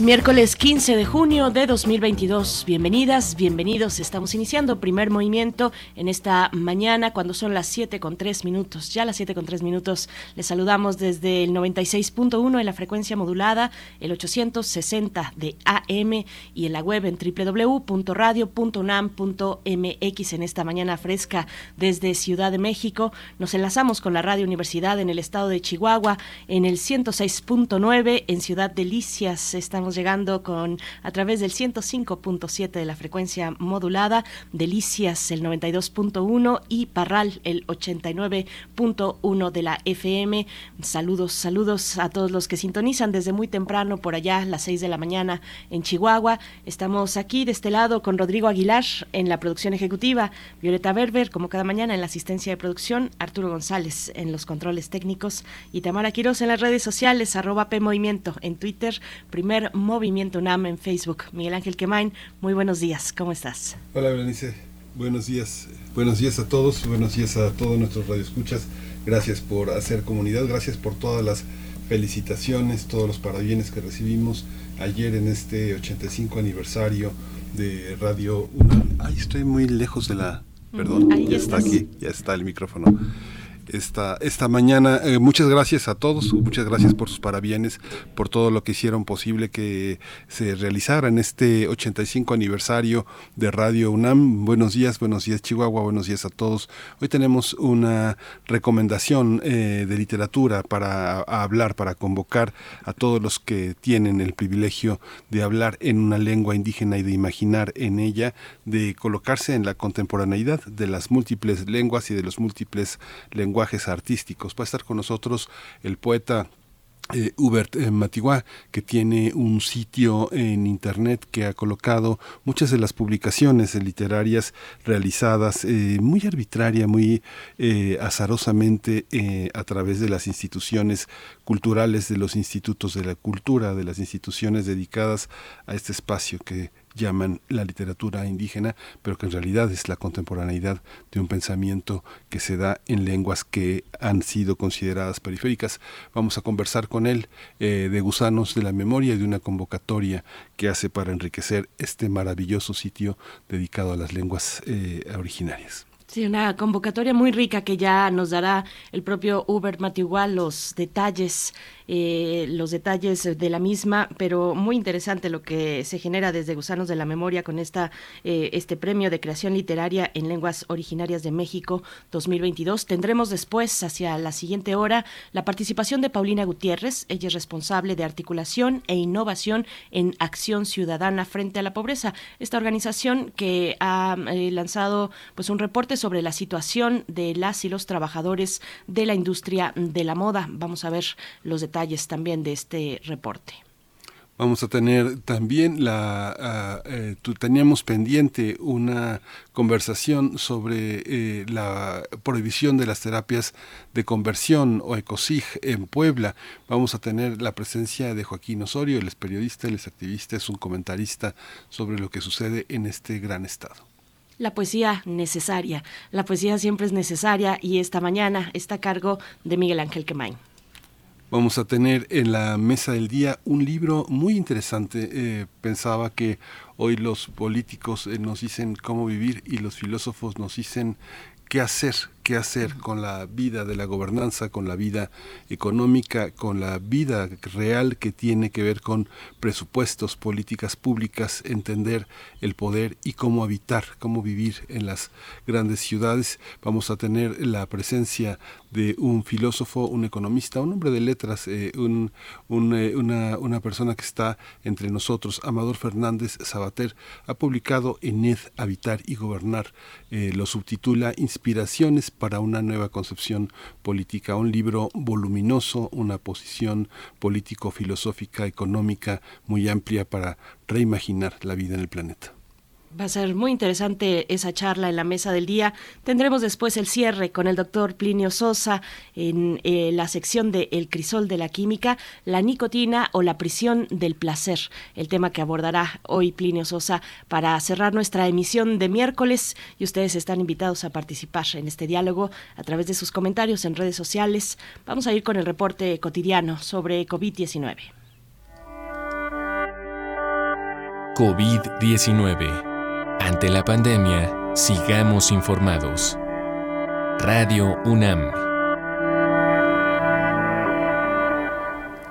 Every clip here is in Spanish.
Miércoles 15 de junio de 2022. Bienvenidas, bienvenidos. Estamos iniciando primer movimiento en esta mañana cuando son las 7 con 3 minutos. Ya las 7 con 3 minutos. Les saludamos desde el 96.1 en la frecuencia modulada, el 860 de AM y en la web en www.radio.unam.mx en esta mañana fresca desde Ciudad de México. Nos enlazamos con la Radio Universidad en el estado de Chihuahua en el 106.9 en Ciudad Delicias. Estamos llegando con a través del 105.7 de la frecuencia modulada, Delicias el 92.1 y Parral el 89.1 de la FM. Saludos, saludos a todos los que sintonizan desde muy temprano por allá, las 6 de la mañana en Chihuahua. Estamos aquí de este lado con Rodrigo Aguilar en la producción ejecutiva, Violeta Berber como cada mañana en la asistencia de producción, Arturo González en los controles técnicos y Tamara Quiroz en las redes sociales, arroba P Movimiento en Twitter, primer Movimiento UNAM en Facebook. Miguel Ángel Quemain, muy buenos días, ¿cómo estás? Hola Berenice, buenos días, buenos días a todos, buenos días a todos nuestros radioescuchas. Gracias por hacer comunidad, gracias por todas las felicitaciones, todos los parabienes que recibimos ayer en este 85 aniversario de Radio UNAM. Ay, estoy muy lejos de la... Perdón, ya está aquí, ya está el micrófono esta, esta mañana. Eh, muchas gracias a todos, muchas gracias por sus parabienes, por todo lo que hicieron posible que se realizara en este 85 aniversario de Radio UNAM. Buenos días, buenos días Chihuahua, buenos días a todos. Hoy tenemos una recomendación eh, de literatura para hablar, para convocar a todos los que tienen el privilegio de hablar en una lengua indígena y de imaginar en ella, de colocarse en la contemporaneidad de las múltiples lenguas y de los múltiples lenguajes artísticos. Va a estar con nosotros el poeta eh, Hubert eh, que tiene un sitio en internet que ha colocado muchas de las publicaciones literarias realizadas eh, muy arbitraria, muy eh, azarosamente a través de las instituciones culturales, de los institutos de la cultura, de las instituciones dedicadas a este espacio que llaman la literatura indígena, pero que en realidad es la contemporaneidad de un pensamiento que se da en lenguas que han sido consideradas periféricas. Vamos a conversar con él eh, de Gusanos de la Memoria y de una convocatoria que hace para enriquecer este maravilloso sitio dedicado a las lenguas eh, originarias. Sí, una convocatoria muy rica que ya nos dará el propio Hubert Matigual los detalles eh, los detalles de la misma, pero muy interesante lo que se genera desde Gusanos de la Memoria con esta, eh, este premio de creación literaria en lenguas originarias de México 2022. Tendremos después, hacia la siguiente hora, la participación de Paulina Gutiérrez. Ella es responsable de articulación e innovación en acción ciudadana frente a la pobreza. Esta organización que ha eh, lanzado pues un reporte sobre la situación de las y los trabajadores de la industria de la moda. Vamos a ver los detalles detalles también de este reporte. Vamos a tener también la ah, eh, teníamos pendiente una conversación sobre eh, la prohibición de las terapias de conversión o ECOSIG en Puebla. Vamos a tener la presencia de Joaquín Osorio, él es periodista, él es activista, es un comentarista sobre lo que sucede en este gran estado. La poesía necesaria. La poesía siempre es necesaria y esta mañana está a cargo de Miguel Ángel Quemain. Vamos a tener en la mesa del día un libro muy interesante. Eh, pensaba que hoy los políticos eh, nos dicen cómo vivir y los filósofos nos dicen qué hacer, qué hacer con la vida de la gobernanza, con la vida económica, con la vida real que tiene que ver con presupuestos, políticas públicas, entender el poder y cómo habitar, cómo vivir en las grandes ciudades. Vamos a tener la presencia de un filósofo, un economista, un hombre de letras, eh, un, eh, una, persona que está entre nosotros, Amador Fernández Sabater, ha publicado en ED Habitar y Gobernar, eh, lo subtitula Inspiraciones para una nueva concepción política, un libro voluminoso, una posición político-filosófica, económica muy amplia para reimaginar la vida en el planeta. Va a ser muy interesante esa charla en la mesa del día. Tendremos después el cierre con el doctor Plinio Sosa en eh, la sección de El crisol de la química, la nicotina o la prisión del placer, el tema que abordará hoy Plinio Sosa para cerrar nuestra emisión de miércoles y ustedes están invitados a participar en este diálogo a través de sus comentarios en redes sociales. Vamos a ir con el reporte cotidiano sobre COVID-19. COVID-19 ante la pandemia, sigamos informados. Radio UNAM.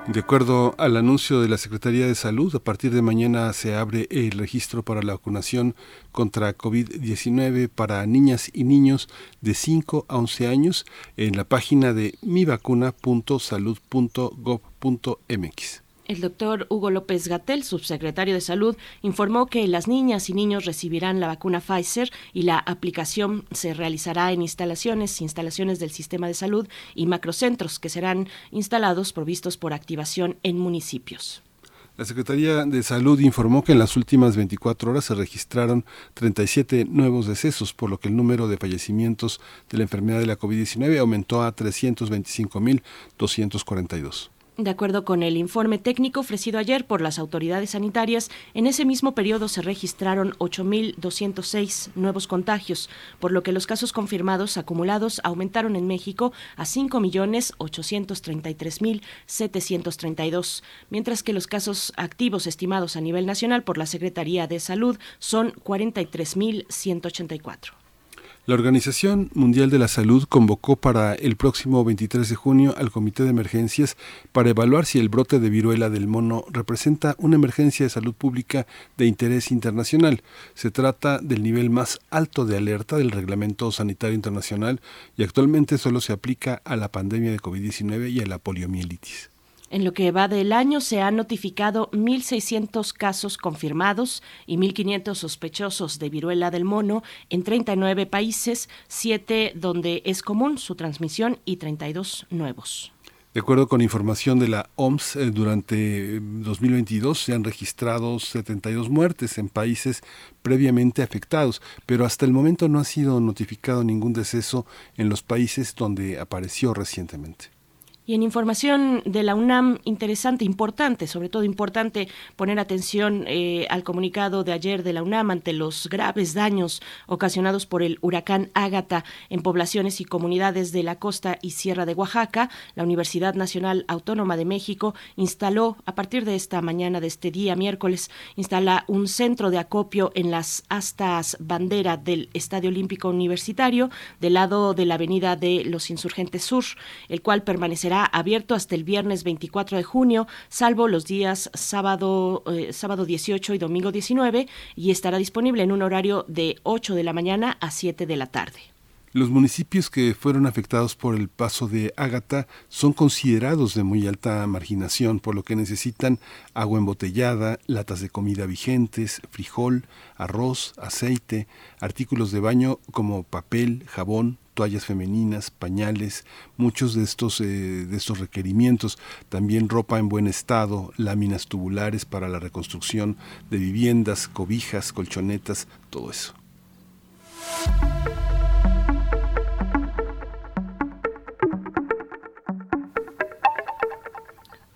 De acuerdo al anuncio de la Secretaría de Salud, a partir de mañana se abre el registro para la vacunación contra COVID-19 para niñas y niños de 5 a 11 años en la página de mivacuna.salud.gov.mx. El doctor Hugo López Gatel, subsecretario de Salud, informó que las niñas y niños recibirán la vacuna Pfizer y la aplicación se realizará en instalaciones, instalaciones del sistema de salud y macrocentros que serán instalados provistos por activación en municipios. La Secretaría de Salud informó que en las últimas 24 horas se registraron 37 nuevos decesos, por lo que el número de fallecimientos de la enfermedad de la COVID-19 aumentó a 325.242. De acuerdo con el informe técnico ofrecido ayer por las autoridades sanitarias, en ese mismo periodo se registraron 8.206 nuevos contagios, por lo que los casos confirmados acumulados aumentaron en México a 5.833.732, mientras que los casos activos estimados a nivel nacional por la Secretaría de Salud son 43.184. La Organización Mundial de la Salud convocó para el próximo 23 de junio al Comité de Emergencias para evaluar si el brote de viruela del mono representa una emergencia de salud pública de interés internacional. Se trata del nivel más alto de alerta del Reglamento Sanitario Internacional y actualmente solo se aplica a la pandemia de COVID-19 y a la poliomielitis. En lo que va del año se han notificado 1.600 casos confirmados y 1.500 sospechosos de viruela del mono en 39 países, 7 donde es común su transmisión y 32 nuevos. De acuerdo con información de la OMS, eh, durante 2022 se han registrado 72 muertes en países previamente afectados, pero hasta el momento no ha sido notificado ningún deceso en los países donde apareció recientemente. Y en información de la UNAM, interesante, importante, sobre todo importante poner atención eh, al comunicado de ayer de la UNAM ante los graves daños ocasionados por el huracán Ágata en poblaciones y comunidades de la costa y sierra de Oaxaca. La Universidad Nacional Autónoma de México instaló, a partir de esta mañana de este día, miércoles, instala un centro de acopio en las astas bandera del Estadio Olímpico Universitario, del lado de la Avenida de los Insurgentes Sur, el cual permanecerá abierto hasta el viernes 24 de junio, salvo los días sábado, eh, sábado 18 y domingo 19, y estará disponible en un horario de 8 de la mañana a 7 de la tarde. Los municipios que fueron afectados por el paso de Ágata son considerados de muy alta marginación, por lo que necesitan agua embotellada, latas de comida vigentes, frijol, arroz, aceite, artículos de baño como papel, jabón, toallas femeninas, pañales, muchos de estos, eh, de estos requerimientos, también ropa en buen estado, láminas tubulares para la reconstrucción de viviendas, cobijas, colchonetas, todo eso.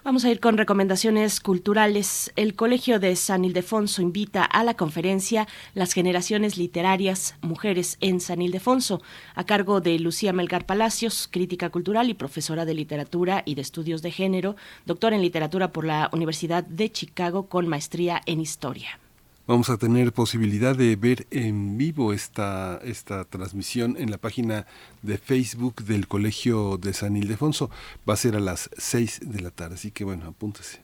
Vamos a ir con recomendaciones culturales. El Colegio de San Ildefonso invita a la conferencia Las generaciones literarias, mujeres en San Ildefonso, a cargo de Lucía Melgar Palacios, crítica cultural y profesora de literatura y de estudios de género, doctora en literatura por la Universidad de Chicago con maestría en historia. Vamos a tener posibilidad de ver en vivo esta, esta transmisión en la página de Facebook del Colegio de San Ildefonso. Va a ser a las 6 de la tarde, así que bueno, apúntese.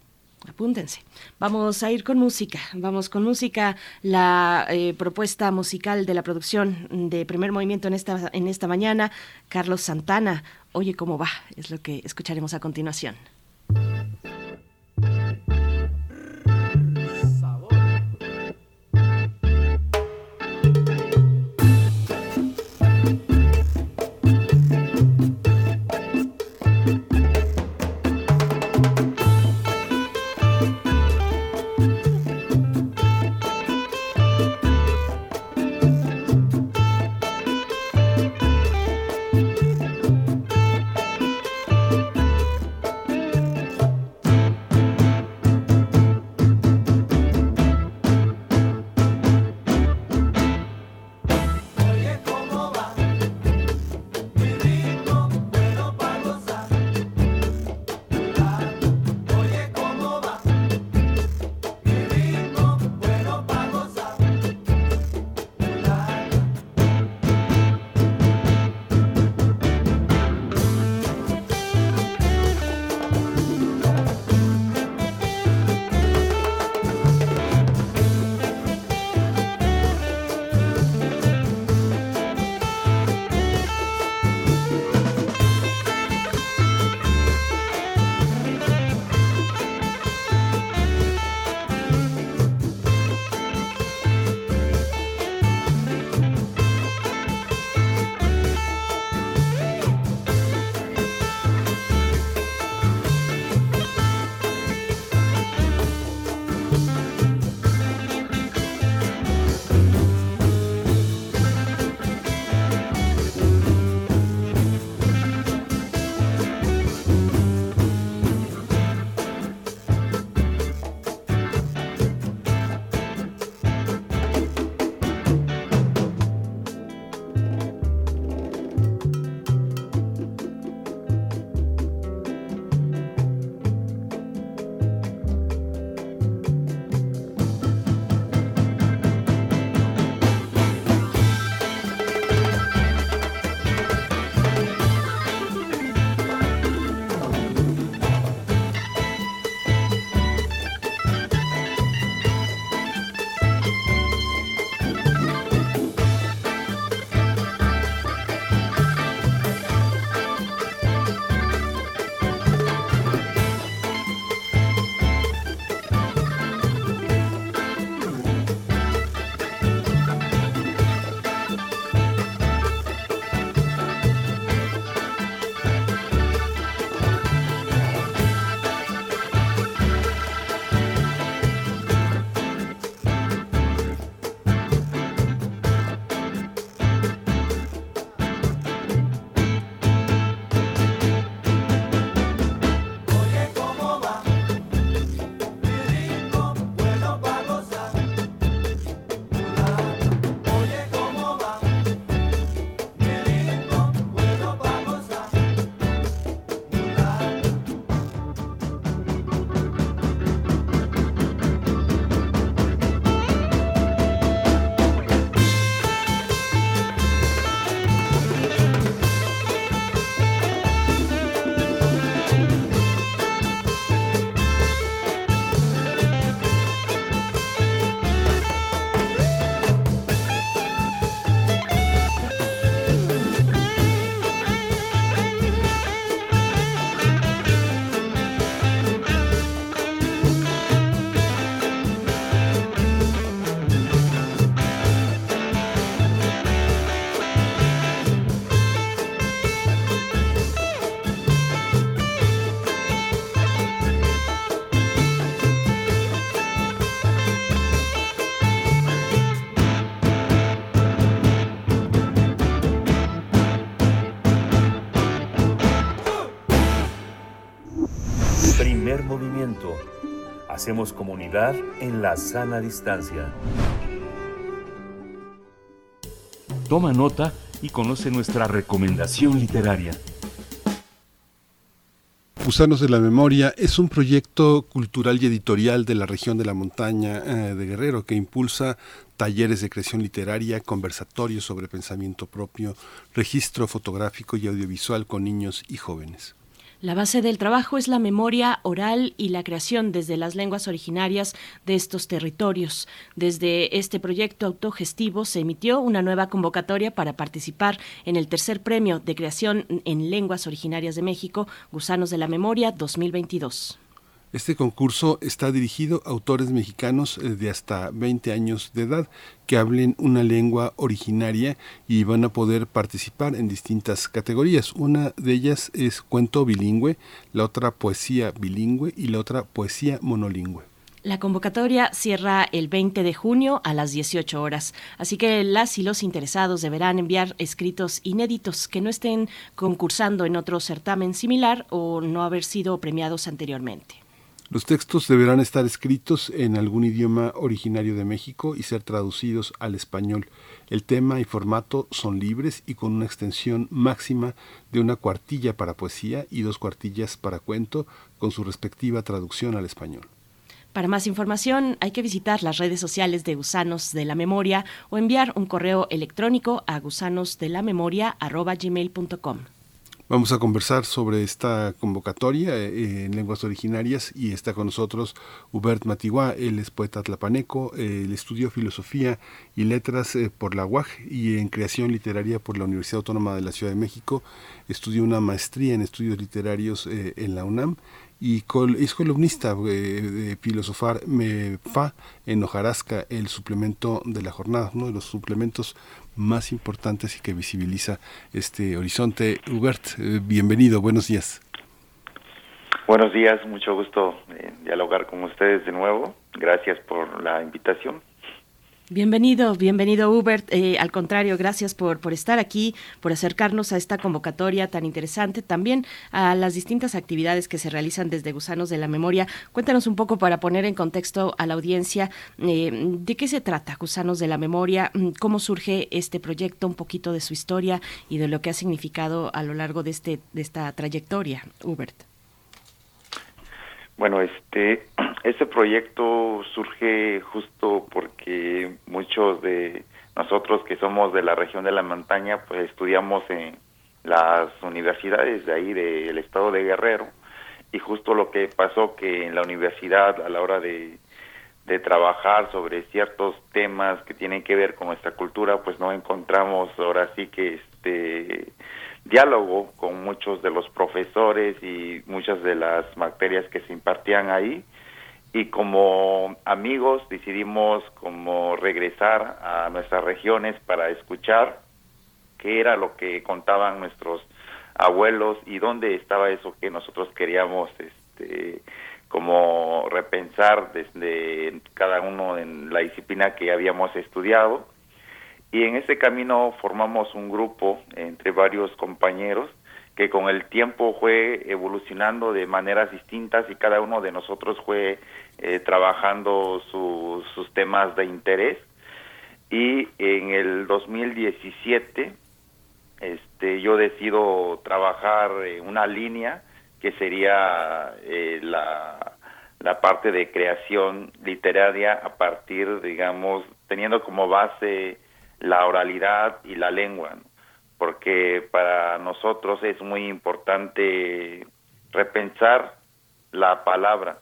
Apúntense. Vamos a ir con música. Vamos con música. La eh, propuesta musical de la producción de primer movimiento en esta, en esta mañana, Carlos Santana. Oye, ¿cómo va? Es lo que escucharemos a continuación. Hacemos comunidad en la sana distancia. Toma nota y conoce nuestra recomendación literaria. Gusanos de la Memoria es un proyecto cultural y editorial de la región de la montaña eh, de Guerrero que impulsa talleres de creación literaria, conversatorios sobre pensamiento propio, registro fotográfico y audiovisual con niños y jóvenes. La base del trabajo es la memoria oral y la creación desde las lenguas originarias de estos territorios. Desde este proyecto autogestivo se emitió una nueva convocatoria para participar en el tercer premio de creación en lenguas originarias de México, Gusanos de la Memoria 2022. Este concurso está dirigido a autores mexicanos eh, de hasta 20 años de edad que hablen una lengua originaria y van a poder participar en distintas categorías. Una de ellas es cuento bilingüe, la otra poesía bilingüe y la otra poesía monolingüe. La convocatoria cierra el 20 de junio a las 18 horas, así que las y los interesados deberán enviar escritos inéditos que no estén concursando en otro certamen similar o no haber sido premiados anteriormente. Los textos deberán estar escritos en algún idioma originario de México y ser traducidos al español. El tema y formato son libres y con una extensión máxima de una cuartilla para poesía y dos cuartillas para cuento, con su respectiva traducción al español. Para más información hay que visitar las redes sociales de Gusanos de la Memoria o enviar un correo electrónico a gusanosdelamemoria.gmail.com. Vamos a conversar sobre esta convocatoria eh, en lenguas originarias y está con nosotros Hubert Matiguá, él es poeta tlapaneco, él estudió filosofía y letras eh, por la UAG y en creación literaria por la Universidad Autónoma de la Ciudad de México, estudió una maestría en estudios literarios eh, en la UNAM y es columnista de Filosofar Me Fa en Hojarasca, el suplemento de la jornada, uno de los suplementos más importantes y que visibiliza este horizonte. Hubert, eh, bienvenido, buenos días. Buenos días, mucho gusto dialogar con ustedes de nuevo. Gracias por la invitación. Bienvenido, bienvenido Hubert. Eh, al contrario, gracias por, por estar aquí, por acercarnos a esta convocatoria tan interesante, también a las distintas actividades que se realizan desde Gusanos de la Memoria. Cuéntanos un poco para poner en contexto a la audiencia eh, de qué se trata Gusanos de la Memoria, mm, cómo surge este proyecto, un poquito de su historia y de lo que ha significado a lo largo de, este, de esta trayectoria, Hubert. Bueno, este, este proyecto surge justo porque muchos de nosotros que somos de la región de la montaña, pues estudiamos en las universidades de ahí del estado de Guerrero. Y justo lo que pasó que en la universidad a la hora de, de trabajar sobre ciertos temas que tienen que ver con nuestra cultura, pues no encontramos ahora sí que este diálogo con muchos de los profesores y muchas de las materias que se impartían ahí y como amigos decidimos como regresar a nuestras regiones para escuchar qué era lo que contaban nuestros abuelos y dónde estaba eso que nosotros queríamos este como repensar desde cada uno en la disciplina que habíamos estudiado. Y en ese camino formamos un grupo entre varios compañeros que con el tiempo fue evolucionando de maneras distintas y cada uno de nosotros fue eh, trabajando sus temas de interés. Y en el 2017 este yo decido trabajar una línea que sería eh, la la parte de creación literaria a partir digamos teniendo como base la oralidad y la lengua, porque para nosotros es muy importante repensar la palabra.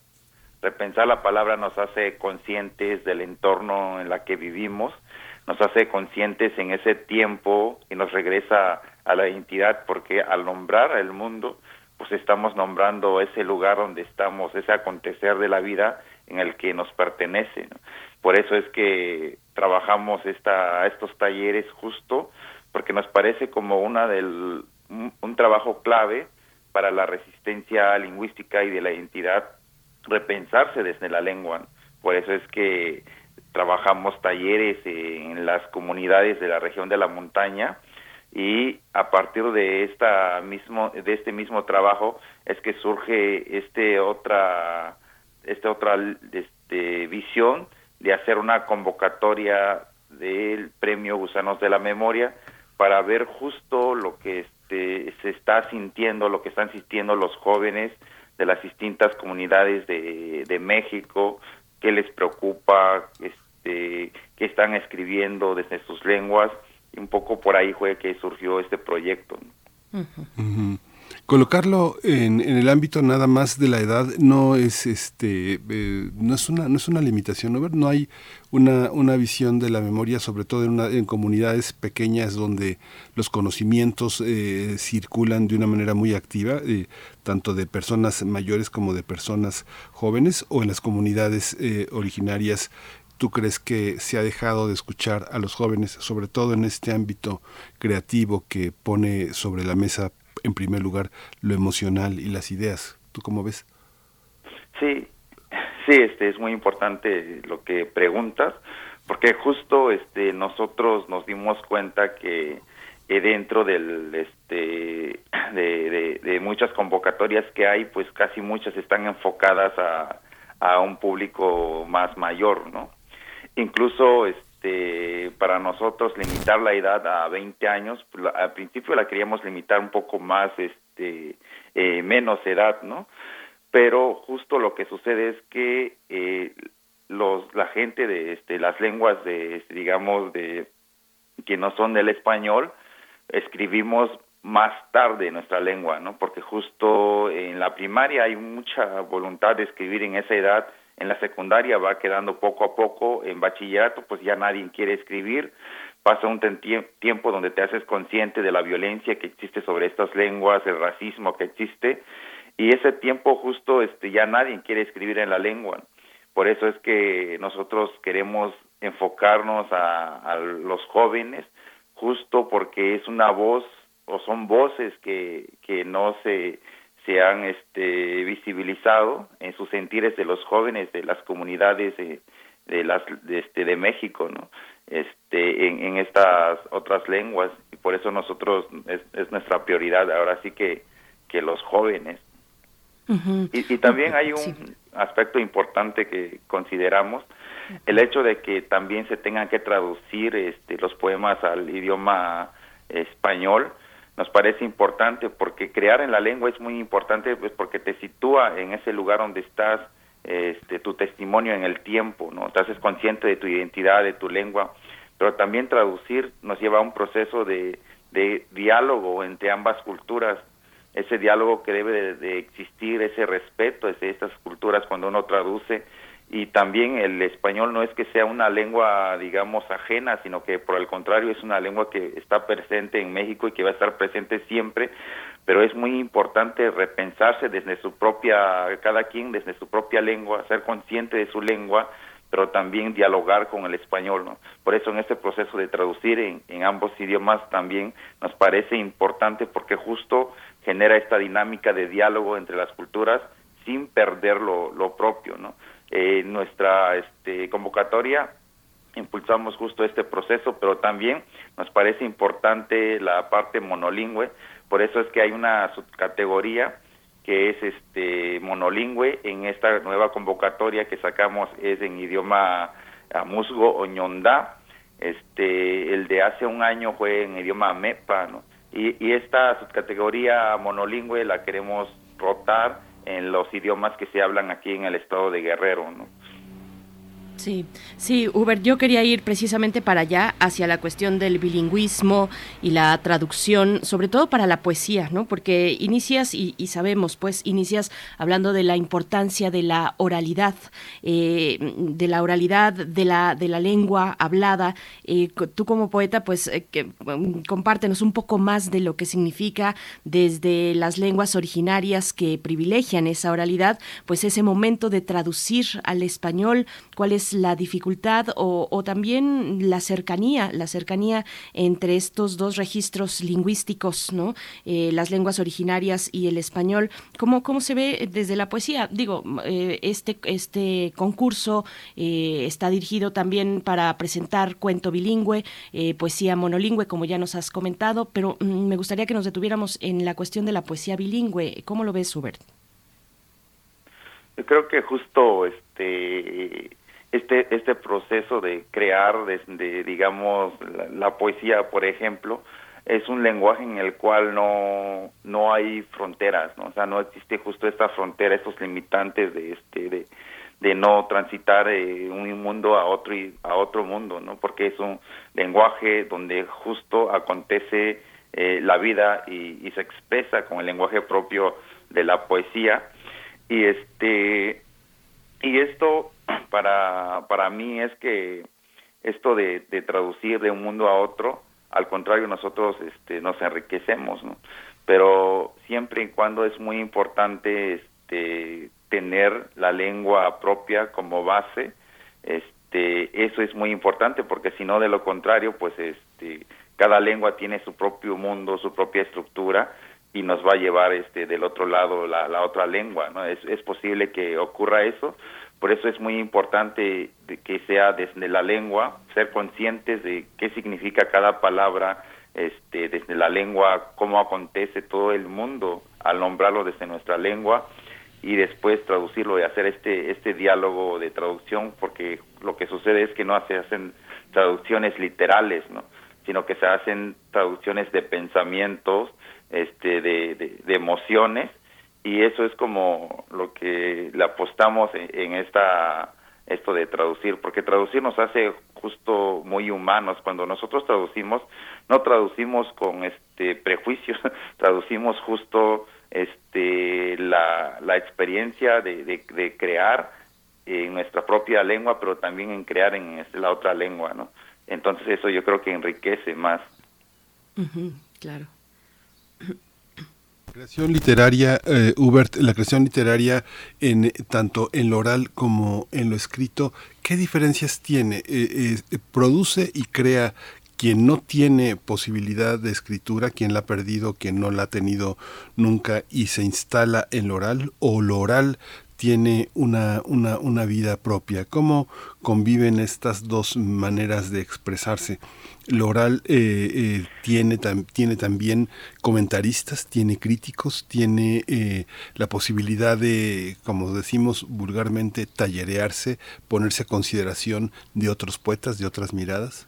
Repensar la palabra nos hace conscientes del entorno en la que vivimos, nos hace conscientes en ese tiempo y nos regresa a la identidad, porque al nombrar el mundo, pues estamos nombrando ese lugar donde estamos, ese acontecer de la vida en el que nos pertenece. Por eso es que trabajamos esta, estos talleres justo porque nos parece como una del, un, trabajo clave para la resistencia lingüística y de la identidad repensarse desde la lengua. Por eso es que trabajamos talleres en las comunidades de la región de la montaña y a partir de esta mismo de este mismo trabajo es que surge este otra esta otra este, visión de hacer una convocatoria del premio Gusanos de la Memoria para ver justo lo que este, se está sintiendo, lo que están sintiendo los jóvenes de las distintas comunidades de, de México, qué les preocupa, este, qué están escribiendo desde sus lenguas, y un poco por ahí fue que surgió este proyecto. Colocarlo en, el ámbito nada más de la edad no es este eh, no es una no es una limitación no no hay una, una visión de la memoria sobre todo en, una, en comunidades pequeñas donde los conocimientos eh, circulan de una manera muy activa eh, tanto de personas mayores como de personas jóvenes o en las comunidades originarias. ¿Tú crees que se ha dejado de escuchar a los jóvenes, sobre todo en este ámbito creativo que pone sobre la mesa en primer lugar lo emocional y las ideas? ¿Tú cómo ves? Sí, sí, este es muy importante lo que preguntas, porque justo este nosotros nos dimos cuenta que dentro del este de, muchas convocatorias que hay, pues casi muchas están enfocadas a, a un público más mayor, ¿no? Incluso este, para nosotros limitar la edad a 20 años, pues, al principio la queríamos limitar un poco más, este, eh, menos edad, ¿no? Pero justo lo que sucede es que eh, los, la gente de este, las lenguas de, digamos, de que no son del español, escribimos más tarde nuestra lengua, ¿no? Porque justo en la primaria hay mucha voluntad de escribir en esa edad en la secundaria va quedando poco a poco, en bachillerato pues ya nadie quiere escribir, pasa un tiempo donde te haces consciente de la violencia que existe sobre estas lenguas, el racismo que existe, y ese tiempo justo este ya nadie quiere escribir en la lengua. Por eso es que nosotros queremos enfocarnos a, a los jóvenes, justo porque es una voz o son voces que, que no se se han este, visibilizado en sus sentires de los jóvenes de las comunidades de, de las de, este de México no este en, en estas otras lenguas y por eso nosotros es, es nuestra prioridad ahora sí que que los jóvenes. Y, y, también hay un aspecto importante que consideramos el hecho de que también se tengan que traducir este los poemas al idioma español nos parece importante porque crear en la lengua es muy importante pues porque te sitúa en ese lugar donde estás este tu testimonio en el tiempo no te haces consciente de tu identidad de tu lengua pero también traducir nos lleva a un proceso de, de diálogo entre ambas culturas. Ese diálogo que debe de, de existir ese respeto de estas culturas cuando uno traduce y también el español no es que sea una lengua, digamos, ajena, sino que por el contrario es una lengua que está presente en México y que va a estar presente siempre, pero es muy importante repensarse desde su propia, cada quien desde su propia lengua, ser consciente de su lengua, pero también dialogar con el español, ¿no? Por eso en este proceso de traducir en, ambos idiomas también nos parece importante porque justo genera esta dinámica de diálogo entre las culturas sin perder lo, lo propio, ¿no? Eh, nuestra este, convocatoria. Impulsamos justo este proceso, pero también nos parece importante la parte monolingüe, por eso es que hay una subcategoría que es este monolingüe. En esta nueva convocatoria que sacamos es en idioma musgo o ñondá, este el de hace un año fue en idioma mepa. Y, y esta subcategoría monolingüe la queremos rotar en los idiomas que se hablan aquí en el estado de Guerrero, ¿no? Sí, sí, Uber, yo quería ir precisamente para allá, hacia la cuestión del bilingüismo y la traducción, sobre todo para la poesía, ¿no? Porque inicias, y, sabemos, pues, inicias hablando de la importancia de la oralidad, eh, de la oralidad de la, de la lengua hablada. Eh, tú como poeta, pues, eh, que, um, compártenos un poco más de lo que significa desde las lenguas originarias que privilegian esa oralidad, pues ese momento de traducir al español, cuál es la dificultad o, también la cercanía, la cercanía entre estos dos registros lingüísticos, ¿no? Eh, las lenguas originarias y el español. ¿Cómo, cómo se ve desde la poesía? Digo, eh, este, este concurso eh, está dirigido también para presentar cuento bilingüe, poesía monolingüe, como ya nos has comentado, pero mm, me gustaría que nos detuviéramos en la cuestión de la poesía bilingüe. ¿Cómo lo ves, Hubert? Yo creo que justo este este este proceso de crear de, digamos la, poesía por ejemplo es un lenguaje en el cual no no hay fronteras no o sea no existe justo esta frontera estos limitantes de este de, de no transitar de un mundo a otro y a otro mundo no porque es un lenguaje donde justo acontece eh, la vida y, y se expresa con el lenguaje propio de la poesía. Y este y esto para para mí es que esto de, traducir de un mundo a otro al contrario nosotros este nos enriquecemos ¿no? pero siempre y cuando es muy importante este tener la lengua propia como base este eso es muy importante porque si no de lo contrario pues este cada lengua tiene su propio mundo su propia estructura y nos va a llevar este del otro lado la, otra lengua no es, es posible que ocurra eso. Por eso es muy importante que sea desde la lengua ser conscientes de qué significa cada palabra este desde la lengua cómo acontece todo el mundo al nombrarlo desde nuestra lengua y después traducirlo y hacer este este diálogo de traducción porque lo que sucede es que no se hacen traducciones literales no sino que se hacen traducciones de pensamientos este, de, de, emociones y eso es como lo que le apostamos en, esta esto de traducir porque traducir nos hace justo muy humanos. Cuando nosotros traducimos no traducimos con este prejuicios traducimos justo este la, la experiencia de, de, crear en nuestra propia lengua pero también en crear en este, la otra lengua no entonces eso yo creo que enriquece más. Claro. la creación literaria, eh, Hubert, la creación literaria en tanto en lo oral como en lo escrito, ¿qué diferencias tiene? Eh, eh, ¿Produce y crea quien no tiene posibilidad de escritura, quien la ha perdido, quien no la ha tenido nunca y se instala en lo oral, o lo oral tiene una, una, una vida propia? ¿Cómo conviven estas dos maneras de expresarse? Lo oral eh, eh, tiene, tiene también comentaristas, tiene críticos, tiene eh, la posibilidad de, como decimos vulgarmente, tallerearse, ponerse a consideración de otros poetas, de otras miradas.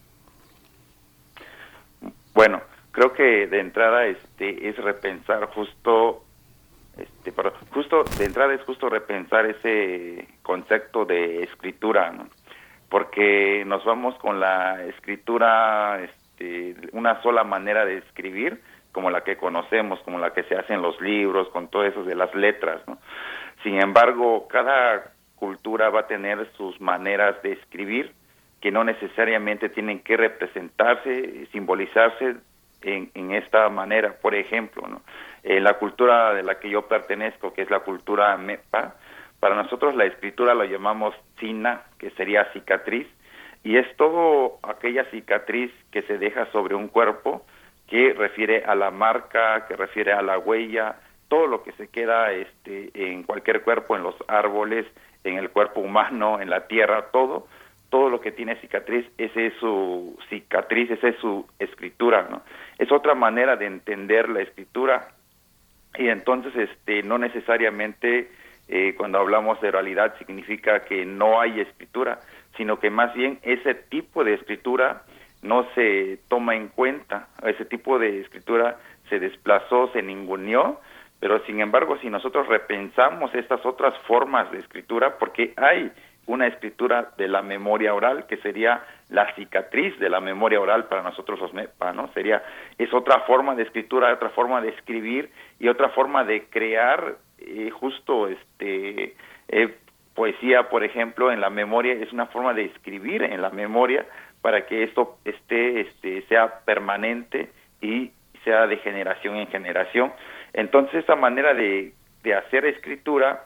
Bueno, creo que de entrada este es repensar justo este pero justo de entrada es justo repensar ese concepto de escritura porque nos vamos con la escritura, este, una sola manera de escribir, como la que conocemos, como la que se hace en los libros, con todo eso de las letras. Sin embargo, cada cultura va a tener sus maneras de escribir que no necesariamente tienen que representarse, simbolizarse en, en esta manera. Por ejemplo, ¿no? En la cultura de la que yo pertenezco, que es la cultura MEPA, para nosotros la escritura lo llamamos cina, que sería cicatriz, y es todo aquella cicatriz que se deja sobre un cuerpo que refiere a la marca, que refiere a la huella, todo lo que se queda este, en cualquier cuerpo, en los árboles, en el cuerpo humano, en la tierra, todo, todo lo que tiene cicatriz, esa es su cicatriz, esa es su escritura, ¿no? Es otra manera de entender la escritura y entonces este no necesariamente eh, cuando hablamos de oralidad significa que no hay escritura, sino que más bien ese tipo de escritura no se toma en cuenta, ese tipo de escritura se desplazó, se ninguneó, pero sin embargo si nosotros repensamos estas otras formas de escritura, porque hay una escritura de la memoria oral que sería la cicatriz de la memoria oral para nosotros los MEPA, ¿no? Sería, es otra forma de escritura, otra forma de escribir y otra forma de crear eh, justo este eh, poesía, por ejemplo, en la memoria es una forma de escribir en la memoria para que esto esté, este, sea permanente y sea de generación en generación. Entonces, esta manera de, de hacer escritura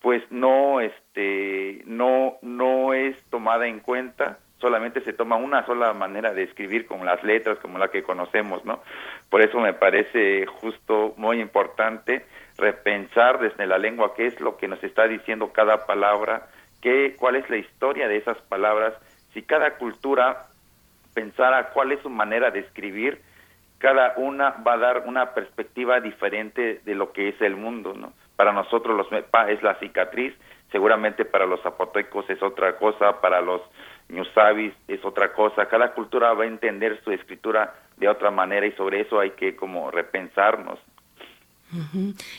pues no este no no es tomada en cuenta solamente se toma una sola manera de escribir con las letras como la que conocemos no por eso me parece justo muy importante repensar desde la lengua qué es lo que nos está diciendo cada palabra qué cuál es la historia de esas palabras. Si cada cultura pensara cuál es su manera de escribir cada una va a dar una perspectiva diferente de lo que es el mundo no para nosotros los es la cicatriz, seguramente para los zapotecos es otra cosa, para los ñusabis es otra cosa, cada cultura va a entender su escritura de otra manera y sobre eso hay que como repensarnos.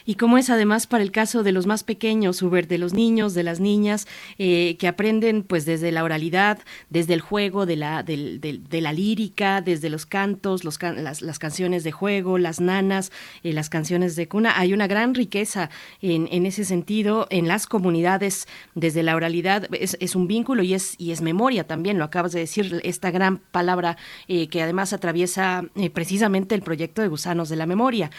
Y cómo es además para el caso de los más pequeños, Hubert, de los niños, de las niñas, eh, que aprenden pues desde la oralidad, desde el juego, de la, de, la lírica, desde los cantos, los las, canciones de juego, las nanas, eh, las canciones de cuna. Hay una gran riqueza en, en, ese sentido en las comunidades, desde la oralidad, es, es, un vínculo y es, y es memoria también, lo acabas de decir, esta gran palabra eh, que además atraviesa precisamente el proyecto de Gusanos de la Memoria.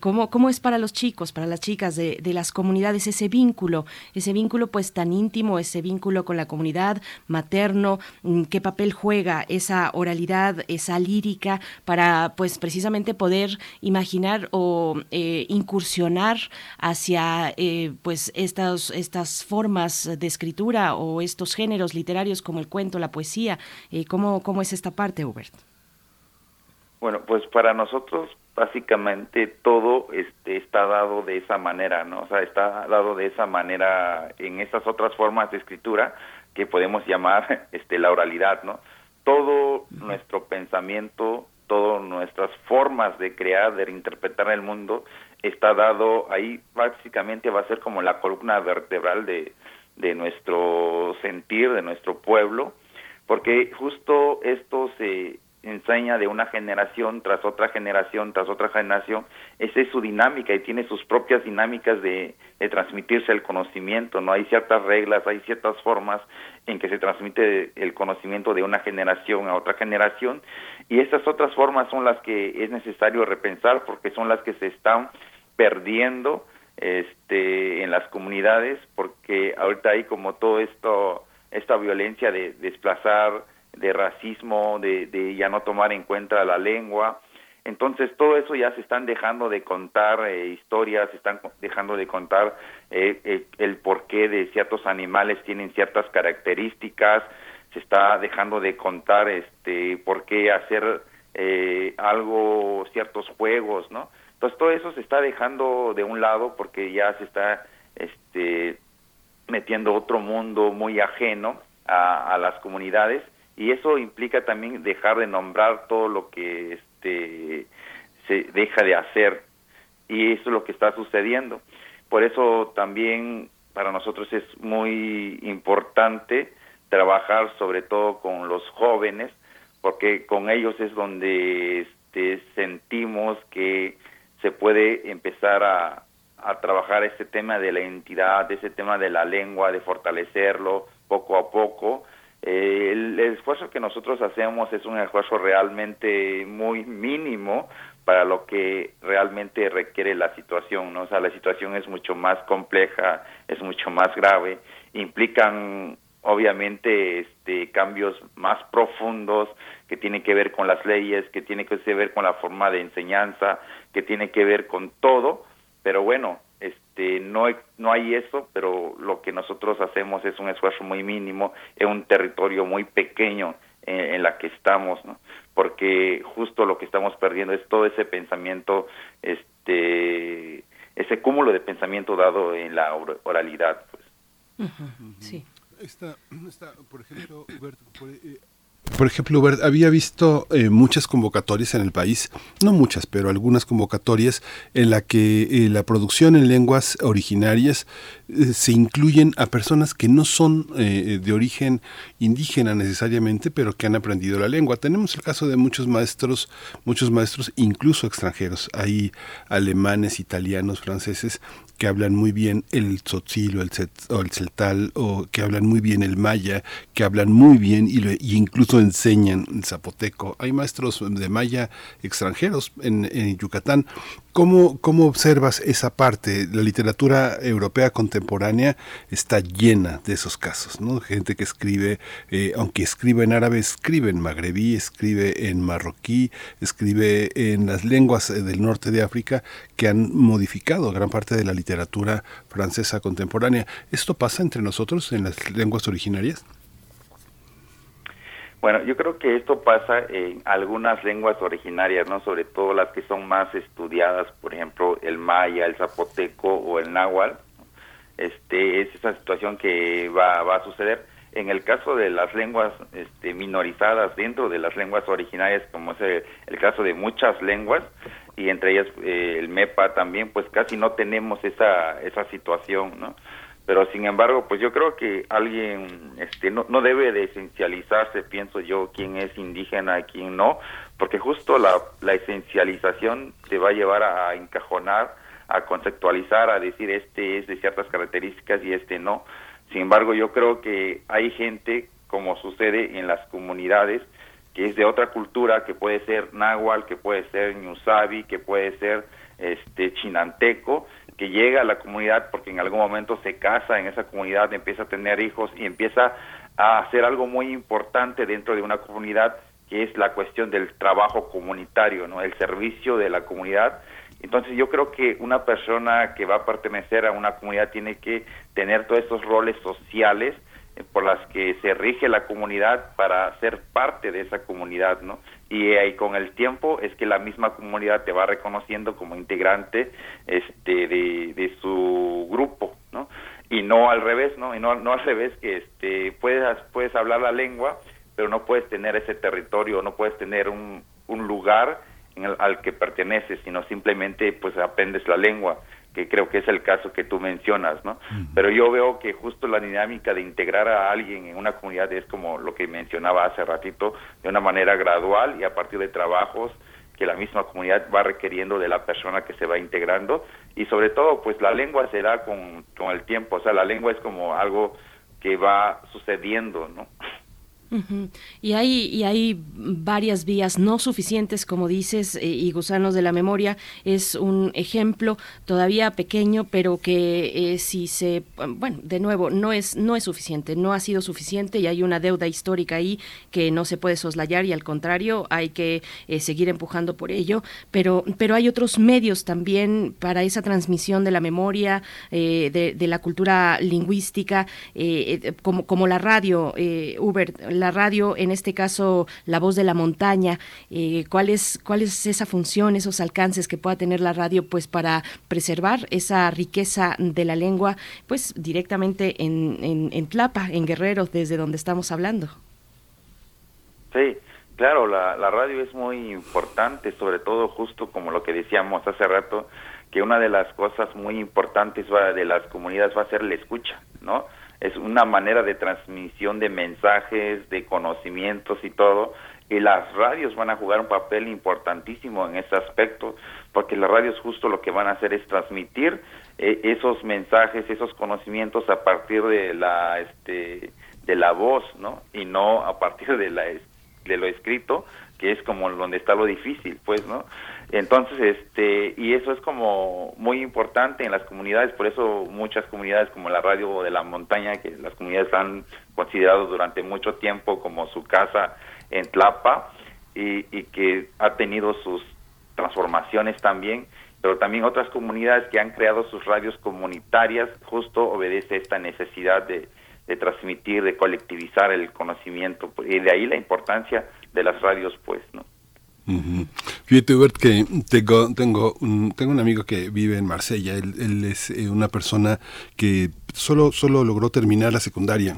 ¿cómo, ¿Cómo es para los chicos, para las chicas de, las comunidades ese vínculo, ese vínculo pues tan íntimo, ese vínculo con la comunidad materno, mm, qué papel juega esa oralidad, esa lírica para pues precisamente poder imaginar o eh, incursionar hacia eh, pues estas, estas formas de escritura o estos géneros literarios como el cuento, la poesía. Eh, ¿cómo, ¿Cómo es esta parte, Hubert? Bueno, pues para nosotros básicamente todo este está dado de esa manera, ¿no? O sea, está dado de esa manera en esas otras formas de escritura que podemos llamar este la oralidad, ¿no? Todo nuestro pensamiento, todas nuestras formas de crear, de interpretar el mundo está dado ahí básicamente va a ser como la columna vertebral de de nuestro sentir, de nuestro pueblo, porque justo esto se enseña de una generación tras otra generación tras otra generación, esa es su dinámica y tiene sus propias dinámicas de, transmitirse el conocimiento, ¿no? Hay ciertas reglas, hay ciertas formas en que se transmite el conocimiento de una generación a otra generación y esas otras formas son las que es necesario repensar porque son las que se están perdiendo este en las comunidades porque ahorita hay como todo esto esta violencia de desplazar de racismo, de, ya no tomar en cuenta la lengua. Entonces todo eso ya se están dejando de contar eh, historias, se están dejando de contar eh, eh, el porqué de ciertos animales tienen ciertas características, se está dejando de contar este por qué hacer algo, ciertos juegos, ¿no? Entonces todo eso se está dejando de un lado porque ya se está este metiendo otro mundo muy ajeno a las comunidades y eso implica también dejar de nombrar todo lo que este se deja de hacer. Y eso es lo que está sucediendo. Por eso también para nosotros es muy importante trabajar sobre todo con los jóvenes porque con ellos es donde este, sentimos que se puede empezar a, a trabajar este tema de la identidad, ese tema de la lengua, de fortalecerlo poco a poco eh, el, esfuerzo que nosotros hacemos es un esfuerzo realmente muy mínimo para lo que realmente requiere la situación, ¿no? O sea, la situación es mucho más compleja, es mucho más grave, implican obviamente este cambios más profundos que tienen que ver con las leyes, que tienen que ver con la forma de enseñanza, que tiene que ver con todo, pero bueno, este no no hay eso pero lo que nosotros hacemos es un esfuerzo muy mínimo en un territorio muy pequeño en, la que estamos ¿no? porque justo lo que estamos perdiendo es todo ese pensamiento este ese cúmulo de pensamiento dado en la oralidad pues. Sí. Por ejemplo eh, por ejemplo, Hubert, había visto eh, muchas convocatorias en el país, no muchas, pero algunas convocatorias en la que eh, la producción en lenguas originarias eh, se incluyen a personas que no son de origen indígena necesariamente, pero que han aprendido la lengua. Tenemos el caso de muchos maestros, muchos maestros incluso extranjeros. Hay alemanes, italianos, franceses que hablan muy bien el tzotzil o el, o el celtal, o que hablan muy bien el maya, que hablan muy bien y, y incluso enseñan el zapoteco. Hay maestros de maya extranjeros en, en Yucatán. ¿Cómo, ¿Cómo observas esa parte? La literatura europea contemporánea está llena de esos casos, ¿no? Gente que escribe, eh, aunque escribe en árabe, escribe en magrebí, escribe en marroquí, escribe en las lenguas eh, del norte de África que han modificado gran parte de la literatura francesa contemporánea. ¿Esto pasa entre nosotros en las lenguas originarias? Bueno, yo creo que esto pasa en algunas lenguas originarias, ¿no? Sobre todo las que son más estudiadas, por ejemplo, el maya, el zapoteco o el náhuatl. Este, es esa situación que va, va a suceder. En el caso de las lenguas este, minorizadas dentro de las lenguas originarias, como es el, caso de muchas lenguas, y entre ellas eh, el MEPA también, pues casi no tenemos esa, esa situación, ¿no? pero sin embargo pues yo creo que alguien este no, no debe de esencializarse pienso yo quién es indígena y quién no porque justo la, la esencialización te va a llevar a encajonar a conceptualizar a decir este es de ciertas características y este no sin embargo yo creo que hay gente como sucede en las comunidades que es de otra cultura que puede ser náhuatl que puede ser ñusabi que puede ser este chinanteco que llega a la comunidad porque en algún momento se casa en esa comunidad, empieza a tener hijos y empieza a hacer algo muy importante dentro de una comunidad que es la cuestión del trabajo comunitario, ¿no? El servicio de la comunidad. Entonces yo creo que una persona que va a pertenecer a una comunidad tiene que tener todos estos roles sociales por las que se rige la comunidad para ser parte de esa comunidad, ¿no? y ahí con el tiempo es que la misma comunidad te va reconociendo como integrante este de, su grupo no y no al revés no y no, no al revés que este puedes puedes hablar la lengua pero no puedes tener ese territorio no puedes tener un, un lugar en el, al que perteneces sino simplemente pues aprendes la lengua que creo que es el caso que tú mencionas, ¿no? Pero yo veo que justo la dinámica de integrar a alguien en una comunidad es como lo que mencionaba hace ratito, de una manera gradual y a partir de trabajos que la misma comunidad va requiriendo de la persona que se va integrando y sobre todo pues la lengua se da con, con el tiempo, o sea, la lengua es como algo que va sucediendo, ¿no? Y hay y hay varias vías no suficientes, como dices, eh, y Gusanos de la Memoria es un ejemplo todavía pequeño, pero que eh, si se, bueno, de nuevo, no es no es suficiente, no ha sido suficiente y hay una deuda histórica ahí que no se puede soslayar y al contrario hay que eh, seguir empujando por ello, pero pero hay otros medios también para esa transmisión de la memoria, de, de, la cultura lingüística, como como la radio, Uber la radio, en este caso La Voz de la Montaña, eh, ¿cuál, es, ¿cuál es esa función, esos alcances que pueda tener la radio pues para preservar esa riqueza de la lengua pues directamente en, en, en Tlapa, en Guerrero, desde donde estamos hablando? Sí, claro, la, la radio es muy importante, sobre todo justo como lo que decíamos hace rato, que una de las cosas muy importantes de las comunidades va a ser la escucha, ¿no? Es una manera de transmisión de mensajes, de conocimientos y todo, y las radios van a jugar un papel importantísimo en ese aspecto, porque las radios justo lo que van a hacer es transmitir eh, esos mensajes, esos conocimientos a partir de la este de la voz, ¿no? Y no a partir de la de lo escrito, que es como donde está lo difícil, pues, ¿no? Entonces, este, y eso es como muy importante en las comunidades, por eso muchas comunidades como la radio de la montaña, que las comunidades han considerado durante mucho tiempo como su casa en Tlapa y, que ha tenido sus transformaciones también, pero también otras comunidades que han creado sus radios comunitarias, justo obedece esta necesidad de transmitir, de colectivizar el conocimiento, y de ahí la importancia de las radios, pues, ¿no? Fíjate, Hubert, que tengo, tengo, un, tengo un amigo que vive en Marsella. Él, es eh, una persona que solo, solo logró terminar la secundaria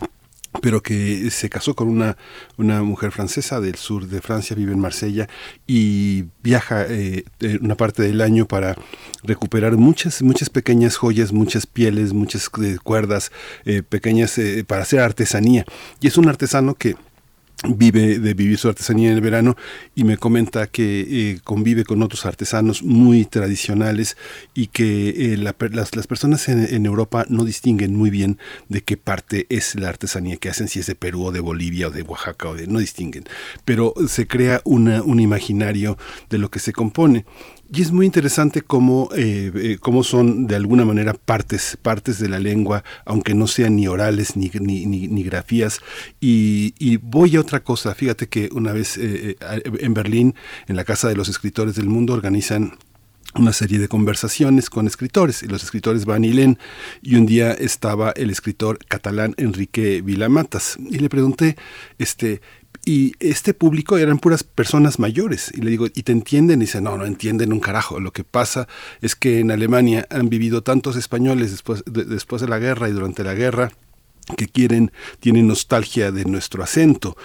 pero que se casó con una, una mujer francesa del sur de Francia, vive en Marsella y viaja eh, una parte del año para recuperar muchas, muchas pequeñas joyas, muchas pieles, muchas eh, cuerdas eh, pequeñas para hacer artesanía. Y es un artesano que vive de vivir su artesanía en el verano y me comenta que eh, convive con otros artesanos muy tradicionales y que eh, las, personas en, Europa no distinguen muy bien de qué parte es la artesanía que hacen, si es de Perú o de Bolivia o de Oaxaca o de no distinguen, pero se crea una, un imaginario de lo que se compone. Y es muy interesante cómo, eh, eh, cómo son de alguna manera partes, partes de la lengua, aunque no sean ni orales ni, ni, grafías. Y, voy a otra cosa, fíjate que una vez eh, en Berlín, en la Casa de los Escritores del Mundo, organizan una serie de conversaciones con escritores y los escritores van y leen y un día estaba el escritor catalán Enrique Vilamatas y le pregunté este y este público eran puras personas mayores. Y le digo, ¿y te entienden? Y dice, no, no entienden un carajo. Lo que pasa es que en Alemania han vivido tantos españoles después de, después de la guerra y durante la guerra que quieren, tienen nostalgia de nuestro acento.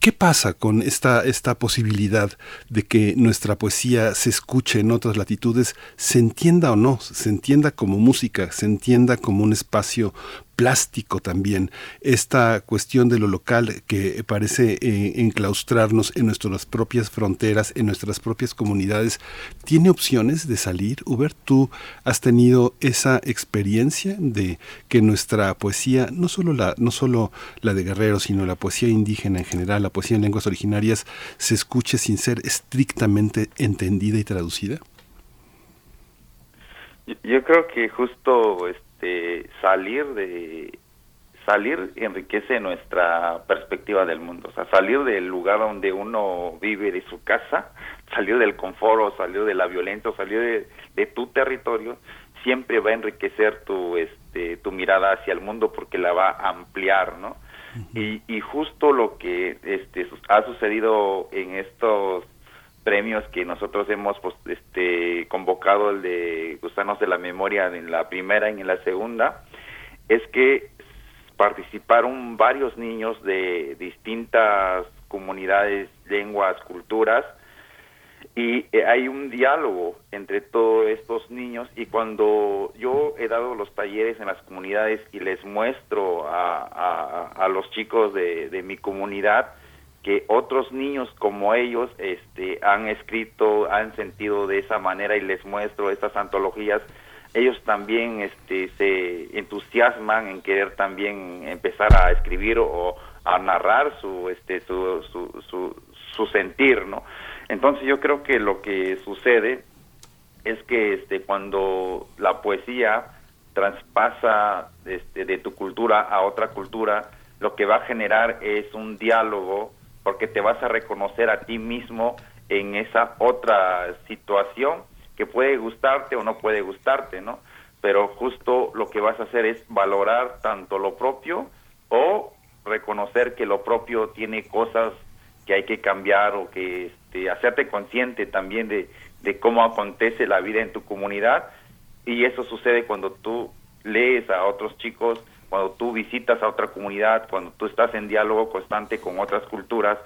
¿Qué pasa con esta, esta posibilidad de que nuestra poesía se escuche en otras latitudes, se entienda o no, se entienda como música, se entienda como un espacio plástico también, esta cuestión de lo local que parece eh, enclaustrarnos en nuestras propias fronteras, en nuestras propias comunidades, ¿tiene opciones de salir? Uber, ¿tú has tenido esa experiencia de que nuestra poesía, no solo la, no solo la de Guerrero, sino la poesía indígena en general, la poesía en lenguas originarias, se escuche sin ser estrictamente entendida y traducida? Yo creo que justo este, salir de salir enriquece nuestra perspectiva del mundo, o sea, salir del lugar donde uno vive, de su casa, salir del confort, salir de la violencia, salir de, tu territorio, siempre va a enriquecer tu, este, tu mirada hacia el mundo porque la va a ampliar, ¿no? y, y justo lo que este, ha sucedido en estos premios que nosotros hemos pues, este, convocado, el de Gusanos de la Memoria en la primera y en la segunda, es que participaron varios niños de distintas comunidades, lenguas, culturas, y eh, hay un diálogo entre todos estos niños y cuando yo he dado los talleres en las comunidades y les muestro a, los chicos de mi comunidad, que otros niños como ellos este, han escrito, han sentido de esa manera y les muestro estas antologías, ellos también este, se entusiasman en querer también empezar a escribir o a narrar su, este, su, su, su, sentir, ¿no? Entonces yo creo que lo que sucede es que este, cuando la poesía traspasa este, de tu cultura a otra cultura, lo que va a generar es un diálogo porque te vas a reconocer a ti mismo en esa otra situación que puede gustarte o no puede gustarte, ¿no? Pero justo lo que vas a hacer es valorar tanto lo propio o reconocer que lo propio tiene cosas que hay que cambiar o que este, hacerte consciente también de, de cómo acontece la vida en tu comunidad y eso sucede cuando tú lees a otros chicos cuando tú visitas a otra comunidad, cuando tú estás en diálogo constante con otras culturas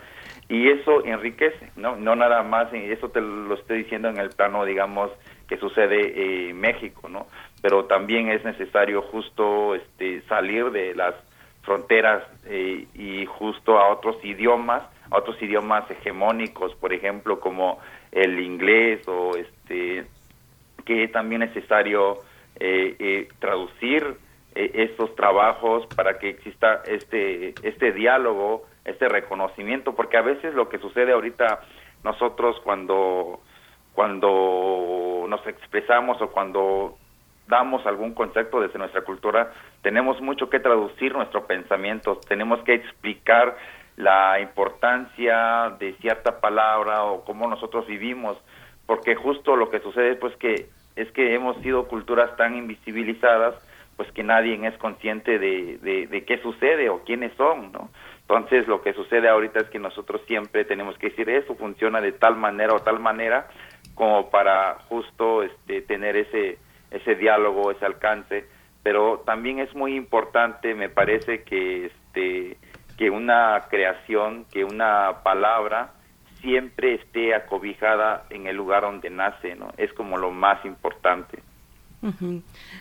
y eso enriquece, ¿no? No nada más, eso te lo estoy diciendo en el plano, digamos, que sucede en México, ¿no? Pero también es necesario justo este, salir de las fronteras eh, y justo a otros idiomas, a otros idiomas hegemónicos, por ejemplo, como el inglés o este, que también es necesario eh, eh, traducir estos trabajos para que exista este este diálogo este reconocimiento porque a veces lo que sucede ahorita nosotros cuando cuando nos expresamos o cuando damos algún concepto desde nuestra cultura tenemos mucho que traducir nuestro pensamiento tenemos que explicar la importancia de cierta palabra o cómo nosotros vivimos porque justo lo que sucede pues que es que hemos sido culturas tan invisibilizadas pues que nadie es consciente de, de, qué sucede o quiénes son, ¿no? Entonces lo que sucede ahorita es que nosotros siempre tenemos que decir eso funciona de tal manera o tal manera como para justo este, tener ese ese diálogo, ese alcance, pero también es muy importante, me parece que este que una creación, que una palabra siempre esté acobijada en el lugar donde nace, ¿no? Es como lo más importante.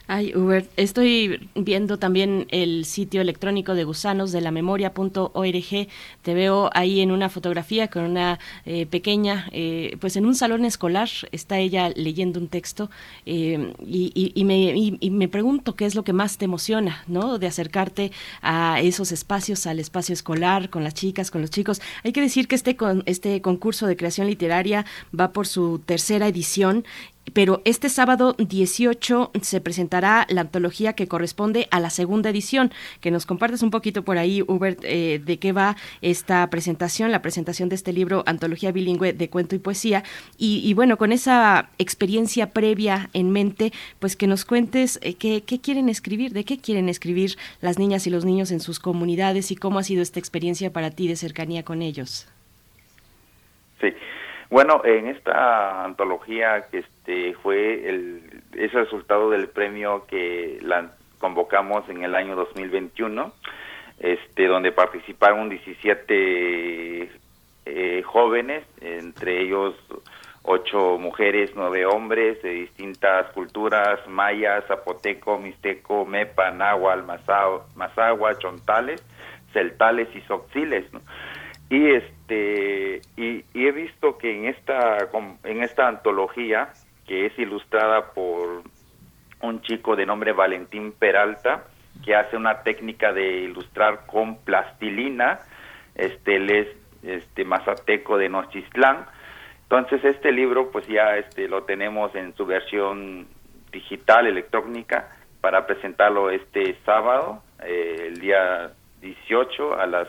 Ay, Hubert, estoy viendo también el sitio electrónico de gusanos de la memoria.org. Te veo ahí en una fotografía con una eh, pequeña, eh, pues en un salón escolar, está ella leyendo un texto eh, y, me, me, pregunto qué es lo que más te emociona, ¿no? De acercarte a esos espacios, al espacio escolar, con las chicas, con los chicos. Hay que decir que este, con, este concurso de creación literaria va por su tercera edición pero este sábado 18 se presentará la antología que corresponde a la segunda edición. Que nos compartes un poquito por ahí, Hubert, eh, de qué va esta presentación, la presentación de este libro, Antología Bilingüe de Cuento y Poesía. Y, bueno, con esa experiencia previa en mente, pues que nos cuentes eh, qué, qué quieren escribir, de qué quieren escribir las niñas y los niños en sus comunidades y cómo ha sido esta experiencia para ti de cercanía con ellos. Sí. Bueno, en esta antología que este fue el es resultado del premio que la convocamos en el año 2021, este donde participaron 17 eh, jóvenes, entre ellos ocho mujeres, nueve hombres de distintas culturas, mayas, zapoteco, mixteco, mepa, náhuatl, mazahua, chontales, celtales y soxiles, y este y, he visto que en esta en esta antología que es ilustrada por un chico de nombre Valentín Peralta que hace una técnica de ilustrar con plastilina este él es este mazateco de Nochistlán entonces este libro pues ya este lo tenemos en su versión digital electrónica para presentarlo este sábado eh, el día 18 a las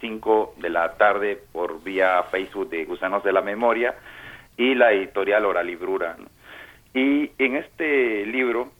5 de la tarde por vía Facebook de Gusanos de la Memoria y la editorial Oralibrura. Y en este libro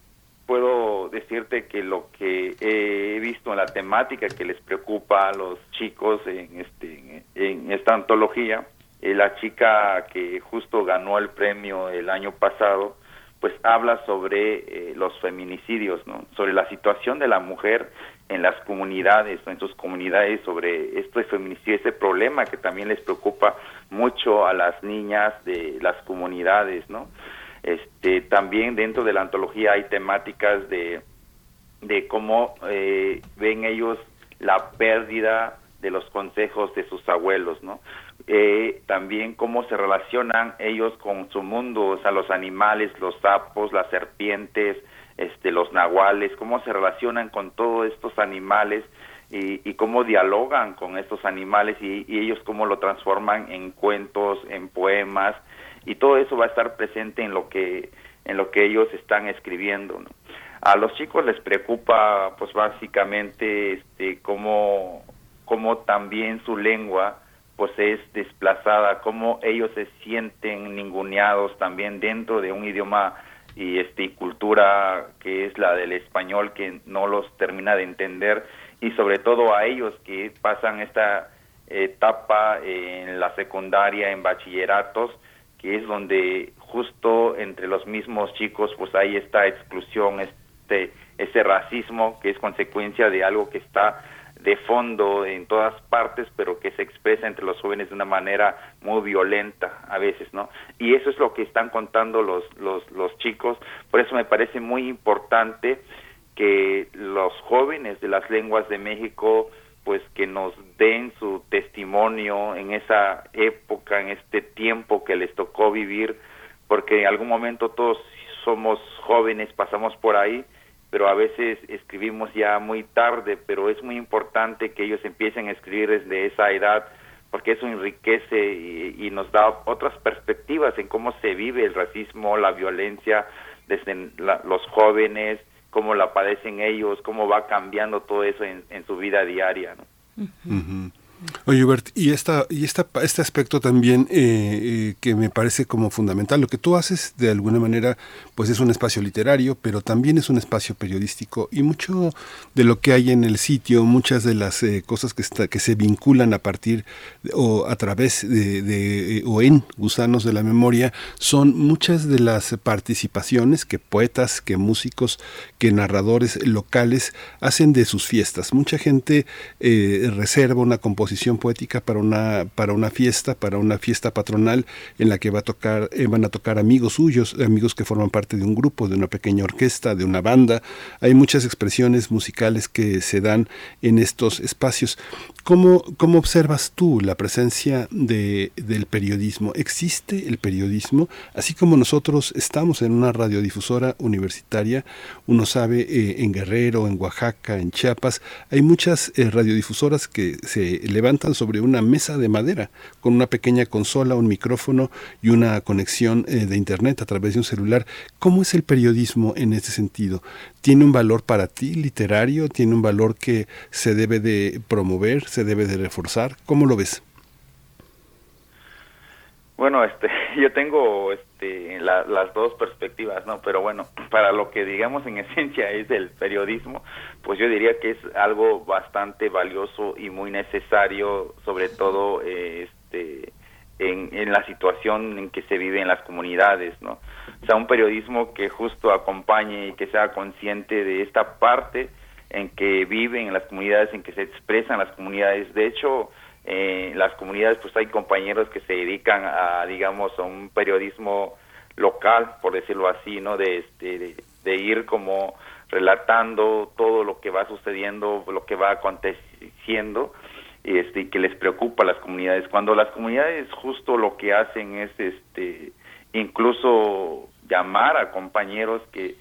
puedo decirte que lo que he visto en la temática que les preocupa a los chicos en, este, en esta antología, eh, la chica que justo ganó el premio el año pasado, pues habla sobre eh, los feminicidios, ¿no? sobre la situación de la mujer en las comunidades en sus comunidades sobre este feminicidio, ese problema que también les preocupa mucho a las niñas de las comunidades, ¿no? Este, también dentro de la antología hay temáticas de, de cómo eh, ven ellos la pérdida de los consejos de sus abuelos, ¿no? Eh, también cómo se relacionan ellos con su mundo, o sea, los animales, los sapos, las serpientes, este, los nahuales, cómo se relacionan con todos estos animales y, cómo dialogan con estos animales y, ellos cómo lo transforman en cuentos, en poemas y todo eso va a estar presente en lo que en lo que ellos están escribiendo. A los chicos les preocupa, pues básicamente, este, cómo, cómo también su lengua pues es desplazada, cómo ellos se sienten ninguneados también dentro de un idioma y este cultura que es la del español que no los termina de entender y sobre todo a ellos que pasan esta etapa en la secundaria en bachilleratos que es donde justo entre los mismos chicos pues hay esta exclusión este ese racismo que es consecuencia de algo que está de fondo en todas partes, pero que se expresa entre los jóvenes de una manera muy violenta a veces, ¿no? Y eso es lo que están contando los, los, los chicos, por eso me parece muy importante que los jóvenes de las lenguas de México pues que nos den su testimonio en esa época, en este tiempo que les tocó vivir, porque en algún momento todos somos jóvenes, pasamos por ahí, pero a veces escribimos ya muy tarde, pero es muy importante que ellos empiecen a escribir desde esa edad, porque eso enriquece y, nos da otras perspectivas en cómo se vive el racismo, la violencia desde los jóvenes, cómo la padecen ellos, cómo va cambiando todo eso en, su vida diaria. ¿no? Mm-hmm. Mm-hmm. Oye, Hubert, y, esta, y esta, este aspecto también eh, eh, que me parece como fundamental, lo que tú haces de alguna manera, pues es un espacio literario, pero también es un espacio periodístico y mucho de lo que hay en el sitio, muchas de las eh, cosas que, está, que se vinculan a partir o a través de, o en Gusanos de la Memoria, son muchas de las participaciones que poetas, que músicos, que narradores locales hacen de sus fiestas. Mucha gente reserva una composición inspiración poética para una, para una fiesta, para una fiesta patronal en la que va a tocar, eh, van a tocar amigos suyos, amigos que forman parte de un grupo, de una pequeña orquesta, de una banda. Hay muchas expresiones musicales que se dan en estos espacios. ¿Cómo, cómo observas tú la presencia de, del periodismo? ¿Existe el periodismo? Así como nosotros estamos en una radiodifusora universitaria, uno sabe eh, en Guerrero, en Oaxaca, en Chiapas, hay muchas eh, radiodifusoras que se levantan sobre una mesa de madera con una pequeña consola, un micrófono y una conexión eh, de internet a través de un celular. ¿Cómo es el periodismo en ese sentido? ¿Tiene un valor para ti literario? ¿Tiene un valor que se debe de promover? ¿Se debe de reforzar? ¿Cómo lo ves? Bueno, este, yo tengo este, las dos perspectivas, ¿no? Pero bueno, para lo que digamos en esencia es el periodismo, pues yo diría que es algo bastante valioso y muy necesario, sobre todo este, en, en la situación en que se vive en las comunidades, ¿no? O sea, un periodismo que justo acompañe y que sea consciente de esta parte en que viven en las comunidades, en que se expresan las comunidades. De hecho, eh, las comunidades, pues hay compañeros que se dedican a, digamos, a un periodismo local, por decirlo así, ¿no? De, este, de, ir como relatando todo lo que va sucediendo, lo que va aconteciendo, este, que les preocupa a las comunidades. Cuando las comunidades justo lo que hacen es, este, incluso llamar a compañeros que,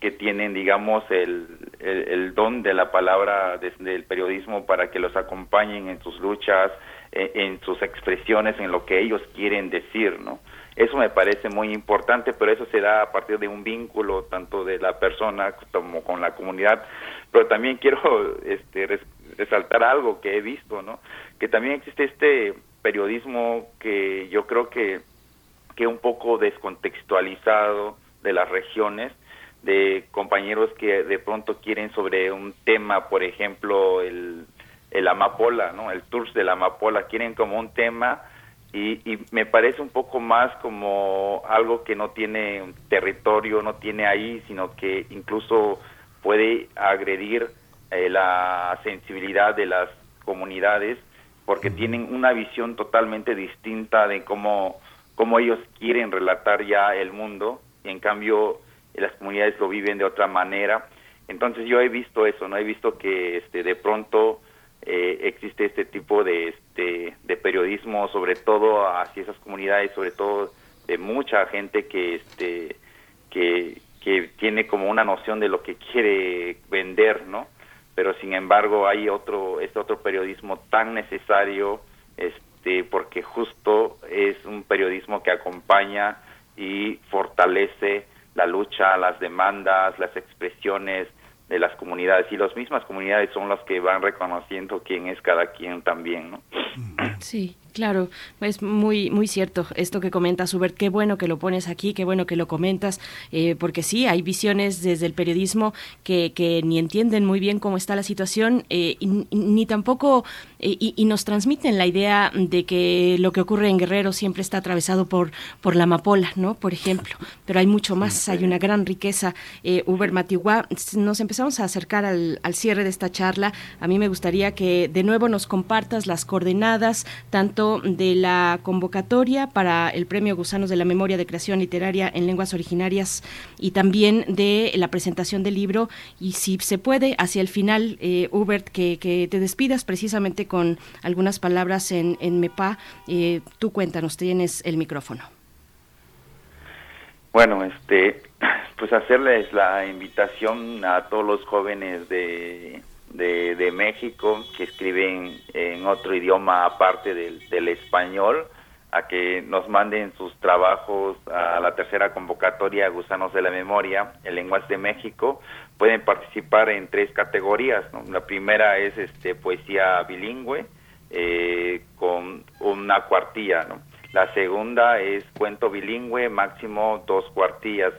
que tienen, digamos, el, el, don de la palabra del periodismo para que los acompañen en sus luchas, en, en, sus expresiones, en lo que ellos quieren decir, ¿no? Eso me parece muy importante, pero eso se da a partir de un vínculo tanto de la persona como con la comunidad. Pero también quiero este, resaltar algo que he visto, ¿no? Que también existe este periodismo que yo creo que que un poco descontextualizado de las regiones, de compañeros que de pronto quieren sobre un tema, por ejemplo, el, el amapola, ¿no? El tours de la amapola, quieren como un tema y, y, me parece un poco más como algo que no tiene territorio, no tiene ahí, sino que incluso puede agredir eh, la sensibilidad de las comunidades porque tienen una visión totalmente distinta de cómo cómo ellos quieren relatar ya el mundo y en cambio las comunidades lo viven de otra manera. Entonces yo he visto eso, no he visto que este de pronto eh, existe este tipo de este de periodismo sobre todo hacia esas comunidades, sobre todo de mucha gente que este que que tiene como una noción de lo que quiere vender, ¿no? Pero sin embargo hay otro este otro periodismo tan necesario este porque justo es un periodismo que acompaña y fortalece la lucha, las demandas, las expresiones de las comunidades y las mismas comunidades son las que van reconociendo quién es cada quien también, ¿no? Sí, Claro, es muy muy cierto esto que comentas, Hubert. Qué bueno que lo pones aquí, qué bueno que lo comentas, eh, porque sí, hay visiones desde el periodismo que, que ni entienden muy bien cómo está la situación, eh, ni tampoco, eh, y, nos transmiten la idea de que lo que ocurre en Guerrero siempre está atravesado por, por la amapola, ¿no? Por ejemplo, pero hay mucho más, hay una gran riqueza. Hubert Matiguá, nos empezamos a acercar al, al cierre de esta charla. A mí me gustaría que de nuevo nos compartas las coordenadas, tanto de la convocatoria para el Premio Gusanos de la Memoria de Creación Literaria en Lenguas Originarias y también de la presentación del libro. Y si se puede, hacia el final, eh, Hubert, que, te despidas precisamente con algunas palabras en, en MEPA. Eh, tú cuéntanos, tienes el micrófono. Bueno, este, pues hacerles la invitación a todos los jóvenes de de, de México que escriben en otro idioma aparte del, del español a que nos manden sus trabajos a la tercera convocatoria Gusanos de la Memoria en Lenguas de México. Pueden participar en tres categorías. La primera es este poesía bilingüe eh, con una cuartilla. ¿no? La segunda es cuento bilingüe, máximo dos cuartillas.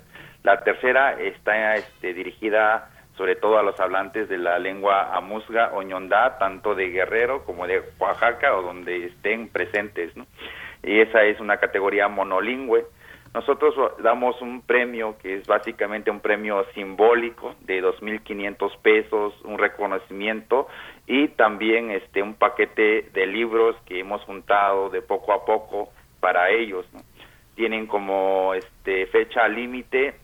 La tercera está este, dirigida sobre todo a los hablantes de la lengua amuzga o ñondá, tanto de Guerrero como de Oaxaca o donde estén presentes, ¿no? Y esa es una categoría monolingüe. nosotros damos un premio que es básicamente un premio simbólico de 2.500 pesos, un reconocimiento y también este un paquete de libros que hemos juntado de poco a poco para ellos. Tienen como este fecha límite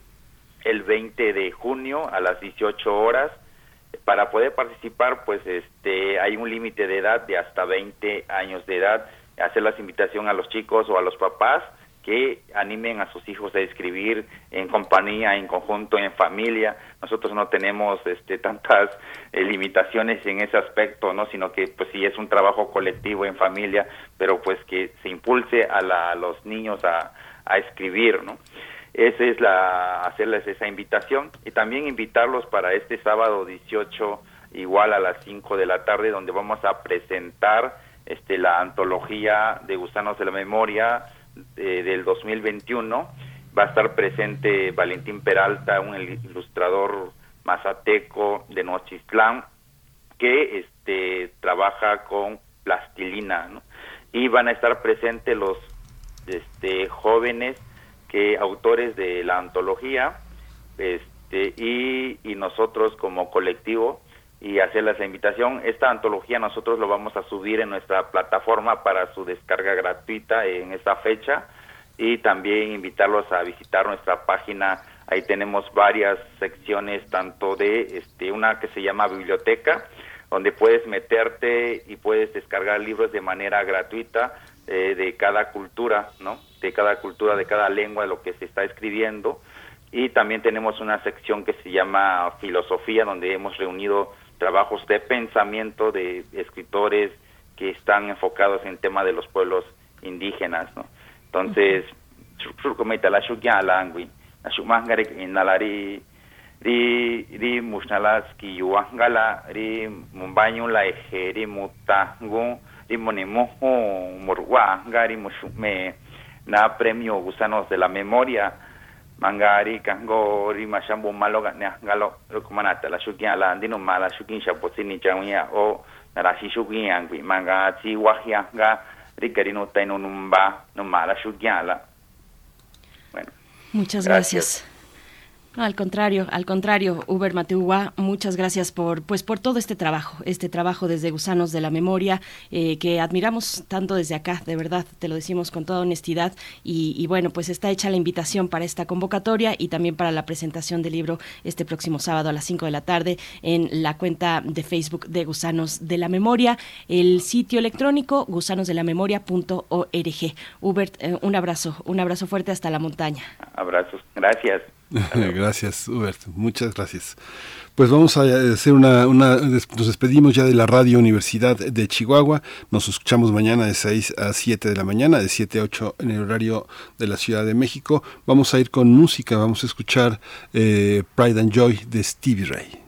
el 20 de junio a las 18 horas. Para poder participar, pues este hay un límite de edad de hasta 20 años de edad. Hacer las invitación a los chicos o a los papás que animen a sus hijos a escribir en compañía, en conjunto, en familia. Nosotros no tenemos este, tantas eh, limitaciones en ese aspecto, no, sino que pues sí es un trabajo colectivo en familia, pero pues que se impulse a, la, a los niños a, a escribir, ¿no? Esa es la hacerles esa invitación y también invitarlos para este sábado 18 igual a las 5 de la tarde donde vamos a presentar este la antología de Gusanos de la Memoria del 2021 va a estar presente Valentín Peralta, un ilustrador mazateco de Nochistlán, que este, trabaja con plastilina, y van a estar presentes los este, jóvenes que autores de la antología, este, y, nosotros como colectivo y hacerles la invitación. Esta antología nosotros lo vamos a subir en nuestra plataforma para su descarga gratuita en esta fecha y también invitarlos a visitar nuestra página. Ahí tenemos varias secciones, tanto de este, una que se llama biblioteca, donde puedes meterte y puedes descargar libros de manera gratuita eh, de cada cultura, ¿no? De cada cultura, de cada lengua, de lo que se está escribiendo. Y también tenemos una sección que se llama filosofía, donde hemos reunido trabajos de pensamiento de escritores que están enfocados en tema de los pueblos indígenas, ¿no? Entonces, ri ri musnalaski yuangala ri mumbaño la ri morwa gari mushume na premio gusanos de la memoria mangari kango ri mashambo maloga ne ngalo rukumanata la shukin la andino mala shukin shapotsini chawnya o narashi shukin angwi manga chi wahya ga ri karino taino numba no mala la bueno muchas gracias. gracias. Al contrario, al contrario, Uber Mateua, muchas gracias por, pues, por todo este trabajo, este trabajo desde Gusanos de la Memoria, eh, que admiramos tanto desde acá, de verdad, te lo decimos con toda honestidad. Y, bueno, pues está hecha la invitación para esta convocatoria y también para la presentación del libro este próximo sábado a las 5 de la tarde en la cuenta de Facebook de Gusanos de la Memoria, el sitio electrónico gusanosdelamemoria.org. Uber, eh, un abrazo, un abrazo fuerte hasta la montaña. Abrazos, gracias. gracias, Hubert. Muchas gracias. Pues vamos a hacer una, una, Nos despedimos ya de la Radio Universidad de Chihuahua. Nos escuchamos mañana de 6 a 7 de la mañana, de 7 a 8 en el horario de la Ciudad de México. Vamos a ir con música. Vamos a escuchar eh, Pride and Joy de Stevie Ray.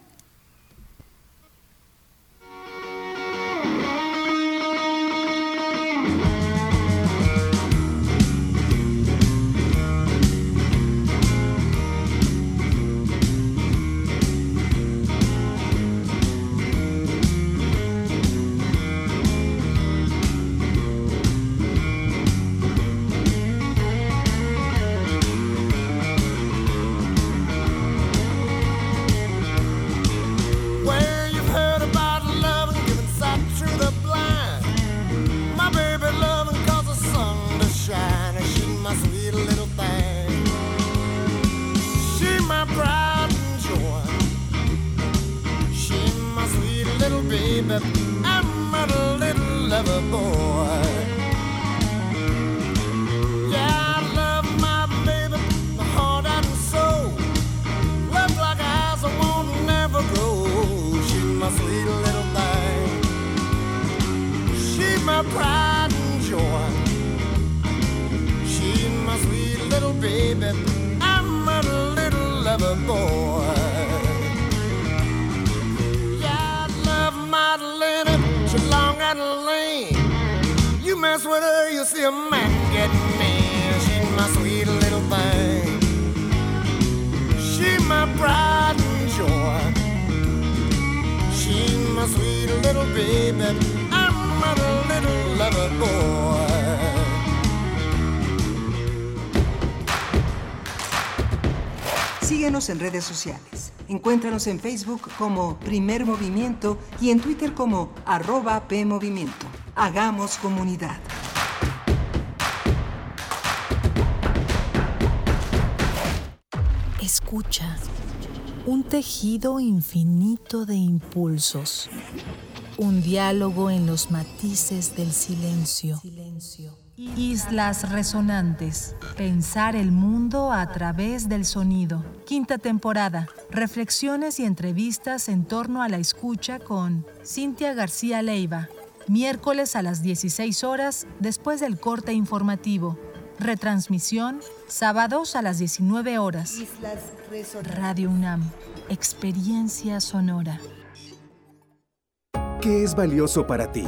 Síguenos en redes sociales. Encuéntranos en Facebook como Primer Movimiento y en Twitter como arroba PMovimiento. Hagamos comunidad. Escucha. Un tejido infinito de impulsos. Un diálogo en los matices del silencio. Islas Resonantes. Pensar el mundo a través del sonido. Quinta temporada. Reflexiones y entrevistas en torno a la escucha con Cintia García Leiva. Miércoles a las 16 horas después del corte informativo. Retransmisión sábados a las 19 horas. Radio UNAM. Experiencia sonora. ¿Qué es valioso para ti?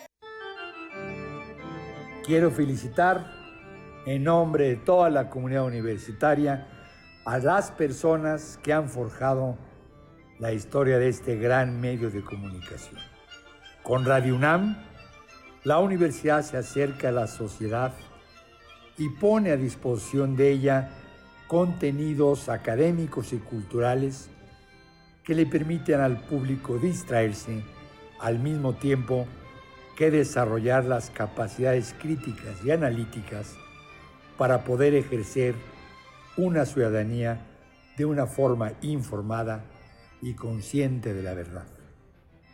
Quiero felicitar en nombre de toda la comunidad universitaria a las personas que han forjado la historia de este gran medio de comunicación. Con Radio UNAM, la universidad se acerca a la sociedad y pone a disposición de ella contenidos académicos y culturales que le permiten al público distraerse al mismo tiempo que desarrollar las capacidades críticas y analíticas para poder ejercer una ciudadanía de una forma informada y consciente de la verdad.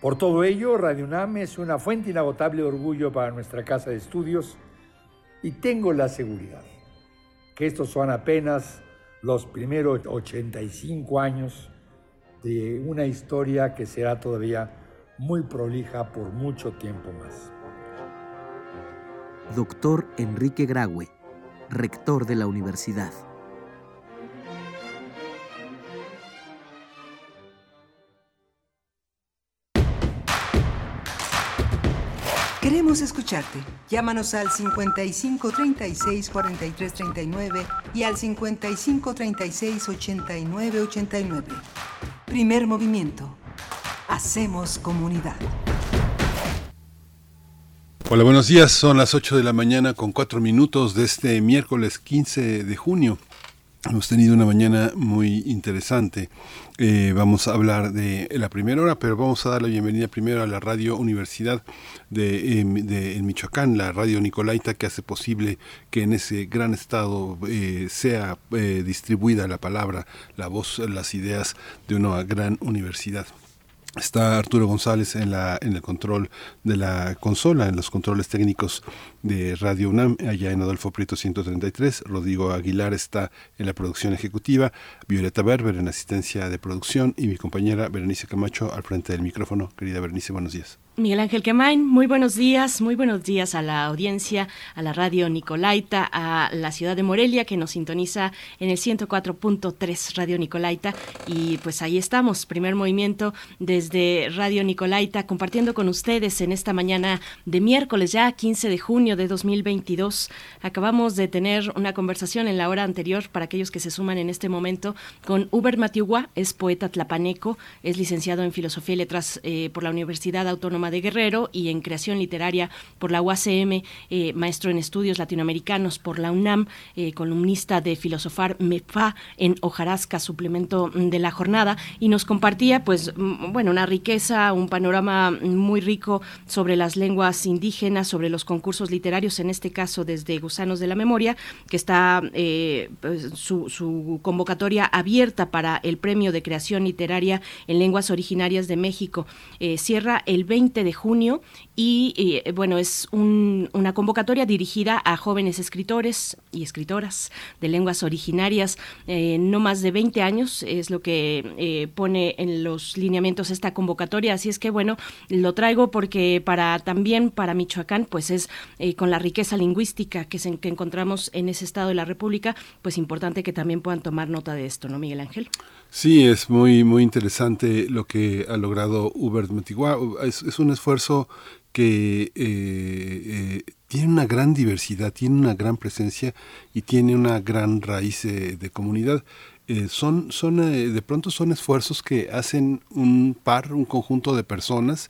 Por todo ello, Radio UNAM es una fuente inagotable de orgullo para nuestra casa de estudios y tengo la seguridad que estos son apenas los primeros 85 años de una historia que será todavía muy prolija por mucho tiempo más. Doctor Enrique Graue, rector de la universidad. Queremos escucharte. Llámanos al 55 36 43 39 y al 55 36 89 89. Primer movimiento. Hacemos comunidad. Hola, buenos días. Son las 8 de la mañana con 4 minutos de este miércoles 15 de junio. Hemos tenido una mañana muy interesante. Eh, vamos a hablar de la primera hora, pero vamos a dar la bienvenida primero a la Radio Universidad de, em, Michoacán, la Radio Nicolaita, que hace posible que en ese gran estado eh, sea eh, distribuida la palabra, la voz, las ideas de una gran universidad. Está Arturo González en, la, en el control de la consola, en los controles técnicos de Radio UNAM, allá en Adolfo Prieto 133. Rodrigo Aguilar está en la producción ejecutiva, Violeta Berber en asistencia de producción y mi compañera Berenice Camacho al frente del micrófono. Querida Berenice, buenos días. Miguel Ángel Quemain, muy buenos días, muy buenos días a la audiencia, a la radio Nicolaita, a la ciudad de Morelia que nos sintoniza en el 104.3 Radio Nicolaita y pues ahí estamos, primer movimiento desde Radio Nicolaita compartiendo con ustedes en esta mañana de miércoles ya 15 de junio de 2022. Acabamos de tener una conversación en la hora anterior para aquellos que se suman en este momento con Uber Matiugua, es poeta tlapaneco, es licenciado en Filosofía y Letras eh, por la Universidad Autónoma De Guerrero y en creación literaria por la UACM, eh, maestro en estudios latinoamericanos por la UNAM, eh, columnista de Filosofar MEPA en Hojarasca, suplemento de la jornada, y nos compartía, pues, bueno, una riqueza, un panorama muy rico sobre las lenguas indígenas, sobre los concursos literarios, en este caso desde Gusanos de la Memoria, que está eh, pues, su, convocatoria abierta para el Premio de Creación Literaria en Lenguas Originarias de México. Cierra el 20 de junio y eh, bueno, es una convocatoria dirigida a jóvenes escritores y escritoras de lenguas originarias, eh, no más de 20 años es lo que eh, pone en los lineamientos esta convocatoria, así es que bueno, lo traigo porque para también para Michoacán, pues es con la riqueza lingüística que, se, que encontramos en ese estado de la República, pues importante que también puedan tomar nota de esto, ¿no, Miguel Ángel? Sí, es muy, muy interesante lo que ha logrado Hubert Metigua. Es, es un esfuerzo que eh, eh, tiene una gran diversidad, tiene una gran presencia y tiene una gran raíz de comunidad. Eh, son, son de pronto son esfuerzos que hacen un par, un conjunto de personas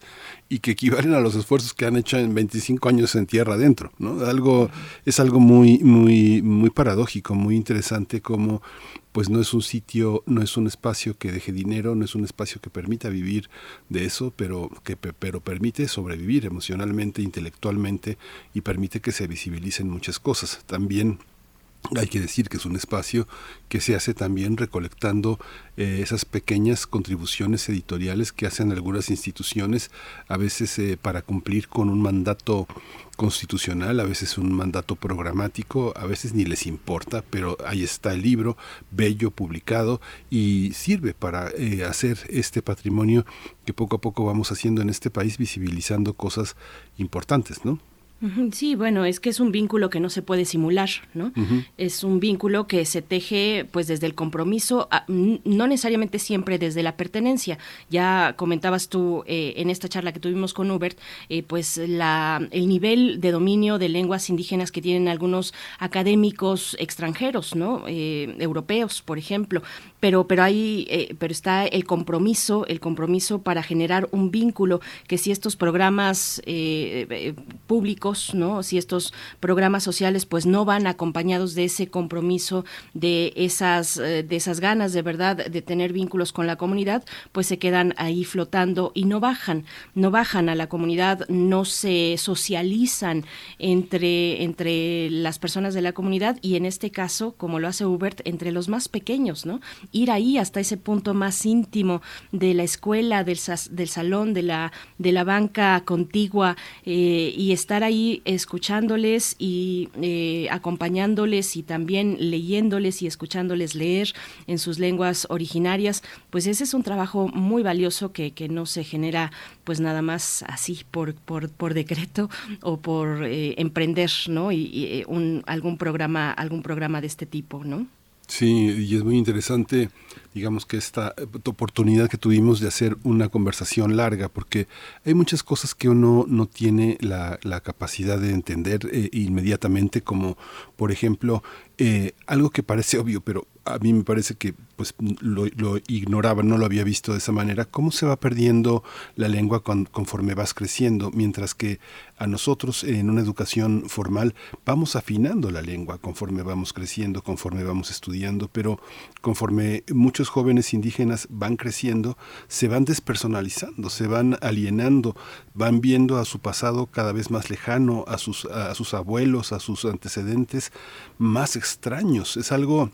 y que equivalen a los esfuerzos que han hecho en 25 años en tierra adentro, ¿no? Algo, es algo muy, muy, muy paradójico, muy interesante como pues no es un sitio, no es un espacio que deje dinero, no es un espacio que permita vivir de eso, pero que pero permite sobrevivir emocionalmente, intelectualmente y permite que se visibilicen muchas cosas. También hay que decir que es un espacio que se hace también recolectando eh, esas pequeñas contribuciones editoriales que hacen algunas instituciones, a veces eh, para cumplir con un mandato constitucional, a veces un mandato programático, a veces ni les importa, pero ahí está el libro, bello, publicado, y sirve para eh, hacer este patrimonio que poco a poco vamos haciendo en este país, visibilizando cosas importantes, ¿no? Sí, bueno, es que es un vínculo que no se puede simular, ¿no? Es un vínculo que se teje pues desde el compromiso, no necesariamente siempre desde la pertenencia. Ya comentabas tú eh, en esta charla que tuvimos con Hubert, eh, pues la, el nivel de dominio de lenguas indígenas que tienen algunos académicos extranjeros, ¿no? Eh, europeos, por ejemplo. Pero, pero hay, pero está el compromiso, el compromiso para generar un vínculo que si estos programas públicos ¿no? Si estos programas sociales pues no van acompañados de ese compromiso, de esas, eh, de esas ganas de verdad de tener vínculos con la comunidad, pues se quedan ahí flotando y no bajan, no bajan a la comunidad, no se socializan entre, entre las personas de la comunidad y en este caso, como lo hace Hubert, entre los más pequeños, ¿no? Ir ahí hasta ese punto más íntimo de la escuela, del, del salón, de la, de la banca contigua eh, y estar ahí escuchándoles y eh, acompañándoles y también leyéndoles y escuchándoles leer en sus lenguas originarias, pues ese es un trabajo muy valioso que, que no se genera pues nada más así por, por, por decreto o por eh, emprender, ¿no? Y, y eh, un, algún programa, algún programa de este tipo, ¿no? Sí, y es muy interesante digamos que esta oportunidad que tuvimos de hacer una conversación larga, porque hay muchas cosas que uno no tiene la, capacidad de entender eh, inmediatamente, como por ejemplo eh, algo que parece obvio, pero a mí me parece que pues lo, ignoraba, no lo había visto de esa manera, cómo se va perdiendo la lengua conforme vas creciendo, mientras que a nosotros en una educación formal vamos afinando la lengua conforme vamos creciendo, conforme vamos estudiando, pero conforme muchos jóvenes indígenas van creciendo, se van despersonalizando, se van alienando, van viendo a su pasado cada vez más lejano, a sus, a sus abuelos, a sus antecedentes más extraños. Es algo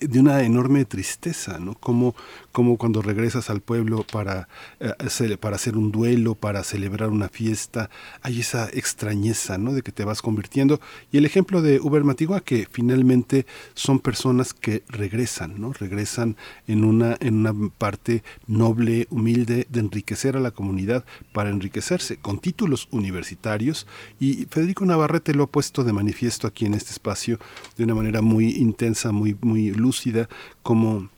de una enorme tristeza, ¿no? Como, como cuando regresas al pueblo para, eh, para hacer un duelo, para celebrar una fiesta, hay esa extrañeza, ¿no? De que te vas convirtiendo. Y el ejemplo de Uber Matigua, que finalmente son personas que regresan, ¿no? Regresan en una, en una parte noble, humilde, de enriquecer a la comunidad para enriquecerse, con títulos universitarios. Y Federico Navarrete lo ha puesto de manifiesto aquí en este espacio de una manera muy intensa, muy, muy lúcida como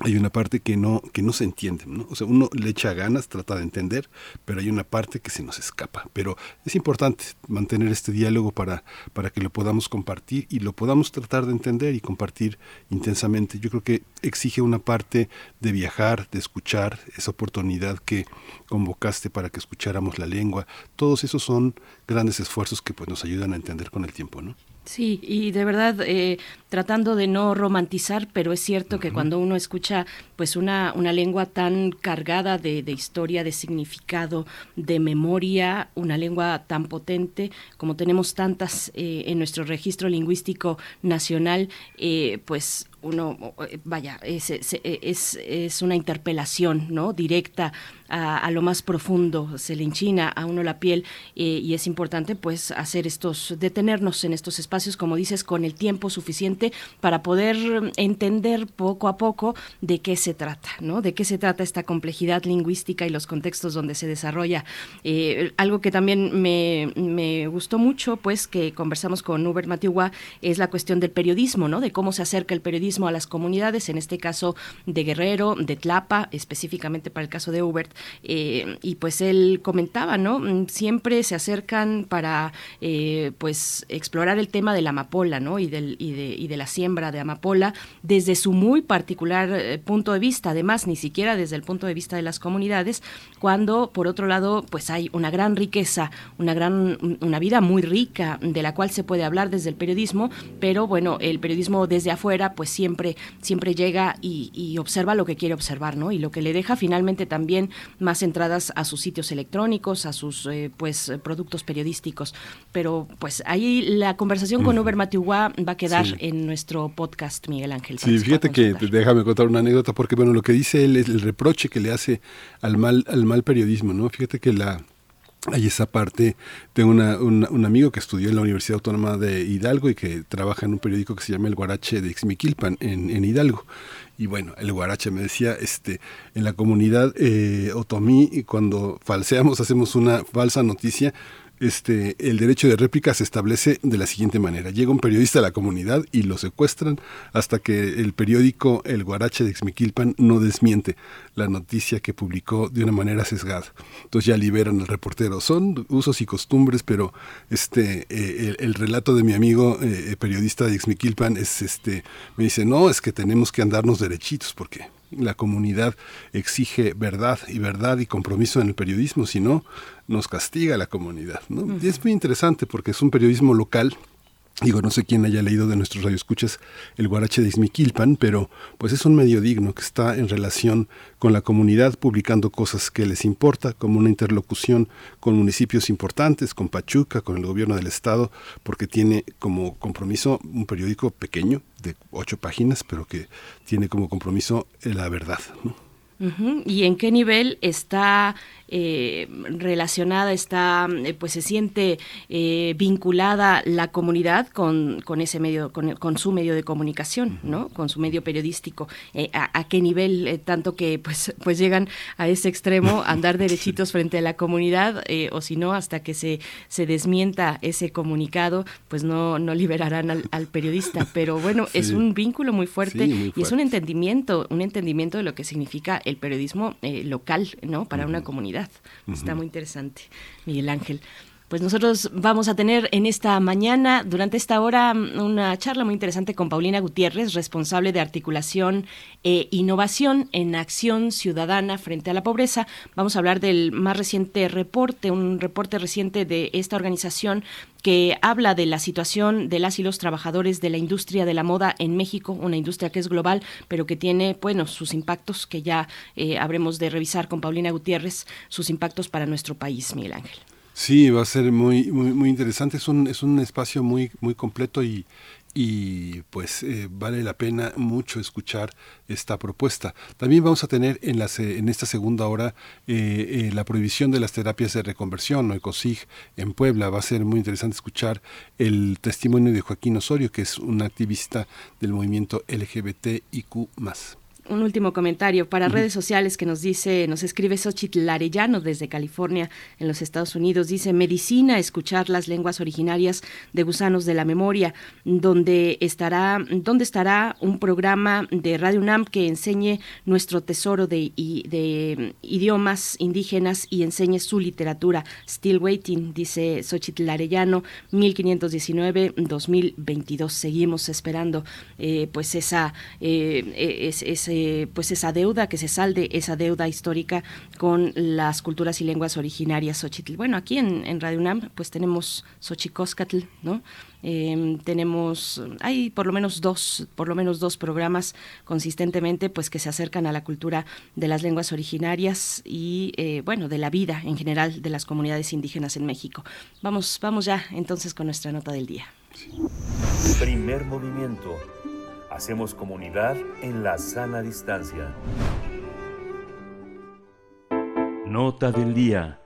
hay una parte que no que no se entiende ¿no? o sea uno le echa ganas trata de entender pero hay una parte que se nos escapa. Pero es importante mantener este diálogo para para que lo podamos compartir y lo podamos tratar de entender y compartir intensamente. Yo creo que exige una parte de viajar de escuchar esa oportunidad que convocaste para que escucháramos la lengua. Todos esos son grandes esfuerzos que pues nos ayudan a entender con el tiempo no Sí, y de verdad eh, tratando de no romantizar, pero es cierto que cuando uno escucha pues una, una lengua tan cargada de, de, historia, de significado, de memoria, una lengua tan potente como tenemos tantas eh, en nuestro registro lingüístico nacional, eh, pues uno, vaya, es, es, es, una interpelación ¿no? directa a, lo más profundo, se le enchina a uno la piel eh, y es importante pues hacer estos, detenernos en estos espacios, como dices, con el tiempo suficiente para poder entender poco a poco de qué se trata, ¿no? De qué se trata esta complejidad lingüística y los contextos donde se desarrolla. Eh, algo que también me, me, gustó mucho, pues que conversamos con Hubert Matiwa, es la cuestión del periodismo, ¿no? De cómo se acerca el periodismo a las comunidades, en este caso de Guerrero, de Tlapa, específicamente para el caso de Hubert, eh, y pues él comentaba, ¿no? Mm, siempre se acercan para eh, pues explorar el tema de la amapola, ¿no? Y, del, y, de, y de la siembra de amapola desde su muy particular eh, punto de vista, además ni siquiera desde el punto de vista de las comunidades, cuando por otro lado pues hay una gran riqueza, una gran una vida muy rica de la cual se puede hablar desde el periodismo, pero bueno, el periodismo desde afuera pues siempre, siempre llega y, y, observa lo que quiere observar, ¿no? Y lo que le deja finalmente también más entradas a sus sitios electrónicos, a sus eh, pues productos periodísticos. Pero pues ahí la conversación con Uber Matiuá va a quedar sí. en nuestro podcast, Miguel Ángel. Sí, fíjate que déjame contar una anécdota, porque bueno, lo que dice él es el reproche que le hace al mal, al mal periodismo, ¿no? Fíjate que la hay esa parte, tengo un, amigo que estudió en la Universidad Autónoma de Hidalgo y que trabaja en un periódico que se llama El Guarache de Ixmiquilpan en, en Hidalgo. Y bueno, el Guarache me decía, este, en la comunidad eh, otomí, cuando falseamos, hacemos una falsa noticia, este, el derecho de réplica se establece de la siguiente manera. Llega un periodista a la comunidad y lo secuestran hasta que el periódico El Guarache de Xmiquilpan no desmiente la noticia que publicó de una manera sesgada. Entonces ya liberan al reportero. Son usos y costumbres, pero este, eh, el, el, relato de mi amigo eh, periodista de Xmiquilpan es, este, me dice, no, es que tenemos que andarnos derechitos porque la comunidad exige verdad y verdad y compromiso en el periodismo, si no, nos castiga la comunidad. ¿no? Uh -huh. Y es muy interesante porque es un periodismo local. Digo, no sé quién haya leído de nuestros radioescuchas el Guarache de Izmiquilpan, pero pues es un medio digno que está en relación con la comunidad, publicando cosas que les importa, como una interlocución con municipios importantes, con Pachuca, con el gobierno del estado, porque tiene como compromiso un periódico pequeño, de ocho páginas, pero que tiene como compromiso la verdad. ¿Y en qué nivel está eh, relacionada, está, eh, pues se siente eh, vinculada la comunidad con, con ese medio, con, con, su medio de comunicación, ¿no? Con su medio periodístico. A, a, qué nivel, tanto que pues, pues llegan a ese extremo, andar derechitos frente a la comunidad, o si no, hasta que se, se desmienta ese comunicado, pues no, no liberarán al, al periodista. Pero bueno, sí. es un vínculo muy fuerte, sí, muy fuerte, y es un entendimiento, un entendimiento de lo que significa el periodismo local, ¿no? Para uh -huh. una comunidad. Está muy interesante, Miguel Ángel. Pues nosotros vamos a tener en esta mañana, durante esta hora, una charla muy interesante con Paulina Gutiérrez, responsable de articulación e innovación en acción ciudadana frente a la pobreza. Vamos a hablar del más reciente reporte, un reporte reciente de esta organización que habla de la situación de las y los trabajadores de la industria de la moda en México, una industria que es global, pero que tiene, bueno, sus impactos que ya eh, habremos de revisar con Paulina Gutiérrez, sus impactos para nuestro país, Miguel Ángel. Sí, va a ser muy, muy, muy interesante. Es un, es un espacio muy, muy completo y, y pues eh, vale la pena mucho escuchar esta propuesta. También vamos a tener en, la, en esta segunda hora eh, eh, la prohibición de las terapias de reconversión, o ECOSIG, en Puebla. Va a ser muy interesante escuchar el testimonio de Joaquín Osorio, que es un activista del movimiento LGBTIQ+. Un último comentario para redes sociales que nos dice, nos escribe Xochitl Arellano desde California, en los Estados Unidos. Dice, medicina, escuchar las lenguas originarias de gusanos de la memoria, donde estará, donde estará un programa de Radio UNAM que enseñe nuestro tesoro de, de idiomas indígenas y enseñe su literatura. Still waiting, dice Xochitl Arellano, 1519-2022. Seguimos esperando eh, pues esa eh, es, pues esa deuda que se salde esa deuda histórica con las culturas y lenguas originarias Xochitl. Bueno, aquí en, en Radio UNAM pues tenemos Xochicóscatl, ¿no? Em, tenemos, hay por lo menos dos, por lo menos dos programas consistentemente, pues que se acercan a la cultura de las lenguas originarias y eh, bueno, de la vida en general de las comunidades indígenas en México. Vamos, vamos ya entonces con nuestra nota del día. Primer movimiento. Hacemos comunidad en la sana distancia. Nota del día.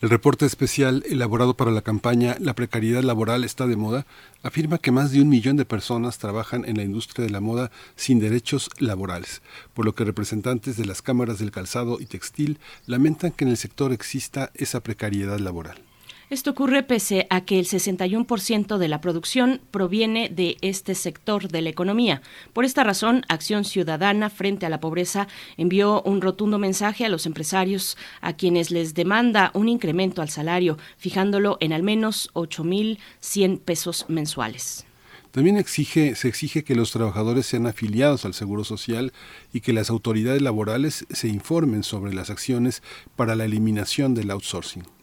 El reporte especial elaborado para la campaña La precariedad laboral está de moda afirma que más de un millón de personas trabajan en la industria de la moda sin derechos laborales, por lo que representantes de las cámaras del calzado y textil lamentan que en el sector exista esa precariedad laboral. Esto ocurre pese a que el 61% de la producción proviene de este sector de la economía. Por esta razón, Acción Ciudadana frente a la pobreza envió un rotundo mensaje a los empresarios a quienes les demanda un incremento al salario, fijándolo en al menos 8.100 pesos mensuales. También exige, se exige que los trabajadores sean afiliados al Seguro Social y que las autoridades laborales se informen sobre las acciones para la eliminación del outsourcing.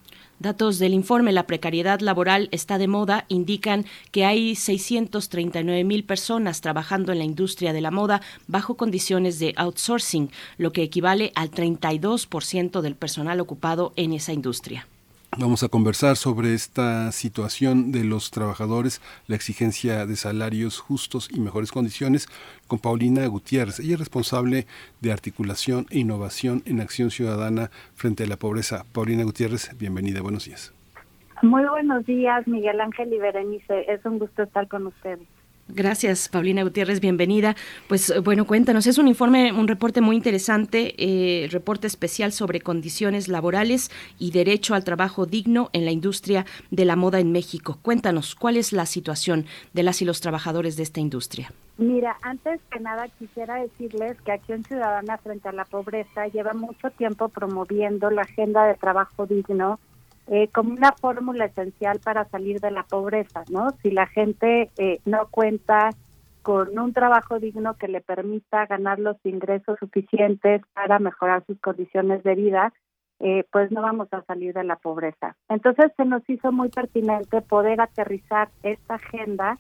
Datos del informe La precariedad laboral está de moda indican que hay 639 mil personas trabajando en la industria de la moda bajo condiciones de outsourcing, lo que equivale al 32% del personal ocupado en esa industria. Vamos a conversar sobre esta situación de los trabajadores, la exigencia de salarios justos y mejores condiciones con Paulina Gutiérrez. Ella es responsable de articulación e innovación en acción ciudadana frente a la pobreza. Paulina Gutiérrez, bienvenida, buenos días. Muy buenos días, Miguel Ángel y Berenice. Es un gusto estar con ustedes. Gracias, Paulina Gutiérrez, bienvenida. Pues eh, bueno, cuéntanos, es un informe, un reporte muy interesante, eh, reporte especial sobre condiciones laborales y derecho al trabajo digno en la industria de la moda en México. Cuéntanos, ¿cuál es la situación de las y los trabajadores de esta industria? Mira, antes que nada quisiera decirles que Acción Ciudadana frente a la pobreza lleva mucho tiempo promoviendo la agenda de trabajo digno eh, como una fórmula esencial para salir de la pobreza, ¿no? Si la gente eh, no cuenta con un trabajo digno que le permita ganar los ingresos suficientes para mejorar sus condiciones de vida, eh, pues no vamos a salir de la pobreza. Entonces se nos hizo muy pertinente poder aterrizar esta agenda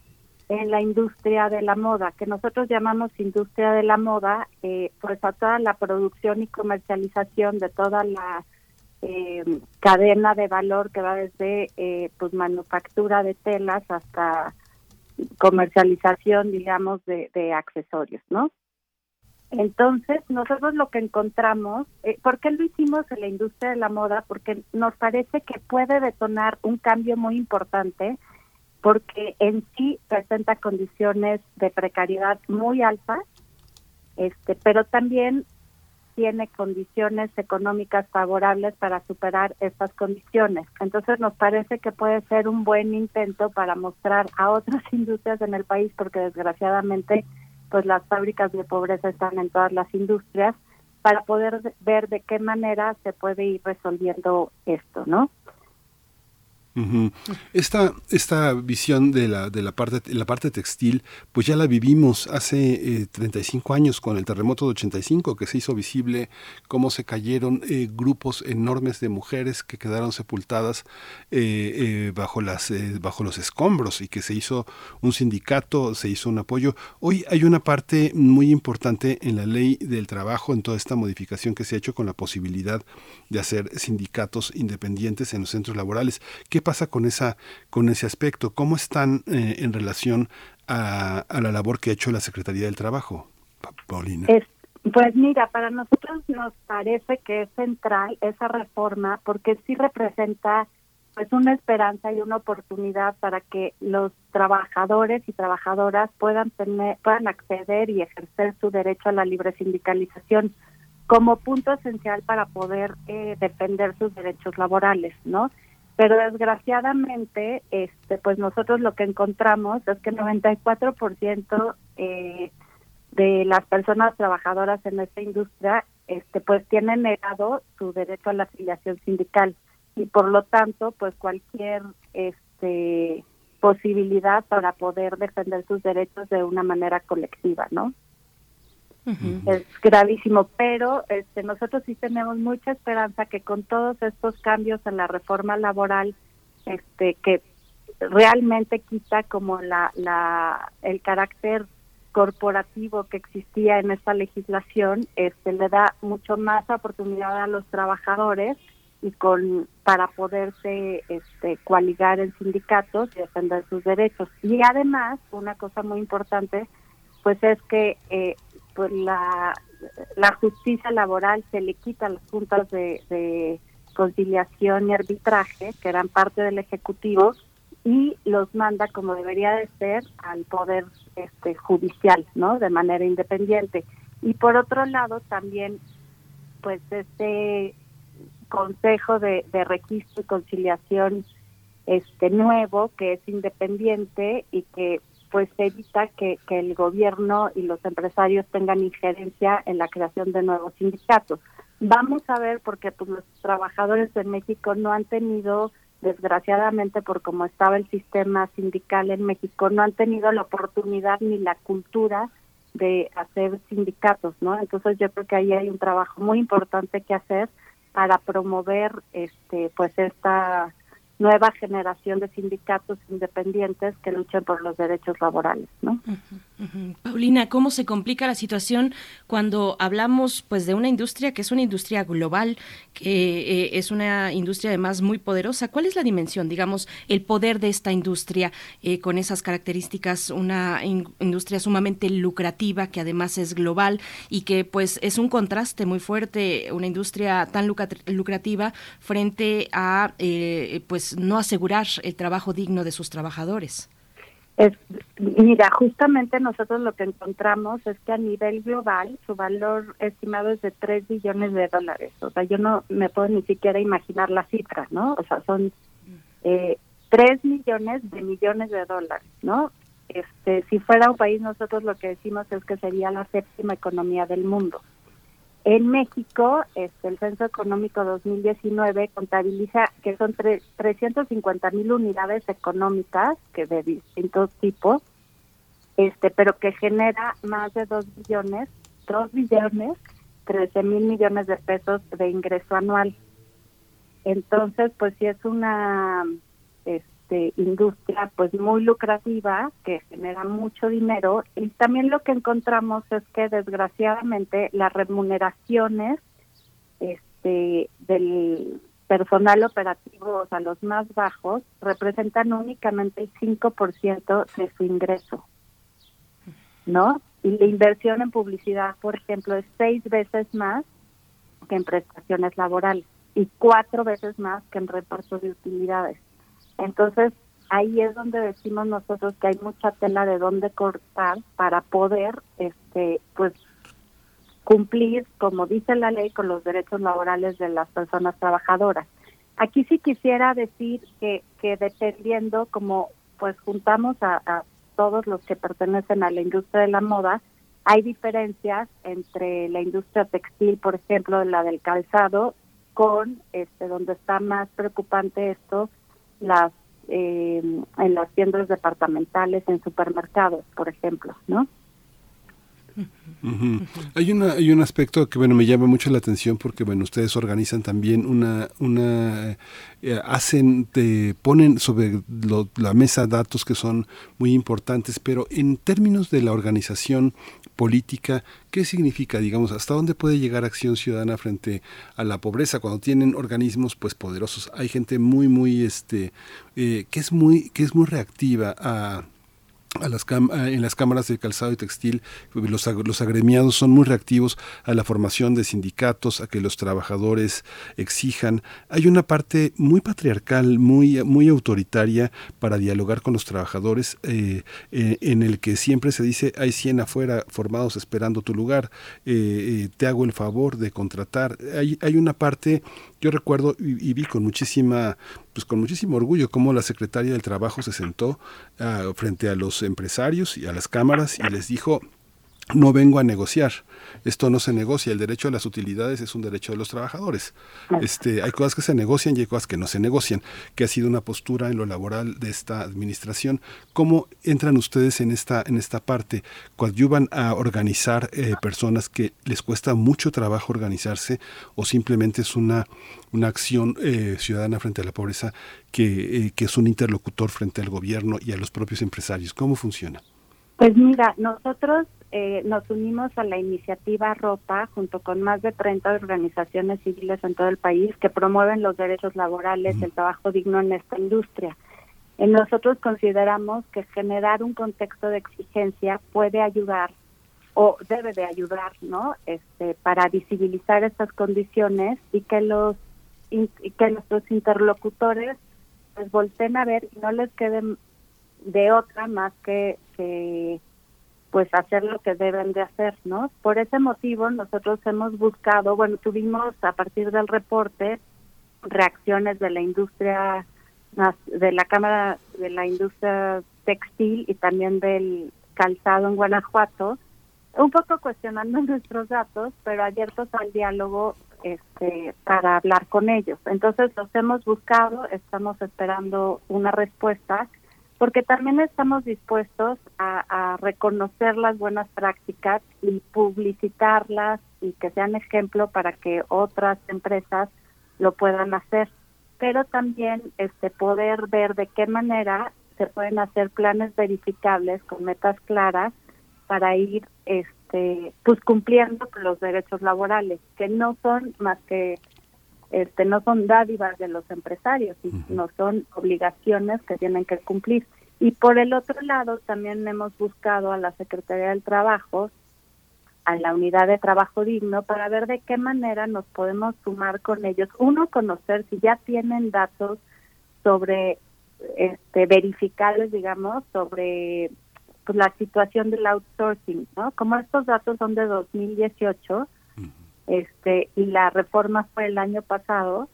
en la industria de la moda, que nosotros llamamos industria de la moda, pues a toda la producción y comercialización de toda la eh, cadena de valor que va desde eh, pues manufactura de telas hasta comercialización, digamos, de, accesorios, ¿no? Entonces, nosotros lo que encontramos, eh, ¿por qué lo hicimos en la industria de la moda? Porque nos parece que puede detonar un cambio muy importante, porque en sí presenta condiciones de precariedad muy altas, este, pero también tiene condiciones económicas favorables para superar estas condiciones. Entonces nos parece que puede ser un buen intento para mostrar a otras industrias en el país, porque desgraciadamente pues las fábricas de pobreza están en todas las industrias, para poder ver de qué manera se puede ir resolviendo esto, ¿no? Esta, esta visión de la, de la parte la parte textil, pues ya la vivimos hace 35 eh, años con el terremoto de 85, que se hizo visible cómo se cayeron eh, grupos enormes de mujeres que quedaron sepultadas eh, bajo, las, bajo los escombros y que se hizo un sindicato, se hizo un apoyo. Hoy hay una parte muy importante en la ley del trabajo, en toda esta modificación que se ha hecho con la posibilidad de hacer sindicatos independientes en los centros laborales. ¿Qué pasa con, esa, con ese aspecto? ¿Cómo están eh, en relación a, la labor que ha hecho la Secretaría del Trabajo, Paulina? pues mira, para nosotros nos parece que es central esa reforma porque sí representa pues una esperanza y una oportunidad para que los trabajadores y trabajadoras puedan tener puedan acceder y ejercer su derecho a la libre sindicalización como punto esencial para poder eh, defender sus derechos laborales, ¿no? Pero desgraciadamente, este, pues nosotros lo que encontramos es que el 94% eh, de las personas trabajadoras en esta industria, este, pues tienen negado su derecho a la afiliación sindical. Y por lo tanto pues cualquier este posibilidad para poder defender sus derechos de una manera colectiva no es gravísimo pero este nosotros sí tenemos mucha esperanza que con todos estos cambios en la reforma laboral este que realmente quita como la la el carácter corporativo que existía en esta legislación este le da mucho más oportunidad a los trabajadores y con para poderse este, coaligar en sindicatos y defender sus derechos. Y además, una cosa muy importante, pues es que eh, pues la, la justicia laboral se le quita las juntas de, conciliación y arbitraje, que eran parte del Ejecutivo, y los manda como debería de ser al poder este judicial, ¿no? De manera independiente. Y por otro lado también pues este Consejo de, Registro y Conciliación este nuevo que es independiente y que pues evita que, que el gobierno y los empresarios tengan injerencia en la creación de nuevos sindicatos. Vamos a ver porque pues, los trabajadores de México no han tenido desgraciadamente por cómo estaba el sistema sindical en México no han tenido la oportunidad ni la cultura de hacer sindicatos, ¿no? Entonces yo creo que ahí hay un trabajo muy importante que hacer para promover este pues esta nueva generación de sindicatos independientes que luchen por los derechos laborales, ¿no? Paulina, ¿cómo se complica la situación cuando hablamos pues de una industria que es una industria global, que eh, es una industria además muy poderosa? ¿Cuál es la dimensión, digamos, el poder de esta industria eh, con esas características, una industria sumamente lucrativa que además es global y que pues es un contraste muy fuerte, una industria tan lucrativa frente a eh, pues no asegurar el trabajo digno de sus trabajadores? Es, mira, justamente nosotros lo que encontramos es que a nivel global su valor estimado es de 3 billones de dólares. O sea, yo no me puedo ni siquiera imaginar la cifra, ¿no? O sea, son eh, 3 millones de millones de dólares, ¿no? Este, si fuera un país, nosotros lo que decimos es que sería la séptima economía del mundo. En México, este, el Censo Económico 2019 contabiliza que son 350 mil unidades económicas que de distintos tipos, este, pero que genera más de 2 billones, 2 billones, 13 mil millones de pesos de ingreso anual. Entonces, pues sí es una este, industria pues muy lucrativa que genera mucho dinero y también lo que encontramos es que desgraciadamente las remuneraciones este del personal operativo, o sea, los más bajos, representan únicamente el 5% de su ingreso, ¿no? Y la inversión en publicidad, por ejemplo, es seis veces más que en prestaciones laborales y cuatro veces más que en reparto de utilidades. Entonces, ahí es donde decimos nosotros que hay mucha tela de dónde cortar para poder, este, pues, cumplir, como dice la ley, con los derechos laborales de las personas trabajadoras. Aquí sí quisiera decir que, que dependiendo, como pues juntamos a, a todos los que pertenecen a la industria de la moda, hay diferencias entre la industria textil, por ejemplo, la del calzado, con este donde está más preocupante esto, las eh, en las tiendas departamentales, en supermercados, por ejemplo, ¿no? Hay una hay un aspecto que bueno me llama mucho la atención porque bueno ustedes organizan también una una eh, hacen te ponen sobre la mesa datos que son muy importantes pero en términos de la organización política, ¿qué significa, digamos, hasta dónde puede llegar acción ciudadana frente a la pobreza cuando tienen organismos pues poderosos? Hay gente muy muy este eh, que es muy que es muy reactiva a a las en las cámaras de calzado y textil, los, los agremiados son muy reactivos a la formación de sindicatos, a que los trabajadores exijan. Hay una parte muy patriarcal, muy, muy autoritaria para dialogar con los trabajadores, eh, eh, en el que siempre se dice hay 100 afuera formados esperando tu lugar, eh, te hago el favor de contratar. Hay, hay una parte yo recuerdo y, vi con muchísima, pues con muchísimo orgullo cómo la secretaria del Trabajo se sentó ah, frente a los empresarios y a las cámaras y les dijo no vengo a negociar. Esto no se negocia. El derecho a las utilidades es un derecho de los trabajadores. Este, hay cosas que se negocian y hay cosas que no se negocian, que ha sido una postura en lo laboral de esta administración. ¿Cómo entran ustedes en esta, en esta parte? ¿Coadyuvan a organizar eh, personas que les cuesta mucho trabajo organizarse o simplemente es una, una acción eh, ciudadana frente a la pobreza que, eh, que es un interlocutor frente al gobierno y a los propios empresarios? ¿Cómo funciona? Pues mira, nosotros eh, nos unimos a la iniciativa ROPA junto con más de 30 organizaciones civiles en todo el país que promueven los derechos laborales, el trabajo digno en esta industria. Eh, nosotros consideramos que generar un contexto de exigencia puede ayudar o debe de ayudar, ¿no? Este, para visibilizar estas condiciones y que los y que nuestros interlocutores pues volteen a ver y no les queden de otra más que, que pues hacer lo que deben de hacer, ¿no? Por ese motivo nosotros hemos buscado, bueno, tuvimos a partir del reporte reacciones de la industria de la Cámara de la Industria Textil y también del calzado en Guanajuato, un poco cuestionando nuestros datos, pero abiertos al diálogo este, para hablar con ellos. Entonces los hemos buscado, estamos esperando una respuesta porque también estamos dispuestos a, reconocer las buenas prácticas y publicitarlas y que sean ejemplo para que otras empresas lo puedan hacer, pero también este poder ver de qué manera se pueden hacer planes verificables con metas claras para ir este pues cumpliendo los derechos laborales, que no son más que este no son dádivas de los empresarios, no son obligaciones que tienen que cumplir. Y por el otro lado, también hemos buscado a la Secretaría del Trabajo, a la Unidad de Trabajo Digno, para ver de qué manera nos podemos sumar con ellos. Uno, conocer si ya tienen datos sobre, este, verificables, digamos, sobre pues, la situación del outsourcing, ¿no? Como estos datos son de 2018, este y la reforma fue el año pasado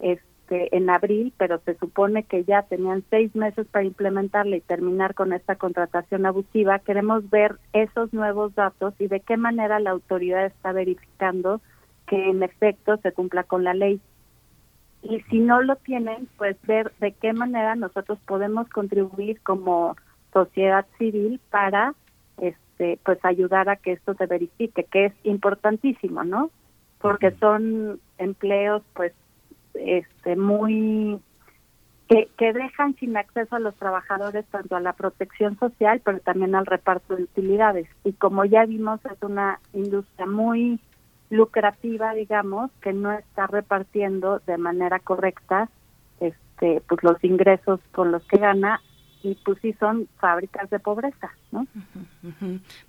este en abril pero se supone que ya tenían seis meses para implementarla y terminar con esta contratación abusiva. Queremos ver esos nuevos datos y de qué manera la autoridad está verificando que en efecto se cumpla con la ley. Y si no lo tienen pues ver de qué manera nosotros podemos contribuir como sociedad civil para este, pues ayudar a que esto se verifique, que es importantísimo, ¿no? Porque son empleos pues este muy que, que dejan sin acceso a los trabajadores tanto a la protección social pero también al reparto de utilidades. Y como ya vimos es una industria muy lucrativa digamos que no está repartiendo de manera correcta este pues los ingresos con los que gana y pues sí son fábricas de pobreza, ¿no?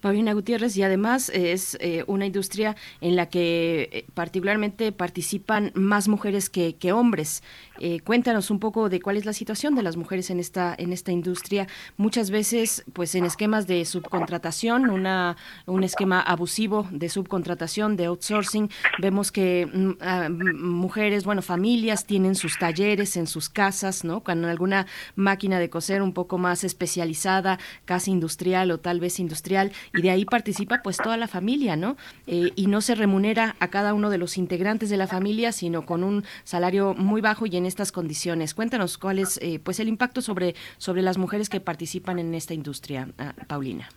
Paulina Gutiérrez, y además es eh, una industria en la que eh, particularmente participan más mujeres que, hombres. Eh, cuéntanos un poco de cuál es la situación de las mujeres en esta, en esta industria, muchas veces pues en esquemas de subcontratación, una, un esquema abusivo de subcontratación, de outsourcing. Vemos que mm, ah, mujeres, bueno, familias tienen sus talleres en sus casas, ¿no? Con alguna máquina de coser un poco más especializada, casi industrial o tal vez industrial, y de ahí participa pues toda la familia, ¿no? Eh, y no se remunera a cada uno de los integrantes de la familia, sino con un salario muy bajo y en estas condiciones. Cuéntanos cuál es eh, pues el impacto sobre, sobre las mujeres que participan en esta industria, ah, Paulina.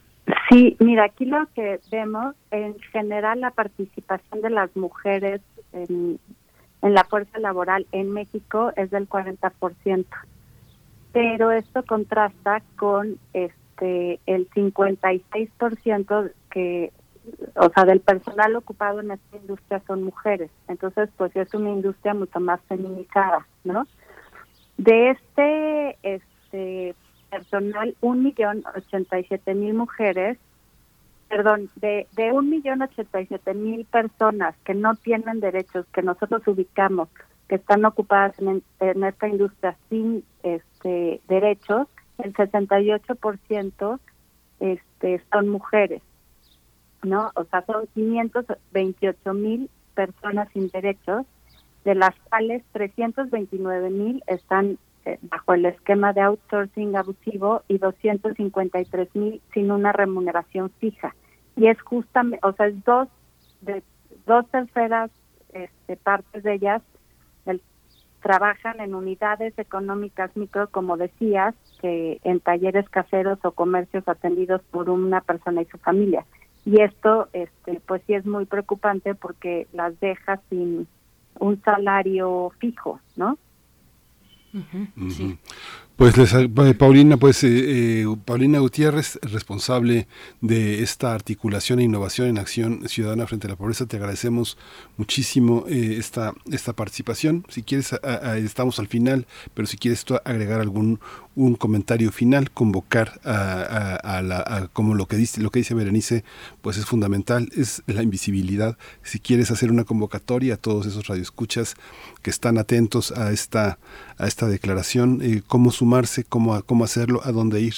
Sí, mira, aquí lo que vemos, en general la participación de las mujeres en, la fuerza laboral en México es del 40% pero esto contrasta con este el 56% que o sea, del personal ocupado en esta industria son mujeres. Entonces, pues es una industria mucho más feminizada, ¿no? De este este personal un millón ochenta y siete mil mujeres, perdón, de, de un millón ochenta y siete mil personas que no tienen derechos, que nosotros ubicamos, que están ocupadas en, en esta industria sin este derechos, el 68% este, son mujeres, ¿no? O sea, son 528 mil personas sin derechos, de las cuales 329 mil están eh, bajo el esquema de outsourcing abusivo y 253 mil sin una remuneración fija. Y es justamente, o sea, es dos, de, dos terceras este, partes de ellas trabajan en unidades económicas micro, como decías, que en talleres caseros o comercios atendidos por una persona y su familia. Y esto, este, pues sí es muy preocupante porque las deja sin un salario fijo, ¿no? Pues les, eh, Paulina, pues eh, eh, Paulina Gutiérrez, responsable de esta articulación e innovación en acción ciudadana frente a la pobreza, te agradecemos muchísimo esta esta participación. Si quieres, estamos al final, pero si quieres tú agregar algún un comentario final, convocar a, la, como lo que dice lo que dice Berenice, pues es fundamental, es la invisibilidad. Si quieres hacer una convocatoria a todos esos radioescuchas que están atentos a esta a esta declaración, cómo su cómo, cómo hacerlo, a dónde ir.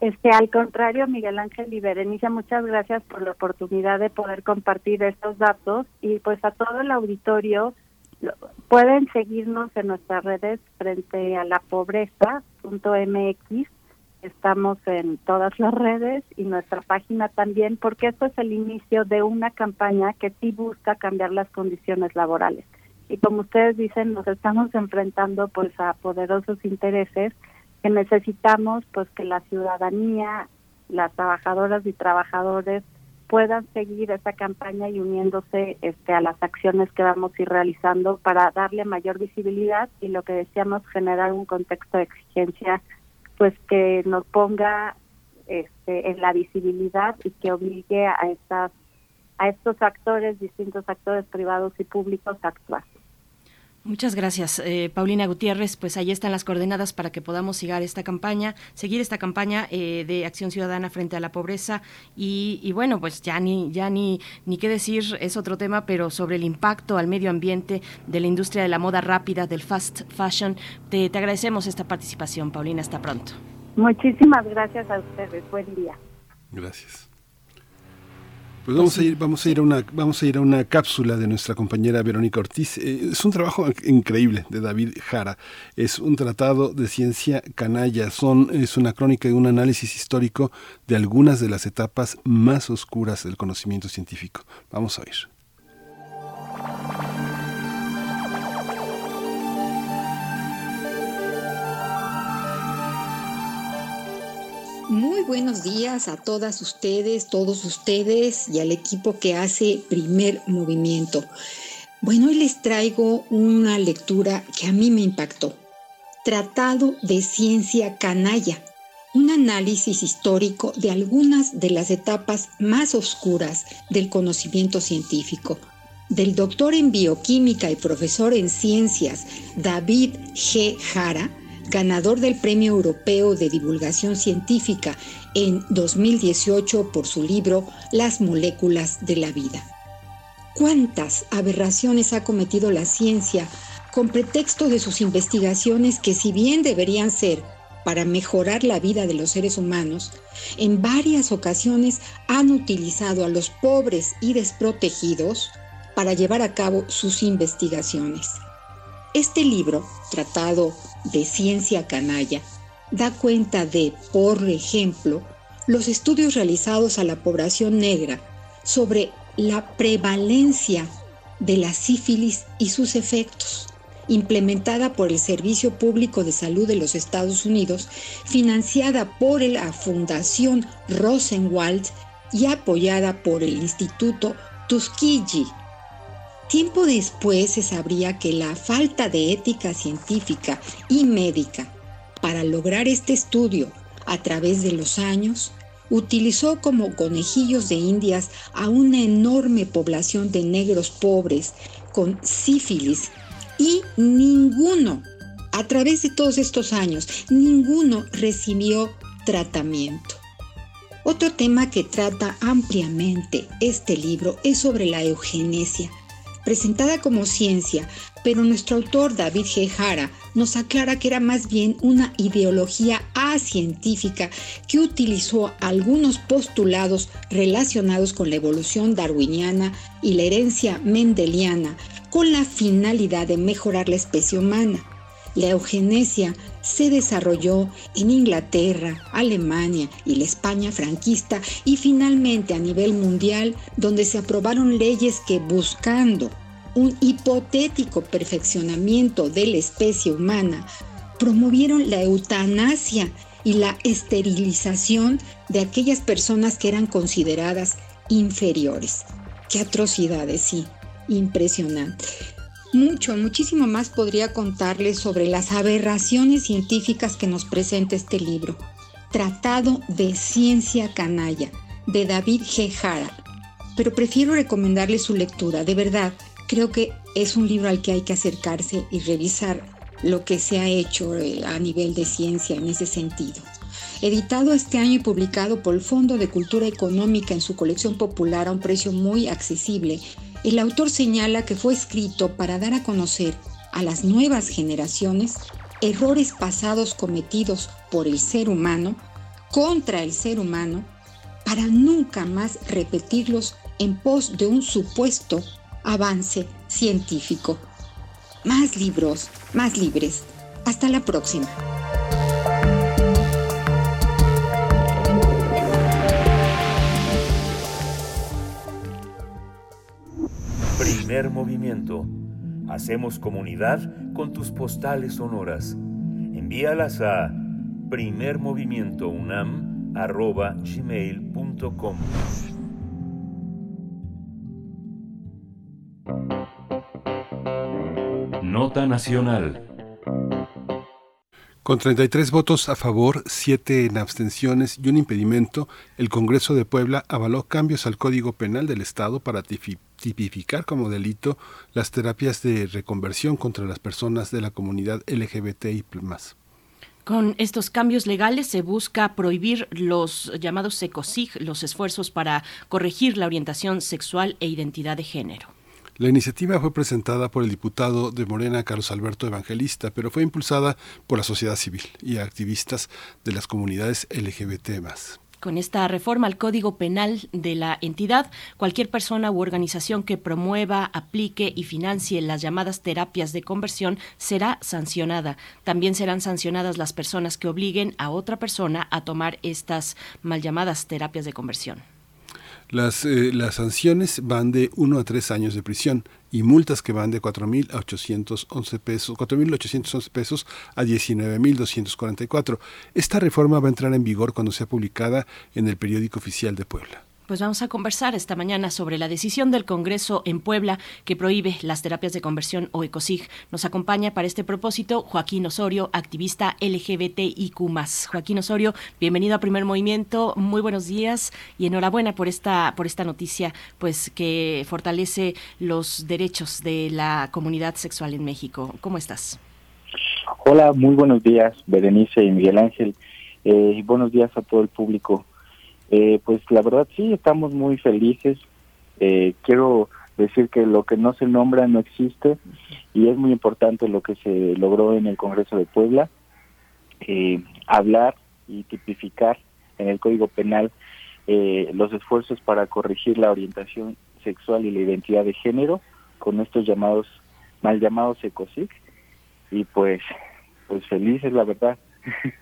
Este, al contrario, Miguel Ángel y Berenice, muchas gracias por la oportunidad de poder compartir estos datos y pues a todo el auditorio pueden seguirnos en nuestras redes frente a la pobreza.mx. Estamos en todas las redes y nuestra página también, porque esto es el inicio de una campaña que sí busca cambiar las condiciones laborales y como ustedes dicen nos estamos enfrentando pues a poderosos intereses que necesitamos pues que la ciudadanía las trabajadoras y trabajadores puedan seguir esta campaña y uniéndose este a las acciones que vamos a ir realizando para darle mayor visibilidad y lo que decíamos generar un contexto de exigencia pues que nos ponga este en la visibilidad y que obligue a estas a estos actores distintos actores privados y públicos a actuar Muchas gracias, eh, Paulina Gutiérrez. Pues ahí están las coordenadas para que podamos seguir esta campaña, seguir esta campaña eh, de acción ciudadana frente a la pobreza y, bueno, pues ya ni ya ni ni qué decir es otro tema, pero sobre el impacto al medio ambiente de la industria de la moda rápida, del fast fashion. Te, te agradecemos esta participación, Paulina. Hasta pronto. Muchísimas gracias a ustedes. Buen día. Gracias. Pues vamos a ir, vamos a ir a una, vamos a ir a una cápsula de nuestra compañera Verónica Ortiz. Eh, es un trabajo increíble de David Jara. Es un tratado de ciencia canalla. Son, es una crónica y un análisis histórico de algunas de las etapas más oscuras del conocimiento científico. Vamos a oír. Muy buenos días a todas ustedes, todos ustedes y al equipo que hace primer movimiento. Bueno, hoy les traigo una lectura que a mí me impactó. Tratado de Ciencia Canalla, un análisis histórico de algunas de las etapas más oscuras del conocimiento científico, del doctor en bioquímica y profesor en ciencias David G. Jara, ganador del Premio Europeo de Divulgación Científica en 2018 por su libro Las moléculas de la vida. ¿Cuántas aberraciones ha cometido la ciencia con pretexto de sus investigaciones que si bien deberían ser para mejorar la vida de los seres humanos, en varias ocasiones han utilizado a los pobres y desprotegidos para llevar a cabo sus investigaciones? Este libro, tratado de ciencia canalla, da cuenta de, por ejemplo, los estudios realizados a la población negra sobre la prevalencia de la sífilis y sus efectos, implementada por el Servicio Público de Salud de los Estados Unidos, financiada por la Fundación Rosenwald y apoyada por el Instituto Tuskegee Tiempo después se sabría que la falta de ética científica y médica para lograr este estudio a través de los años utilizó como conejillos de indias a una enorme población de negros pobres con sífilis y ninguno a través de todos estos años, ninguno recibió tratamiento. Otro tema que trata ampliamente este libro es sobre la eugenesia, presentada como ciencia, pero nuestro autor David G. Jara nos aclara que era más bien una ideología acientífica que utilizó algunos postulados relacionados con la evolución darwiniana y la herencia mendeliana con la finalidad de mejorar la especie humana. La eugenesia se desarrolló en Inglaterra, Alemania y la España franquista y finalmente a nivel mundial donde se aprobaron leyes que buscando un hipotético perfeccionamiento de la especie humana promovieron la eutanasia y la esterilización de aquellas personas que eran consideradas inferiores. Qué atrocidades, sí, impresionante. Mucho, muchísimo más podría contarles sobre las aberraciones científicas que nos presenta este libro. Tratado de Ciencia Canalla, de David G. Jara. Pero prefiero recomendarles su lectura, de verdad. Creo que es un libro al que hay que acercarse y revisar lo que se ha hecho eh, a nivel de ciencia en ese sentido. Editado este año y publicado por el Fondo de Cultura Económica en su colección popular a un precio muy accesible, el autor señala que fue escrito para dar a conocer a las nuevas generaciones errores pasados cometidos por el ser humano contra el ser humano para nunca más repetirlos en pos de un supuesto avance científico. Más libros, más libres. Hasta la próxima. Primer movimiento. Hacemos comunidad con tus postales sonoras. Envíalas a primermovimientounam.gmail.com Nota Nacional con 33 votos a favor, 7 en abstenciones y un impedimento, el Congreso de Puebla avaló cambios al Código Penal del Estado para tipificar como delito las terapias de reconversión contra las personas de la comunidad LGBTI+. Con estos cambios legales se busca prohibir los llamados ECOSIG, los esfuerzos para corregir la orientación sexual e identidad de género. La iniciativa fue presentada por el diputado de Morena, Carlos Alberto Evangelista, pero fue impulsada por la sociedad civil y activistas de las comunidades LGBT. Con esta reforma al Código Penal de la entidad, cualquier persona u organización que promueva, aplique y financie las llamadas terapias de conversión será sancionada. También serán sancionadas las personas que obliguen a otra persona a tomar estas mal llamadas terapias de conversión. Las, eh, las sanciones van de 1 a 3 años de prisión y multas que van de 4.811 pesos, 4.811 pesos a 19.244. Esta reforma va a entrar en vigor cuando sea publicada en el periódico oficial de Puebla. Pues vamos a conversar esta mañana sobre la decisión del Congreso en Puebla que prohíbe las terapias de conversión o ECOSIG. Nos acompaña para este propósito Joaquín Osorio, activista LGBTIQ. Joaquín Osorio, bienvenido a Primer Movimiento. Muy buenos días y enhorabuena por esta, por esta noticia, pues que fortalece los derechos de la comunidad sexual en México. ¿Cómo estás? Hola, muy buenos días, Berenice y Miguel Ángel. Eh, buenos días a todo el público eh, pues la verdad sí, estamos muy felices. Eh, quiero decir que lo que no se nombra no existe y es muy importante lo que se logró en el Congreso de Puebla, eh, hablar y tipificar en el Código Penal los esfuerzos para corregir la orientación sexual y la identidad de género con estos llamados, mal llamados ECOSIC y pues, pues felices la verdad.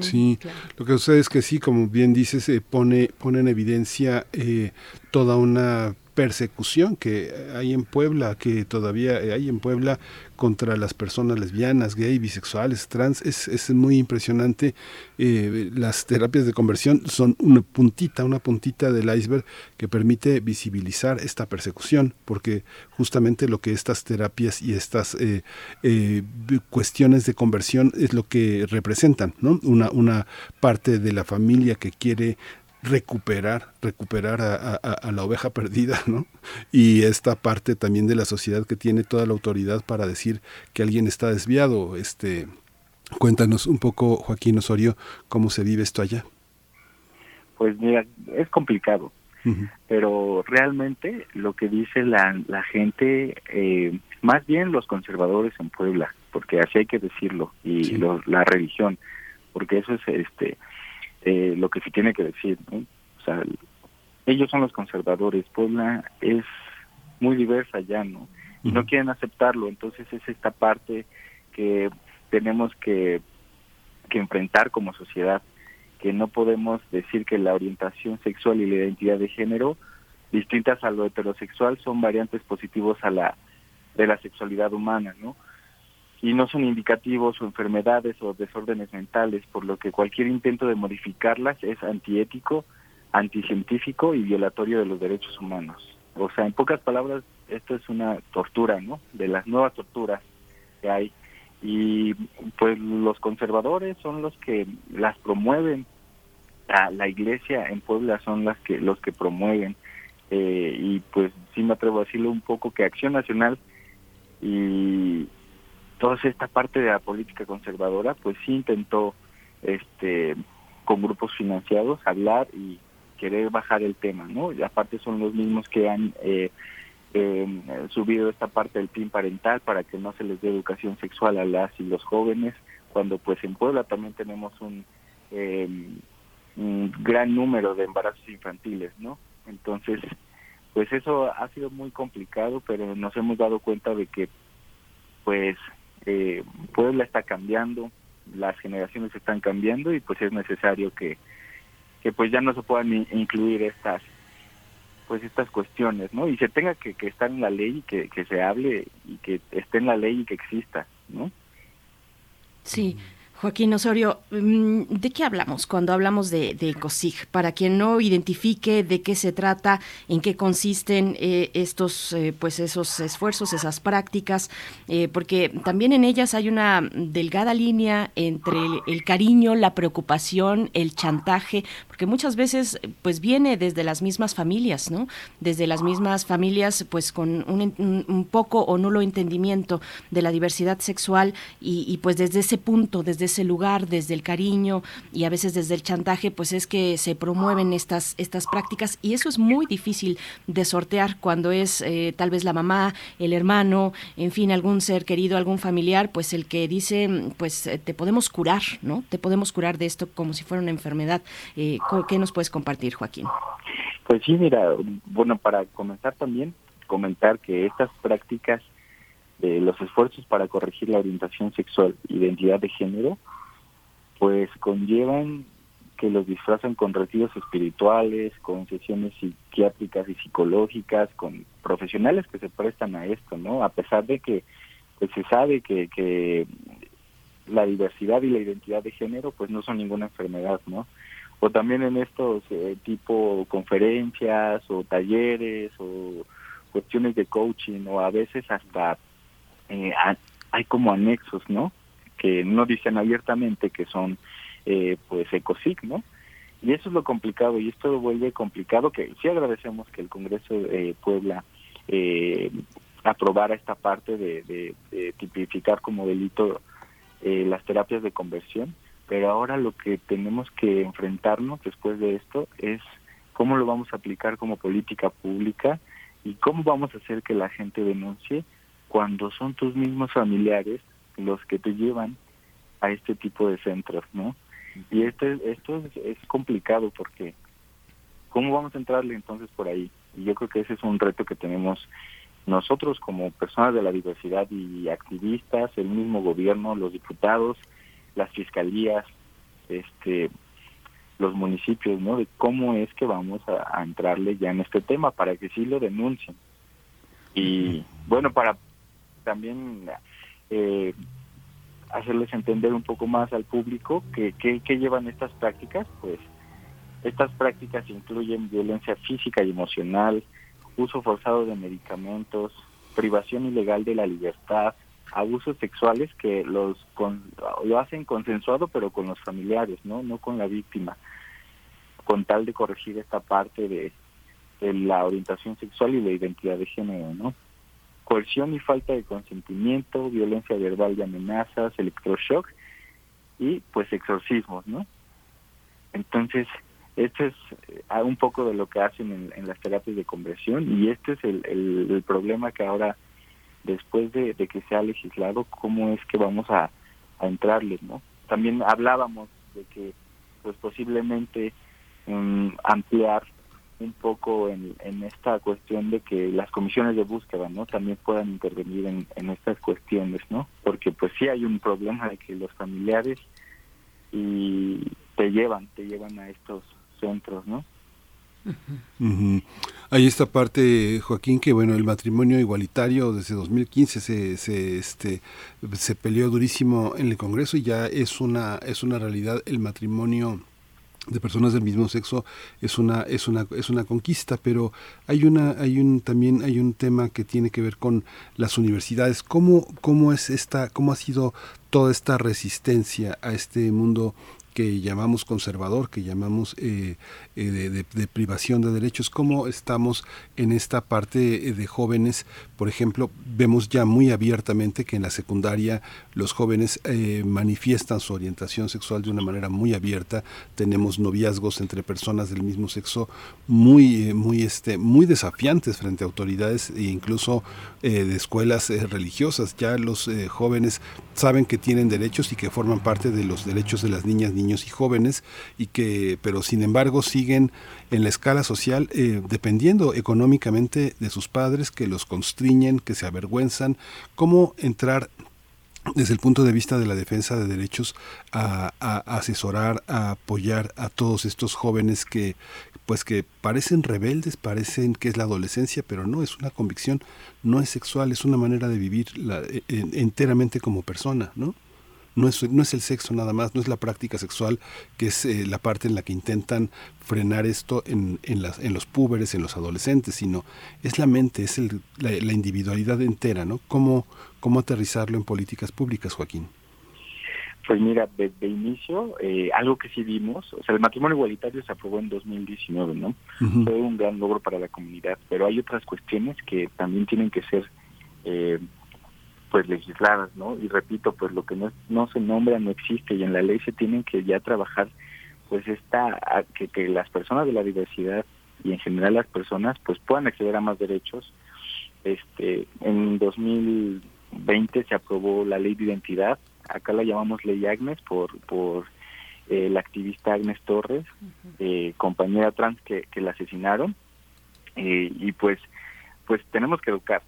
Sí, lo que sucede es que sí, como bien dices, se pone, pone en evidencia eh, toda una persecución que hay en Puebla, que todavía hay en Puebla contra las personas lesbianas, gay, bisexuales, trans, es, muy impresionante. Eh, las terapias de conversión son una puntita, una puntita del iceberg que permite visibilizar esta persecución, porque justamente lo que estas terapias y estas eh, eh, cuestiones de conversión es lo que representan, ¿no? Una parte de la familia que quiere recuperar, recuperar a, la oveja perdida, ¿no? Y esta parte también de la sociedad que tiene toda la autoridad para decir que alguien está desviado. Este, cuéntanos un poco, Joaquín Osorio, cómo se vive esto allá. Pues mira, es complicado, pero realmente lo que dice la, la gente, eh, más bien los conservadores en Puebla, porque así hay que decirlo, y la religión, porque eso es este eh, lo que se tiene que decir. ¿no? O sea, ellos son los conservadores, Puebla es muy diversa ya, ¿no? Y no quieren aceptarlo, entonces es esta parte que tenemos que, que enfrentar como sociedad, que no podemos decir que la orientación sexual y la identidad de género, distintas a lo heterosexual, son variantes positivos a la de la sexualidad humana, ¿no? Y no son indicativos o enfermedades o desórdenes mentales, por lo que cualquier intento de modificarlas es antiético, anticientífico y violatorio de los derechos humanos. O sea, en pocas palabras, esto es una tortura, ¿no? De las nuevas torturas que hay. Y pues los conservadores son los que las promueven. La, la iglesia en Puebla son las que los que promueven. Eh, y pues sí me atrevo a decirlo un poco que Acción Nacional y, toda esta parte de la política conservadora, pues sí intentó, este, con grupos financiados, hablar y querer bajar el tema, ¿no? Y aparte son los mismos que han eh, em, subido esta parte del PIN parental para que no se les dé educación sexual a las y los jóvenes, cuando pues en Puebla también tenemos un, em, un gran número de embarazos infantiles, ¿no? Entonces, pues eso ha sido muy complicado, pero nos hemos dado cuenta de que pues eh, Puebla está cambiando, las generaciones están cambiando y pues es necesario que, que pues ya no se puedan incluir estas pues estas cuestiones, ¿no? Y se tenga que, que estar en la ley y que, que se hable y que esté en la ley y que exista, ¿no? Sí. Joaquín Osorio, mm, ¿de qué hablamos cuando hablamos de, de ECOSIG? Para quien no identifique de qué se trata, en qué consisten eh, estos, eh, pues esos esfuerzos, esas prácticas, eh, porque también en ellas hay una delgada línea entre el, cariño, la preocupación, el chantaje, porque muchas veces, pues viene desde las mismas familias, ¿no? Desde las mismas familias, pues con un, poco o nulo entendimiento de la diversidad sexual y, y pues desde ese punto, desde ese lugar, desde el cariño y a veces desde el chantaje, pues es que se promueven estas, estas prácticas y eso es muy difícil de sortear cuando es eh, tal vez la mamá, el hermano, en fin, algún ser querido, algún familiar, pues el que dice, pues eh, te podemos curar, ¿no? Te podemos curar de esto como si fuera una enfermedad. Eh, ¿Qué nos puedes compartir, Joaquín? Pues sí, mira, bueno, para comenzar también, comentar que estas prácticas los esfuerzos para corregir la orientación sexual, identidad de género, pues conllevan que los disfrazan con retiros espirituales, con sesiones psiquiátricas y psicológicas, con profesionales que se prestan a esto, ¿no? A pesar de que pues se sabe que, que la diversidad y la identidad de género pues no son ninguna enfermedad, ¿no? O también en estos eh, tipo conferencias o talleres o cuestiones de coaching o a veces hasta eh, hay como anexos, ¿no? Que no dicen abiertamente que son, eh, pues, ECOSIC. Y eso es lo complicado, y esto vuelve complicado, que sí agradecemos que el Congreso de Puebla eh, aprobara esta parte de, tipificar como delito eh, las terapias de conversión, pero ahora lo que tenemos que enfrentarnos después de esto es cómo lo vamos a aplicar como política pública y cómo vamos a hacer que la gente denuncie cuando son tus mismos familiares los que te llevan a este tipo de centros, ¿no? Y este, esto es, complicado porque ¿cómo vamos a entrarle entonces por ahí? Y yo creo que ese es un reto que tenemos nosotros como personas de la diversidad y activistas, el mismo gobierno, los diputados, las fiscalías, este los municipios, ¿no? De cómo es que vamos a, a entrarle ya en este tema para que sí lo denuncien. Y bueno, para también eh, hacerles entender un poco más al público que, que, llevan estas prácticas, pues estas prácticas incluyen violencia física y emocional, uso forzado de medicamentos, privación ilegal de la libertad, abusos sexuales que los lo hacen consensuado pero con los familiares, no no con la víctima. con tal de corregir esta parte de, la orientación sexual y la identidad de género, ¿no? Coerción y falta de consentimiento, violencia verbal y amenazas, electroshock y pues exorcismos, ¿no? Entonces, este es eh, un poco de lo que hacen en, las terapias de conversión y este es el, problema que ahora, después de, que se ha legislado, cómo es que vamos a, a entrarles, ¿no? También hablábamos de que pues posiblemente um, ampliar un poco en, en, esta cuestión de que las comisiones de búsqueda no también puedan intervenir en, estas cuestiones no porque pues sí hay un problema de que los familiares y te llevan te llevan a estos centros no Hay esta parte, Joaquín, que bueno, el matrimonio igualitario desde 2015 se, se, este, se peleó durísimo en el Congreso y ya es una, es una realidad. El matrimonio de personas del mismo sexo es una es una es una conquista pero hay una hay un también hay un tema que tiene que ver con las universidades. Cómo cómo es esta cómo ha sido toda esta resistencia a este mundo que llamamos conservador, que llamamos eh, eh, de, privación de derechos, cómo estamos en esta parte eh, de jóvenes. Por ejemplo, vemos ya muy abiertamente que en la secundaria los jóvenes manifiestan su orientación sexual de una manera muy abierta. Tenemos noviazgos entre personas del mismo sexo muy, muy, este, muy desafiantes frente a autoridades e incluso de escuelas religiosas. Ya los jóvenes saben que tienen derechos y que forman parte de los derechos de las niñas, niños y jóvenes y que pero sin embargo siguen en la escala social eh, dependiendo económicamente de sus padres que los constriñen que se avergüenzan cómo entrar desde el punto de vista de la defensa de derechos a, asesorar, a apoyar a todos estos jóvenes que pues que parecen rebeldes, parecen que es la adolescencia, pero no es una convicción, no es sexual, es una manera de vivir la, e, enteramente como persona, ¿no? No es, no es el sexo nada más, no es la práctica sexual, que es eh, la parte en la que intentan frenar esto en, en, las, en los púberes, en los adolescentes, sino es la mente, es el, la, individualidad entera, ¿no? ¿Cómo, ¿Cómo aterrizarlo en políticas públicas, Joaquín? Pues mira, de, inicio, eh, algo que sí vimos, o sea, el matrimonio igualitario se aprobó en 2019, ¿no? Fue un gran logro para la comunidad, pero hay otras cuestiones que también tienen que ser eh, pues legisladas, ¿no? Y repito, pues lo que no, no se nombra no existe y en la ley se tienen que ya trabajar, pues esta, que, que las personas de la diversidad y en general las personas pues puedan acceder a más derechos. Este, en 2020 se aprobó la ley de identidad, acá la llamamos ley Agnes por, por eh, la activista Agnes Torres, eh, compañera trans que, que la asesinaron, eh, y pues, pues tenemos que educar,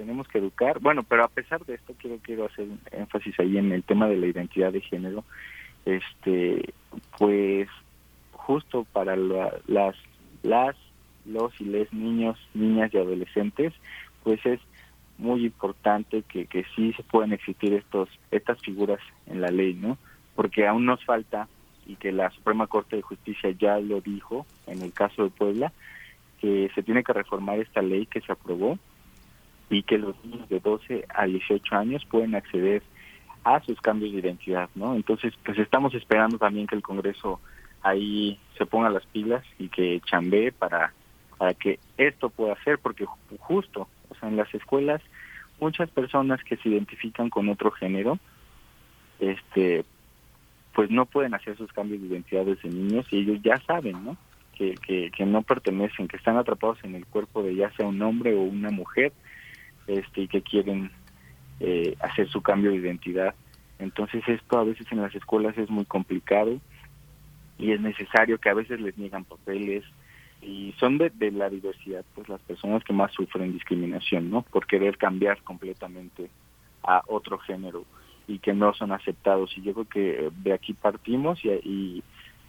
tenemos que educar. Bueno, pero a pesar de esto quiero quiero hacer énfasis ahí en el tema de la identidad de género. Este, pues justo para las las los y les niños, niñas y adolescentes, pues es muy importante que, que sí se puedan existir estos estas figuras en la ley, ¿no? Porque aún nos falta y que la Suprema Corte de Justicia ya lo dijo en el caso de Puebla que se tiene que reformar esta ley que se aprobó y que los niños de 12 a 18 años pueden acceder a sus cambios de identidad, ¿no? Entonces, pues estamos esperando también que el Congreso ahí se ponga las pilas y que chambee para, para que esto pueda ser, porque justo, o sea, en las escuelas muchas personas que se identifican con otro género, este, pues no pueden hacer sus cambios de identidad desde niños y ellos ya saben, ¿no? Que, que, que no pertenecen, que están atrapados en el cuerpo de ya sea un hombre o una mujer este, y que quieren eh, hacer su cambio de identidad. Entonces esto a veces en las escuelas es muy complicado y es necesario que a veces les niegan papeles y son de, la diversidad pues las personas que más sufren discriminación, ¿no? Por querer cambiar completamente a otro género y que no son aceptados. Y yo creo que de aquí partimos y, y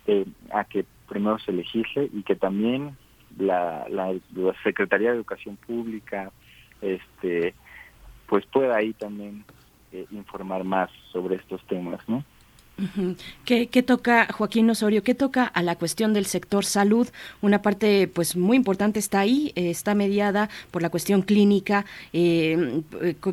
eh, a que primero se legisle y que también la, la Secretaría de Educación Pública, este pues pueda ahí también eh, informar más sobre estos temas, ¿no? ¿Qué, toca, Joaquín Osorio, qué toca a la cuestión del sector salud? Una parte pues muy importante está ahí, eh, está mediada por la cuestión clínica. Eh,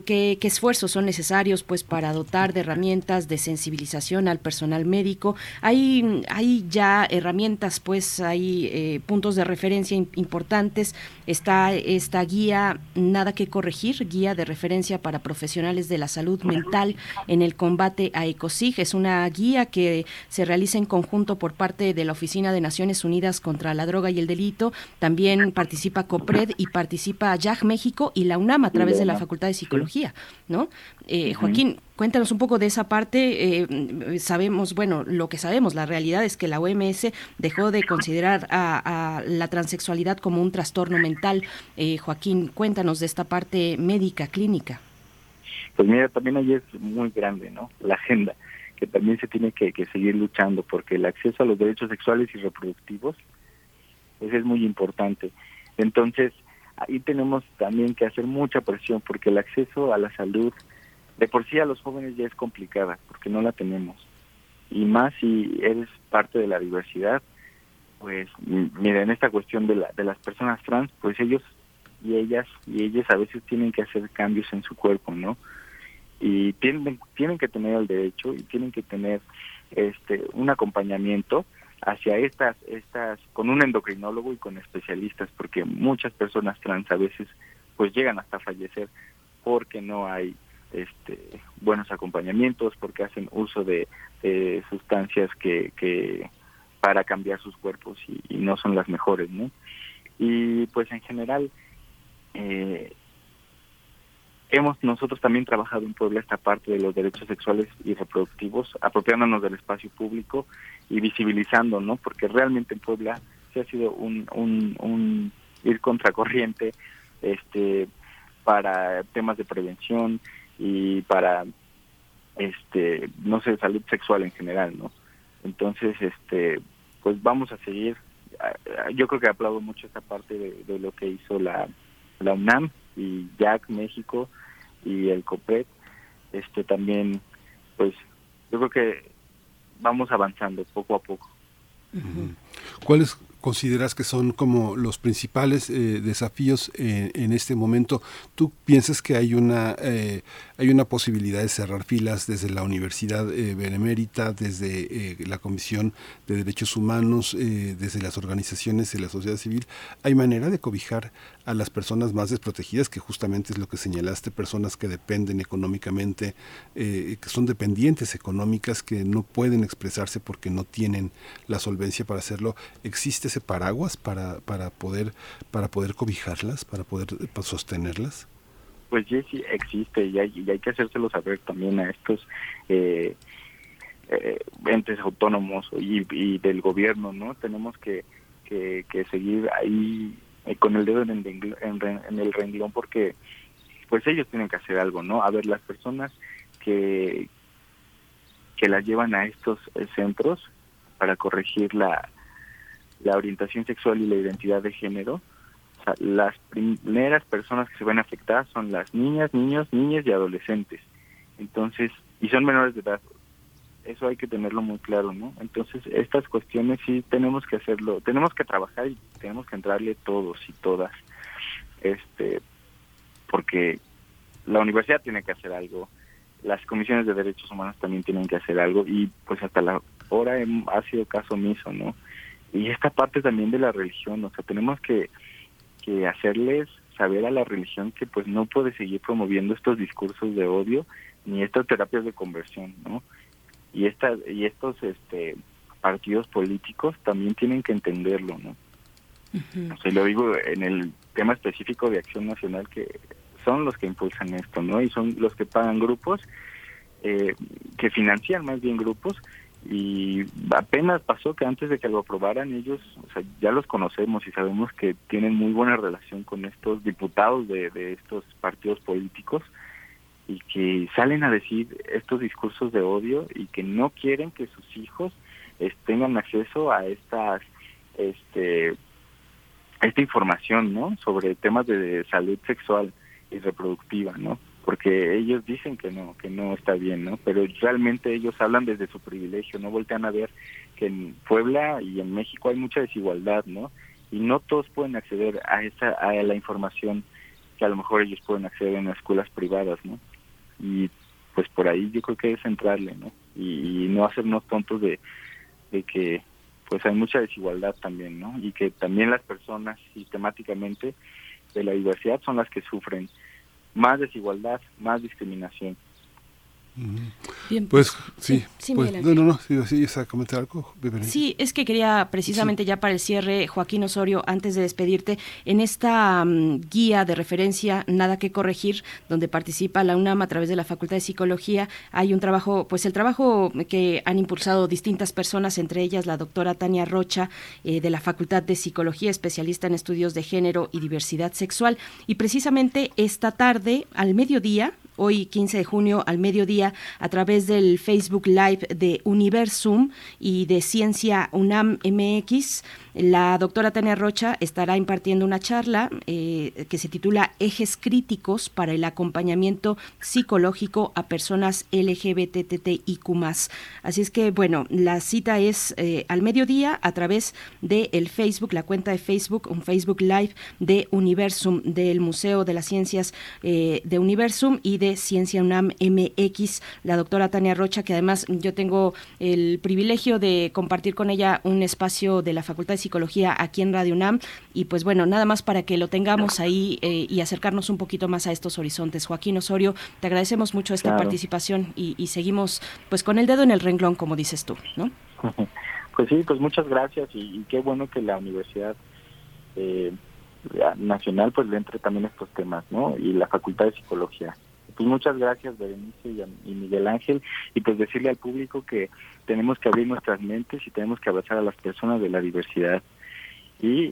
¿qué, esfuerzos son necesarios pues para dotar de herramientas de sensibilización al personal médico? Hay, hay ya herramientas, pues hay eh, puntos de referencia importantes. Está esta guía Nada que corregir, guía de referencia para profesionales de la salud mental en el combate a ECOSIG. Es una guía que se realiza en conjunto por parte de la Oficina de Naciones Unidas contra la Droga y el Delito. También participa COPRED y participa YAG México y la UNAM a través de la Facultad de Psicología, ¿no? Eh, Joaquín, cuéntanos un poco de esa parte. Eh, sabemos, bueno, lo que sabemos, la realidad es que la OMS dejó de considerar a, la transexualidad como un trastorno mental. Eh, Joaquín, cuéntanos de esta parte médica, clínica. Pues mira, también ahí es muy grande, ¿no? La agenda que también se tiene que, seguir luchando porque el acceso a los derechos sexuales y reproductivos pues es muy importante. Entonces, ahí tenemos también que hacer mucha presión porque el acceso a la salud de por sí a los jóvenes ya es complicada porque no la tenemos. Y más si eres parte de la diversidad, pues mira, en esta cuestión de, la, de las personas trans, pues ellos y ellas y ellas a veces tienen que hacer cambios en su cuerpo, ¿no? y tienen tienen que tener el derecho y tienen que tener este un acompañamiento hacia estas estas con un endocrinólogo y con especialistas porque muchas personas trans a veces pues llegan hasta fallecer porque no hay este buenos acompañamientos porque hacen uso de, sustancias que, que para cambiar sus cuerpos y, no son las mejores no y pues en general eh, Hemos nosotros también trabajado en Puebla esta parte de los derechos sexuales y reproductivos, apropiándonos del espacio público y visibilizando, ¿no? Porque realmente en Puebla se ha sido un, un, un ir contracorriente este para temas de prevención y para este no sé salud sexual en general no entonces este pues vamos a seguir. Yo creo que aplaudo mucho esta parte de, lo que hizo la la UNAM y Jack México y el COPET, este también, pues yo creo que vamos avanzando poco a poco. ¿Cuáles consideras que son como los principales eh, desafíos en, este momento? ¿Tú piensas que hay una eh, hay una posibilidad de cerrar filas desde la Universidad eh, Benemérita, desde la Comisión de Derechos Humanos, desde las organizaciones de la sociedad civil? ¿Hay manera de cobijar a las personas más desprotegidas, que justamente es lo que señalaste, personas que dependen económicamente, eh, que son dependientes económicas, que no pueden expresarse porque no tienen la solvencia para hacerlo. ¿Existe ese paraguas para, para, poder, para poder cobijarlas, para poder sostenerlas? Pues sí existe y hay, y hay que hacérselo saber también a estos eh, eh, entes autónomos y, y, del gobierno, ¿no? Tenemos que, que, que seguir ahí eh, con el dedo en el, en, el renglón porque pues ellos tienen que hacer algo, ¿no? A ver, las personas que, que las llevan a estos eh, centros para corregir la, la orientación sexual y la identidad de género, las primeras personas que se ven afectadas son las niñas, niños, niñas y adolescentes. Entonces, y son menores de edad eso hay que tenerlo muy claro, ¿no? Entonces, estas cuestiones sí tenemos que hacerlo, tenemos que trabajar y tenemos que entrarle todos y todas, este, porque la universidad tiene que hacer algo, las comisiones de derechos humanos también tienen que hacer algo y pues hasta la hora ha sido caso omiso, ¿no? Y esta parte también de la religión, o sea, tenemos que, que hacerles saber a la religión que pues no puede seguir promoviendo estos discursos de odio ni estas terapias de conversión, ¿no? Y estas y estos este partidos políticos también tienen que entenderlo no Se lo digo en el tema específico de acción nacional que son los que impulsan esto no y son los que pagan grupos eh, que financian más bien grupos y apenas pasó que antes de que lo aprobaran ellos o sea, ya los conocemos y sabemos que tienen muy buena relación con estos diputados de, de estos partidos políticos y que salen a decir estos discursos de odio y que no quieren que sus hijos tengan acceso a estas este esta información no sobre temas de salud sexual y reproductiva no porque ellos dicen que no, que no está bien, ¿no? Pero realmente ellos hablan desde su privilegio, no voltean a ver que en Puebla y en México hay mucha desigualdad, ¿no? Y no todos pueden acceder a esa a la información que a lo mejor ellos pueden acceder en las escuelas privadas, ¿no? Y pues por ahí yo creo que es centrarle, ¿no? Y, y no hacernos tontos de, de que pues hay mucha desigualdad también, ¿no? Y que también las personas sistemáticamente de la diversidad son las que sufren más desigualdad, más discriminación. Bien, pues, sí, pues, no, no, no, sí, sí, comentar algo. Sí, es que quería precisamente ya para el cierre, Joaquín Osorio, antes de despedirte, en esta mm, guía de referencia Nada que corregir, donde participa la UNAM a través de la Facultad de Psicología, hay un trabajo, pues el trabajo que han impulsado distintas personas, entre ellas la doctora Tania Rocha, eh, de la Facultad de Psicología, especialista en estudios de género y diversidad sexual. Y precisamente esta tarde, al mediodía, hoy 15 de junio al mediodía a través del Facebook Live de Universum y de Ciencia UNAM MX. La doctora Tania Rocha estará impartiendo una charla eh, que se titula Ejes críticos para el acompañamiento psicológico a personas LGBTTIQ. Así es que, bueno, la cita es eh, al mediodía a través de el Facebook, la cuenta de Facebook, un Facebook Live de Universum, del Museo de las Ciencias eh, de Universum y de Ciencia UNAM MX, la doctora Tania Rocha, que además yo tengo el privilegio de compartir con ella un espacio de la Facultad de Psicología aquí en Radio UNAM. Y pues bueno, nada más para que lo tengamos ahí eh, y acercarnos un poquito más a estos horizontes. Joaquín Osorio, te agradecemos mucho esta participación y, seguimos pues con el dedo en el renglón, como dices tú, ¿no? Pues sí, pues muchas gracias y, qué bueno que la Universidad eh, Nacional pues le entre también estos temas, ¿no? Y la Facultad de Psicología pues muchas gracias Berenice y, Miguel Ángel y pues decirle al público que tenemos que abrir nuestras mentes y tenemos que abrazar a las personas de la diversidad y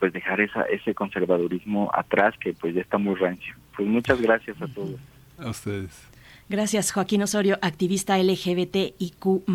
pues dejar esa ese conservadurismo atrás que pues ya está muy rancio. Pues muchas gracias a todos. A ustedes. Gracias, Joaquín Osorio, activista LGBTIQ.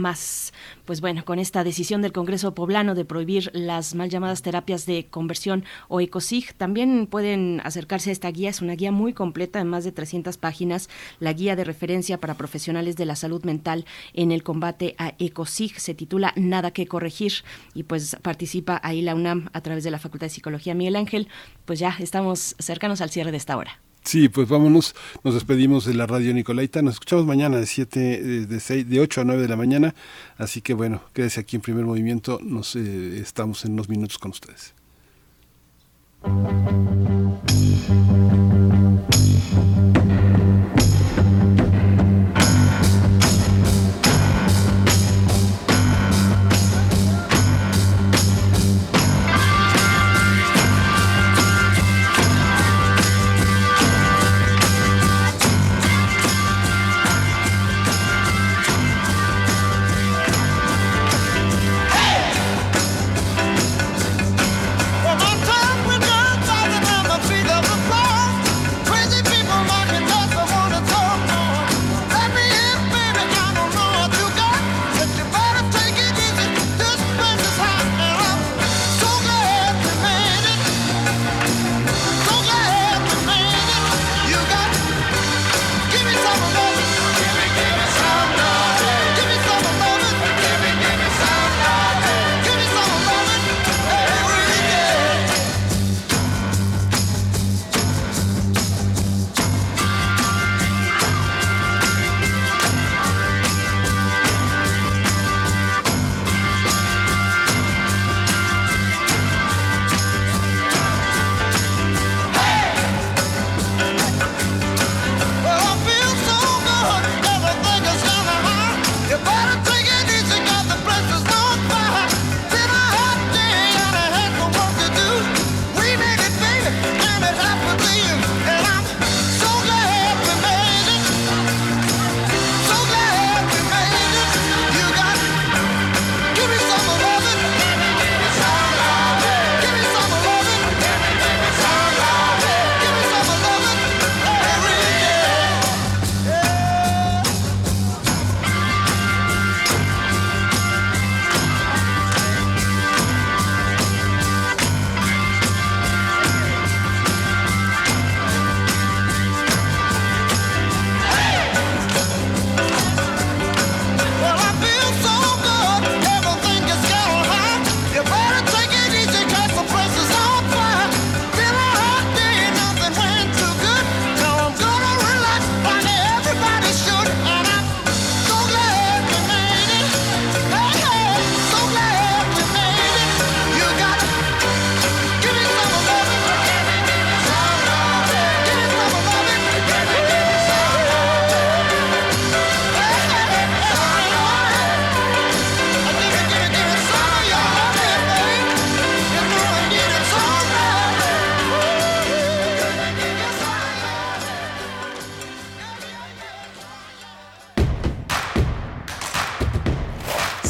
Pues bueno, con esta decisión del Congreso Poblano de prohibir las mal llamadas terapias de conversión o ECOSIG, también pueden acercarse a esta guía. Es una guía muy completa, en más de 300 páginas. La guía de referencia para profesionales de la salud mental en el combate a ECOSIG se titula Nada que corregir y pues participa ahí la UNAM a través de la Facultad de Psicología. Miguel Ángel, pues ya estamos cercanos al cierre de esta hora. Sí, pues vámonos, nos despedimos de la radio Nicolaita, nos escuchamos mañana de 7, eh, de 6, de 8 a 9 de la mañana, así que bueno, quédese aquí en primer movimiento, nos eh, estamos en unos minutos con ustedes.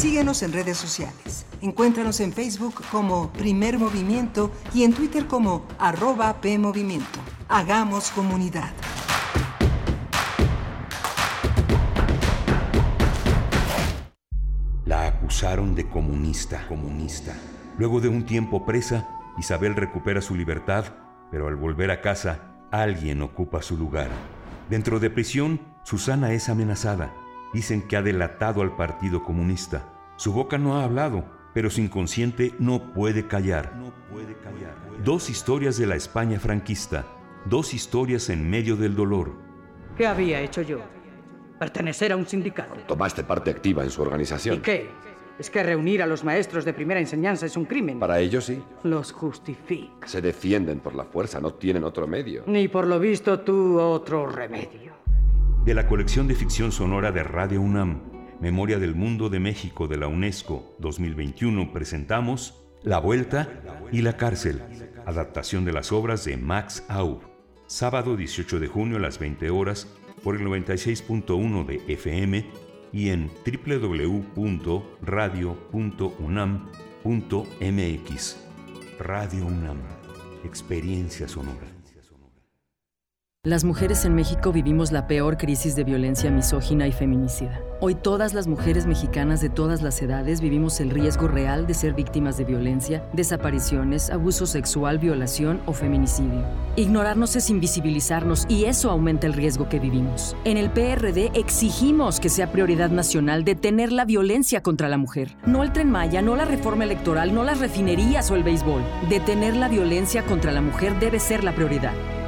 Síguenos en redes sociales. Encuéntranos en Facebook como Primer Movimiento y en Twitter como arroba PMovimiento. Hagamos comunidad. La acusaron de comunista, comunista. Luego de un tiempo presa, Isabel recupera su libertad, pero al volver a casa, alguien ocupa su lugar. Dentro de prisión, Susana es amenazada. Dicen que ha delatado al Partido Comunista. Su boca no ha hablado, pero su inconsciente no puede callar. Dos historias de la España franquista, dos historias en medio del dolor. ¿Qué había hecho yo? Pertenecer a un sindicato. Tomaste parte activa en su organización. ¿Y qué? ¿Es que reunir a los maestros de primera enseñanza es un crimen? Para ellos sí. Los justifica. Se defienden por la fuerza, no tienen otro medio. Ni por lo visto tú otro remedio. De la colección de ficción sonora de Radio UNAM, Memoria del Mundo de México de la UNESCO 2021, presentamos La Vuelta y la Cárcel, adaptación de las obras de Max Aub. Sábado 18 de junio a las 20 horas por el 96.1 de FM y en www.radio.unam.mx. Radio UNAM, experiencia sonora. Las mujeres en México vivimos la peor crisis de violencia misógina y feminicida. Hoy todas las mujeres mexicanas de todas las edades vivimos el riesgo real de ser víctimas de violencia, desapariciones, abuso sexual, violación o feminicidio. Ignorarnos es invisibilizarnos y eso aumenta el riesgo que vivimos. En el PRD exigimos que sea prioridad nacional detener la violencia contra la mujer. No el tren Maya, no la reforma electoral, no las refinerías o el béisbol. Detener la violencia contra la mujer debe ser la prioridad.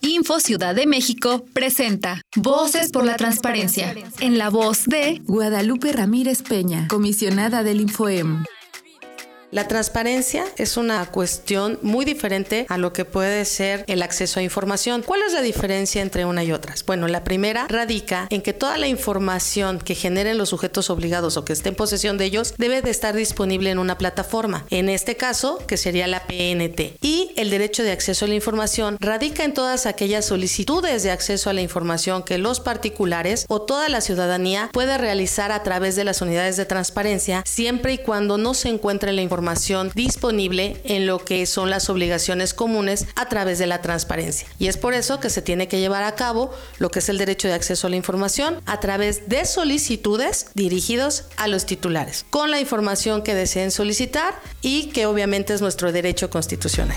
Info Ciudad de México presenta Voces por la Transparencia, en la voz de Guadalupe Ramírez Peña, comisionada del Infoem. La transparencia es una cuestión muy diferente a lo que puede ser el acceso a información. ¿Cuál es la diferencia entre una y otras? Bueno, la primera radica en que toda la información que generen los sujetos obligados o que esté en posesión de ellos debe de estar disponible en una plataforma. En este caso, que sería la PNT. Y el derecho de acceso a la información radica en todas aquellas solicitudes de acceso a la información que los particulares o toda la ciudadanía puede realizar a través de las unidades de transparencia siempre y cuando no se encuentre la información disponible en lo que son las obligaciones comunes a través de la transparencia. Y es por eso que se tiene que llevar a cabo lo que es el derecho de acceso a la información a través de solicitudes dirigidos a los titulares, con la información que deseen solicitar y que obviamente es nuestro derecho constitucional.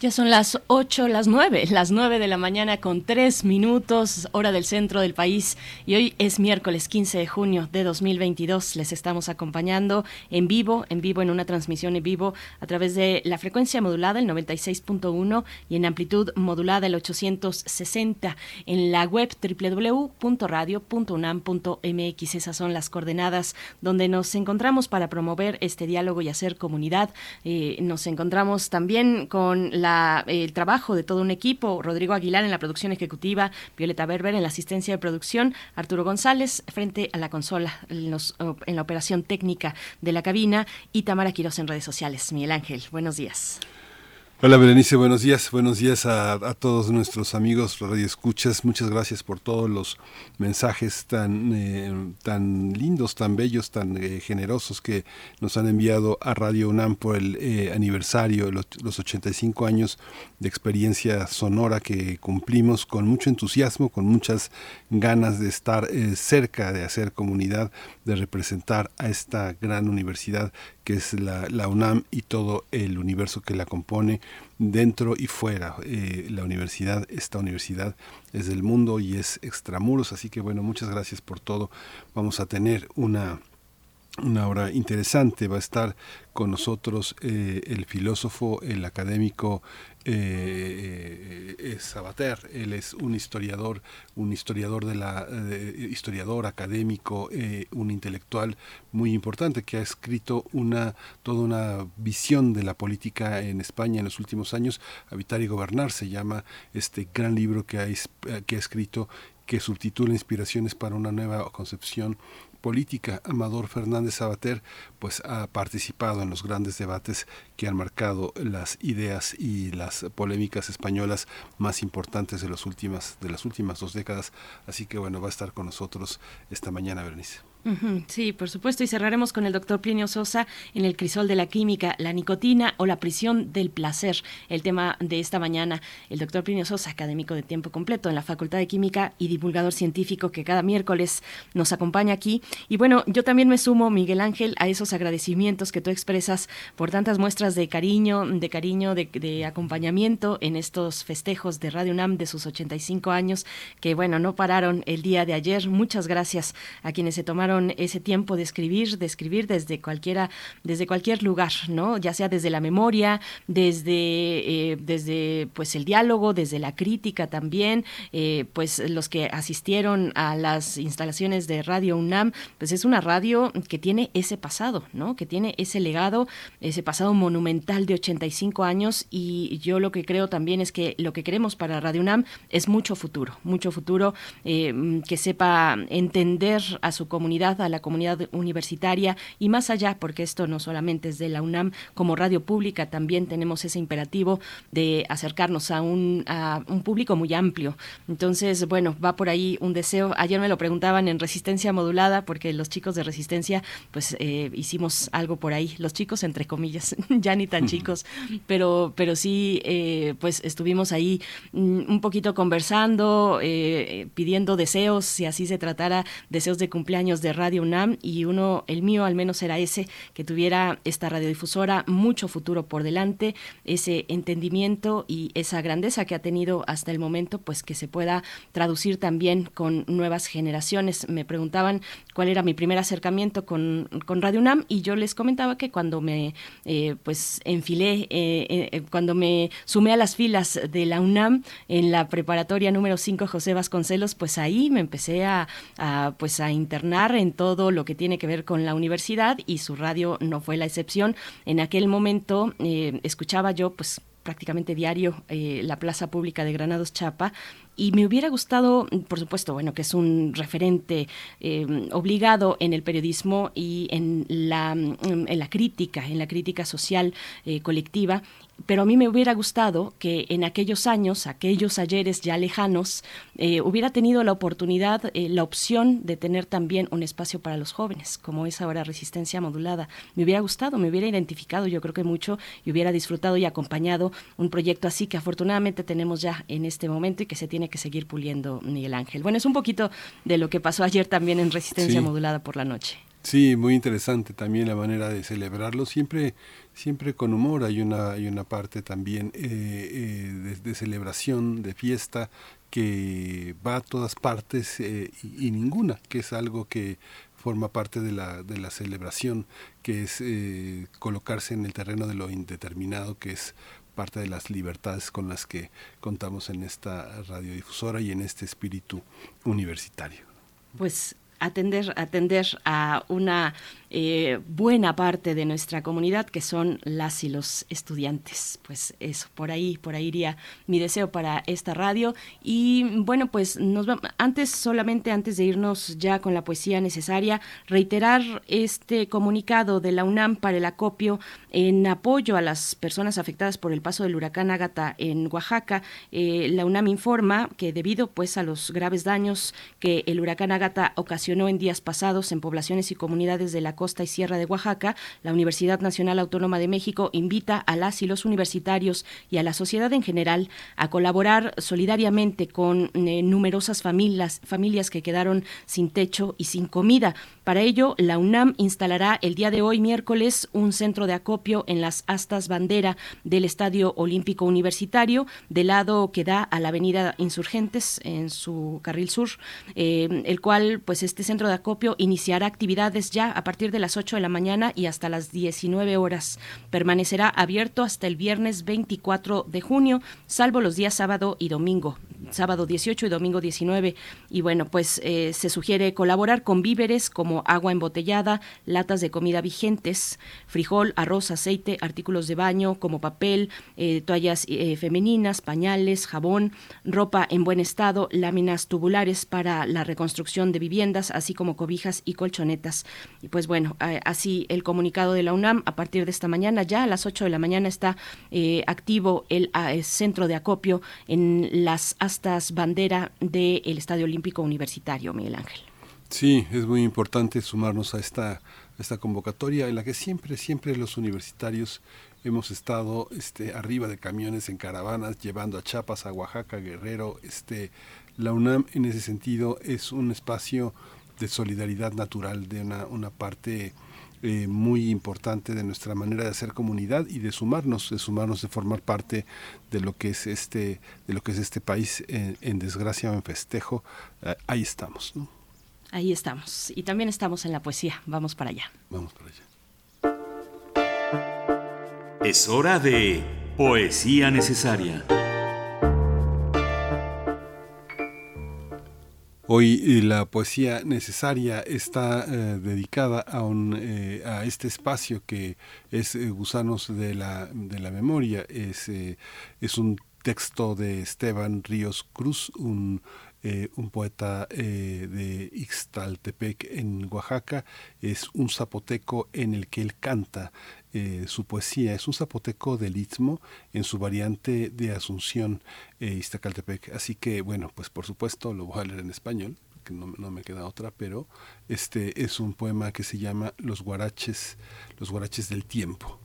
Ya son las 8, las 9, las 9 de la mañana con 3 minutos, hora del centro del país. Y hoy es miércoles 15 de junio de 2022. Les estamos acompañando en vivo, en vivo, en una transmisión en vivo a través de la frecuencia modulada, el 96.1, y en amplitud modulada, el 860, en la web www.radio.unam.mx. Esas son las coordenadas donde nos encontramos para promover este diálogo y hacer comunidad. Eh, nos encontramos también con la el trabajo de todo un equipo, Rodrigo Aguilar en la producción ejecutiva, Violeta Berber en la asistencia de producción, Arturo González frente a la consola en, en la operación técnica de la cabina y Tamara Quiroz en redes sociales. Miguel Ángel, buenos días. Hola Berenice, buenos días, buenos días a, todos nuestros amigos radioescuchas, muchas gracias por todos los mensajes tan, eh, tan lindos, tan bellos, tan eh, generosos que nos han enviado a Radio UNAM por el eh, aniversario, los, los 85 años de experiencia sonora que cumplimos con mucho entusiasmo, con muchas ganas de estar cerca, de hacer comunidad, de representar a esta gran universidad que es la, UNAM y todo el universo que la compone dentro y fuera. Eh, la universidad, esta universidad es del mundo y es extramuros, así que bueno, muchas gracias por todo. Vamos a tener una una hora interesante. Va a estar con nosotros eh, el filósofo, el académico eh, eh, Sabater. Él es un historiador, un historiador de la historiador académico, un intelectual muy importante que ha escrito una toda una visión de la política en España en los últimos años. Habitar y gobernar se llama este gran libro que ha, que ha escrito que subtitula Inspiraciones para una nueva concepción política. Amador Fernández Sabater pues ha participado en los grandes debates que han marcado las ideas y las polémicas españolas más importantes de las últimas de las últimas dos décadas. Así que bueno, va a estar con nosotros esta mañana, Berenice. Sí, por supuesto. Y cerraremos con el doctor Plinio Sosa en el crisol de la química, la nicotina o la prisión del placer. El tema de esta mañana, el doctor Plinio Sosa, académico de tiempo completo en la Facultad de Química y divulgador científico que cada miércoles nos acompaña aquí. Y bueno, yo también me sumo, Miguel Ángel, a esos agradecimientos que tú expresas por tantas muestras de cariño, de cariño, de, acompañamiento en estos festejos de Radio UNAM de sus 85 años, que bueno, no pararon el día de ayer. Muchas gracias a quienes se tomaron ese tiempo de escribir, de escribir desde cualquiera, desde cualquier lugar, ¿no? Ya sea desde la memoria, desde, eh, desde pues el diálogo, desde la crítica también, eh, pues los que asistieron a las instalaciones de Radio UNAM, pues es una radio que tiene ese pasado, ¿no? Que tiene ese legado, ese pasado monumental de 85 años y yo lo que creo también es que lo que queremos para Radio UNAM es mucho futuro, mucho futuro eh, que sepa entender a su comunidad a la comunidad universitaria y más allá, porque esto no solamente es de la UNAM, como radio pública también tenemos ese imperativo de acercarnos a un, a un público muy amplio. Entonces, bueno, va por ahí un deseo. Ayer me lo preguntaban en resistencia modulada, porque los chicos de resistencia, pues eh, hicimos algo por ahí, los chicos entre comillas, ya ni tan chicos, pero, pero sí, eh, pues estuvimos ahí mm, un poquito conversando, eh, pidiendo deseos, si así se tratara, deseos de cumpleaños de Radio UNAM y uno, el mío al menos era ese, que tuviera esta radiodifusora mucho futuro por delante, ese entendimiento y esa grandeza que ha tenido hasta el momento, pues que se pueda traducir también con nuevas generaciones. Me preguntaban cuál era mi primer acercamiento con, con Radio UNAM y yo les comentaba que cuando me eh, pues enfilé, eh, eh, cuando me sumé a las filas de la UNAM en la preparatoria número 5 José Vasconcelos, pues ahí me empecé a, pues a internar en todo lo que tiene que ver con la universidad y su radio no fue la excepción. En aquel momento eh, escuchaba yo pues prácticamente diario eh, la plaza pública de Granados Chapa y me hubiera gustado, por supuesto, bueno, que es un referente eh, obligado en el periodismo y en la, en la crítica, en la crítica social colectiva, pero a mí me hubiera gustado que en aquellos años, aquellos ayeres ya lejanos, eh, hubiera tenido la oportunidad, eh, la opción de tener también un espacio para los jóvenes, como es ahora Resistencia Modulada. Me hubiera gustado, me hubiera identificado, yo creo que mucho, y hubiera disfrutado y acompañado un proyecto así que afortunadamente tenemos ya en este momento y que se tiene que seguir puliendo, Miguel Ángel. Bueno, es un poquito de lo que pasó ayer también en Resistencia Modulada por la noche. Sí, muy interesante también la manera de celebrarlo. Siempre siempre con humor. Hay una, hay una parte también eh, eh, de, celebración, de fiesta, que va a todas partes eh, y, ninguna, que es algo que forma parte de la, de la celebración, que es colocarse en el terreno de lo indeterminado, que es parte de las libertades con las que contamos en esta radiodifusora y en este espíritu universitario. Pues atender, atender a una eh, buena parte de nuestra comunidad que son las y los estudiantes. Pues eso, por ahí, por ahí iría mi deseo para esta radio. Y bueno, pues nos antes, solamente antes de irnos ya con la poesía necesaria, reiterar este comunicado de la UNAM para el acopio en apoyo a las personas afectadas por el paso del huracán Ágata en Oaxaca. Eh, la UNAM informa que debido pues a los graves daños que el huracán Ágata ocasionó en días pasados en poblaciones y comunidades de la costa y sierra de Oaxaca, la Universidad Nacional Autónoma de México invita a las y los universitarios y a la sociedad en general a colaborar solidariamente con eh, numerosas familias, familias que quedaron sin techo y sin comida. Para ello, la UNAM instalará el día de hoy, miércoles, un centro de acopio en las astas bandera del Estadio Olímpico Universitario, del lado que da a la Avenida Insurgentes en su carril sur, eh, el cual, pues, este centro de acopio iniciará actividades ya a partir de las 8 de la mañana y hasta las 19 horas. Permanecerá abierto hasta el viernes 24 de junio, salvo los días sábado y domingo sábado 18 y domingo 19. Y bueno, pues eh, se sugiere colaborar con víveres como agua embotellada, latas de comida vigentes, frijol, arroz, aceite, artículos de baño como papel, eh, toallas eh, femeninas, pañales, jabón, ropa en buen estado, láminas tubulares para la reconstrucción de viviendas, así como cobijas y colchonetas. Y pues bueno, así el comunicado de la UNAM a partir de esta mañana, ya a las 8 de la mañana está activo el centro de acopio en las astas bandera del Estadio Olímpico Universitario, Miguel Ángel. Sí, es muy importante sumarnos a esta, esta convocatoria en la que siempre, siempre los universitarios hemos estado este, arriba de camiones en caravanas llevando a Chiapas, a Oaxaca, Guerrero. Este, la UNAM en ese sentido es un espacio de solidaridad natural, de una, una parte eh, muy importante de nuestra manera de hacer comunidad y de sumarnos, de sumarnos, de formar parte de lo que es este, de lo que es este país en, desgracia o en festejo. Eh, ahí estamos, Ahí estamos. Y también estamos en la poesía. Vamos para allá. Vamos para allá. Es hora de poesía necesaria. Hoy eh, la poesía necesaria está eh, dedicada a, un, eh, a este espacio que es Gusanos de la, de la Memoria. Es, es un texto de Esteban Ríos Cruz, un eh, un poeta eh, de Ixtaltepec en Oaxaca, es un zapoteco en el que él canta eh, su poesía. Es un zapoteco del Istmo en su variante de Asunción, Iztacaltepec. Así que, bueno, pues por supuesto lo voy a leer en español, que no, no, me queda otra, pero este es un poema que se llama Los guaraches, los guaraches del tiempo.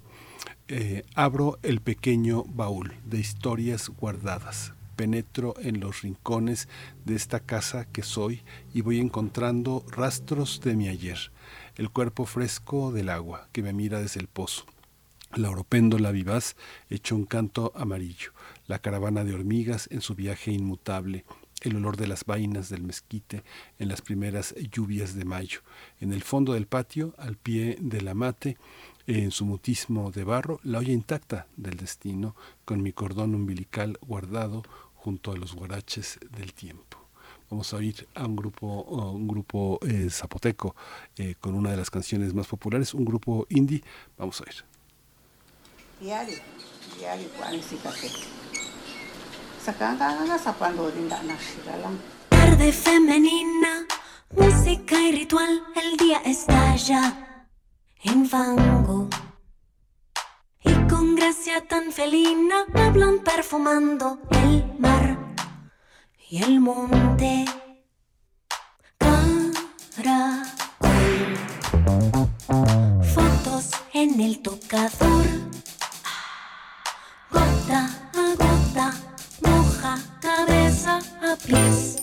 abro el pequeño baúl de historias guardadas penetro en los rincones de esta casa que soy y voy encontrando rastros de mi ayer, el cuerpo fresco del agua que me mira desde el pozo, la oropéndola vivaz hecho un canto amarillo, la caravana de hormigas en su viaje inmutable, el olor de las vainas del mezquite en las primeras lluvias de mayo, en el fondo del patio, al pie de la mate, en su mutismo de barro, la olla intacta del destino, con mi cordón umbilical guardado junto a los guaraches del tiempo. Vamos a oír a un grupo, un grupo eh, zapoteco eh, con una de las canciones más populares, un grupo indie. Vamos a oír. Tarde femenina, música y ritual, el día estalla en fango. Con gracia tan felina hablan perfumando el mar y el monte. Caracol. Fotos en el tocador. Gota a gota, moja cabeza a pies.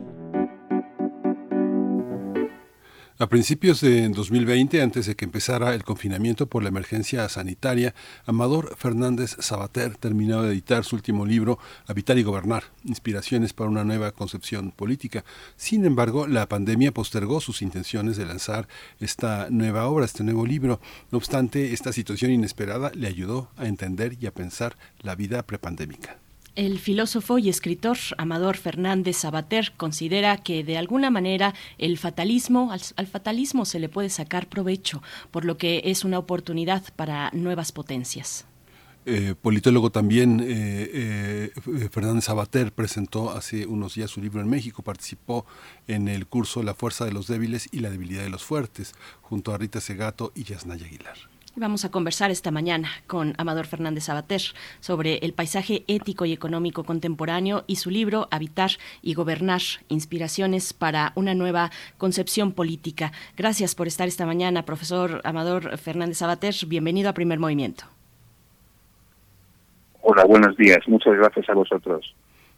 A principios de 2020, antes de que empezara el confinamiento por la emergencia sanitaria, Amador Fernández Sabater terminó de editar su último libro, Habitar y Gobernar, Inspiraciones para una nueva concepción política. Sin embargo, la pandemia postergó sus intenciones de lanzar esta nueva obra, este nuevo libro. No obstante, esta situación inesperada le ayudó a entender y a pensar la vida prepandémica. El filósofo y escritor Amador Fernández Sabater considera que de alguna manera el fatalismo, al, al, fatalismo se le puede sacar provecho, por lo que es una oportunidad para nuevas potencias. Eh, politólogo también, eh, eh, Fernández Sabater presentó hace unos días su libro en México, participó en el curso La fuerza de los débiles y la debilidad de los fuertes, junto a Rita Segato y Yasnaya Aguilar. Vamos a conversar esta mañana con Amador Fernández Sabater sobre el paisaje ético y económico contemporáneo y su libro Habitar y Gobernar, inspiraciones para una nueva concepción política. Gracias por estar esta mañana, profesor Amador Fernández Sabater. Bienvenido a Primer Movimiento. Hola, buenos días. Muchas gracias a vosotros.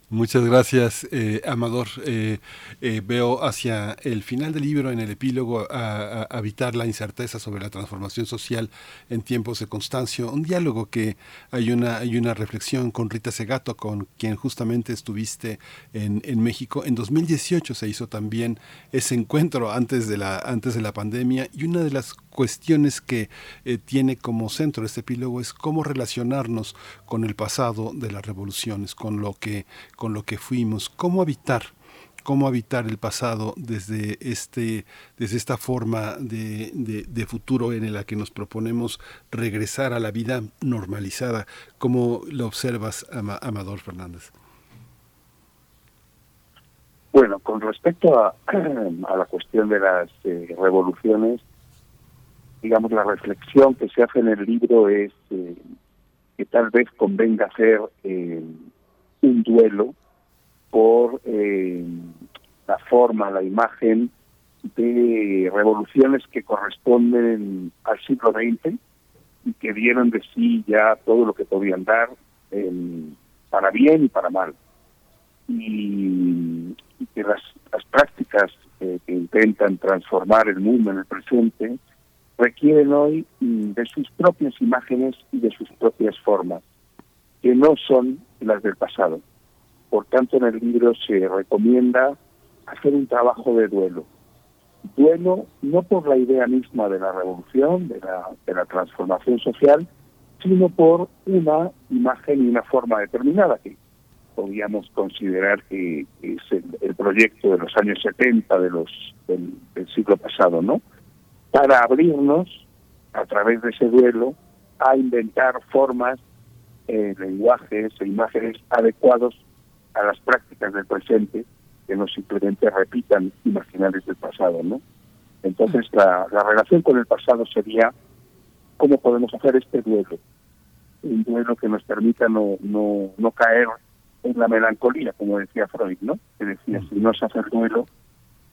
Muchas gracias, eh, Amador. Eh, eh, veo hacia el final del libro, en el epílogo, a, Habitar la incerteza sobre la transformación social en tiempos de Constancio, un diálogo que hay una, hay una reflexión con Rita Segato, con quien justamente estuviste en, en México. En 2018 se hizo también ese encuentro antes de la, antes de la pandemia y una de las cuestiones que eh, tiene como centro este epílogo es cómo relacionarnos con el pasado de las revoluciones, con lo que, con lo que fuimos, cómo habitar cómo habitar el pasado desde este desde esta forma de, futuro en la que nos proponemos regresar a la vida normalizada cómo lo observas Ama, Amador Fernández. Bueno con respecto a, a la cuestión de las eh, revoluciones digamos, la reflexión que se hace en el libro es eh, que tal vez convenga hacer eh, un duelo por eh, la forma, la imagen de revoluciones que corresponden al siglo XX y que dieron de sí ya todo lo que podían dar para bien y para mal. Y, y que las, las prácticas que intentan transformar el mundo en el presente requieren hoy de sus propias imágenes y de sus propias formas, que no son las del pasado. Por tanto, en el libro se recomienda hacer un trabajo de duelo. Duelo no por la idea misma de la revolución, de la, de la transformación social, sino por una imagen y una forma determinada que podríamos considerar que es el, proyecto de los años 70 de los del siglo pasado, ¿no? Para abrirnos a través de ese duelo a inventar formas, eh, lenguajes e imágenes adecuados a las prácticas del presente que no simplemente repitan imaginarios del pasado, ¿no? Entonces la, la relación con el pasado sería cómo podemos hacer este duelo, un duelo que nos permita no no no caer en la melancolía, como decía Freud, ¿no? Que decía si no se hace el duelo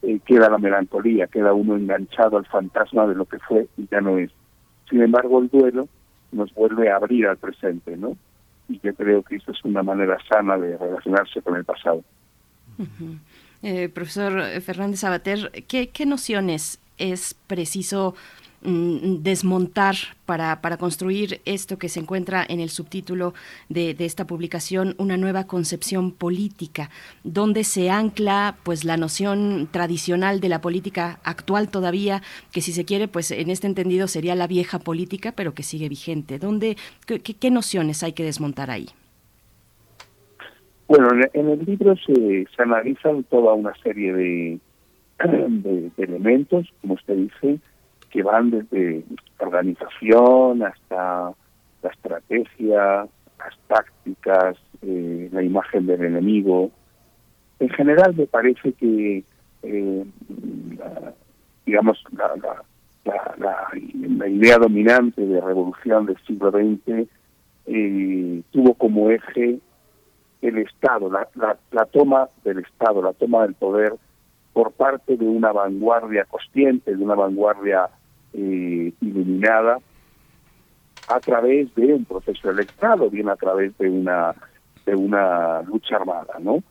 eh, queda la melancolía, queda uno enganchado al fantasma de lo que fue y ya no es. Sin embargo, el duelo nos vuelve a abrir al presente, ¿no? Y yo creo que esto es una manera sana de relacionarse con el pasado. Eh, profesor Fernández Sabater, ¿qué, ¿qué nociones es preciso mm, desmontar para, para, construir esto que se encuentra en el subtítulo de, de, esta publicación, una nueva concepción política, donde se ancla pues la noción tradicional de la política actual todavía, que si se quiere, pues en este entendido sería la vieja política, pero que sigue vigente. ¿Dónde, qué, nociones hay que desmontar ahí? Bueno, en el libro se, se analizan toda una serie de, de, elementos, como usted dice, que van desde organización hasta la estrategia, las tácticas, eh, la imagen del enemigo. En general me parece que, eh, la, digamos, la, la, idea dominante de revolución del siglo XX eh, tuvo como eje el Estado, la, toma del Estado, la toma del poder por parte de una vanguardia consciente, de una vanguardia eh, iluminada, a través de un proceso electoral o bien a través de una de una lucha armada, ¿no?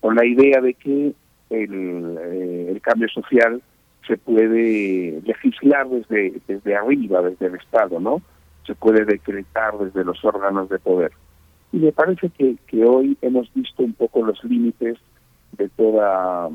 Con la idea de que el, eh, el cambio social se puede legislar desde desde arriba, desde el Estado, ¿no? Se puede decretar desde los órganos de poder. Y me parece que, que hoy hemos visto un poco los límites de toda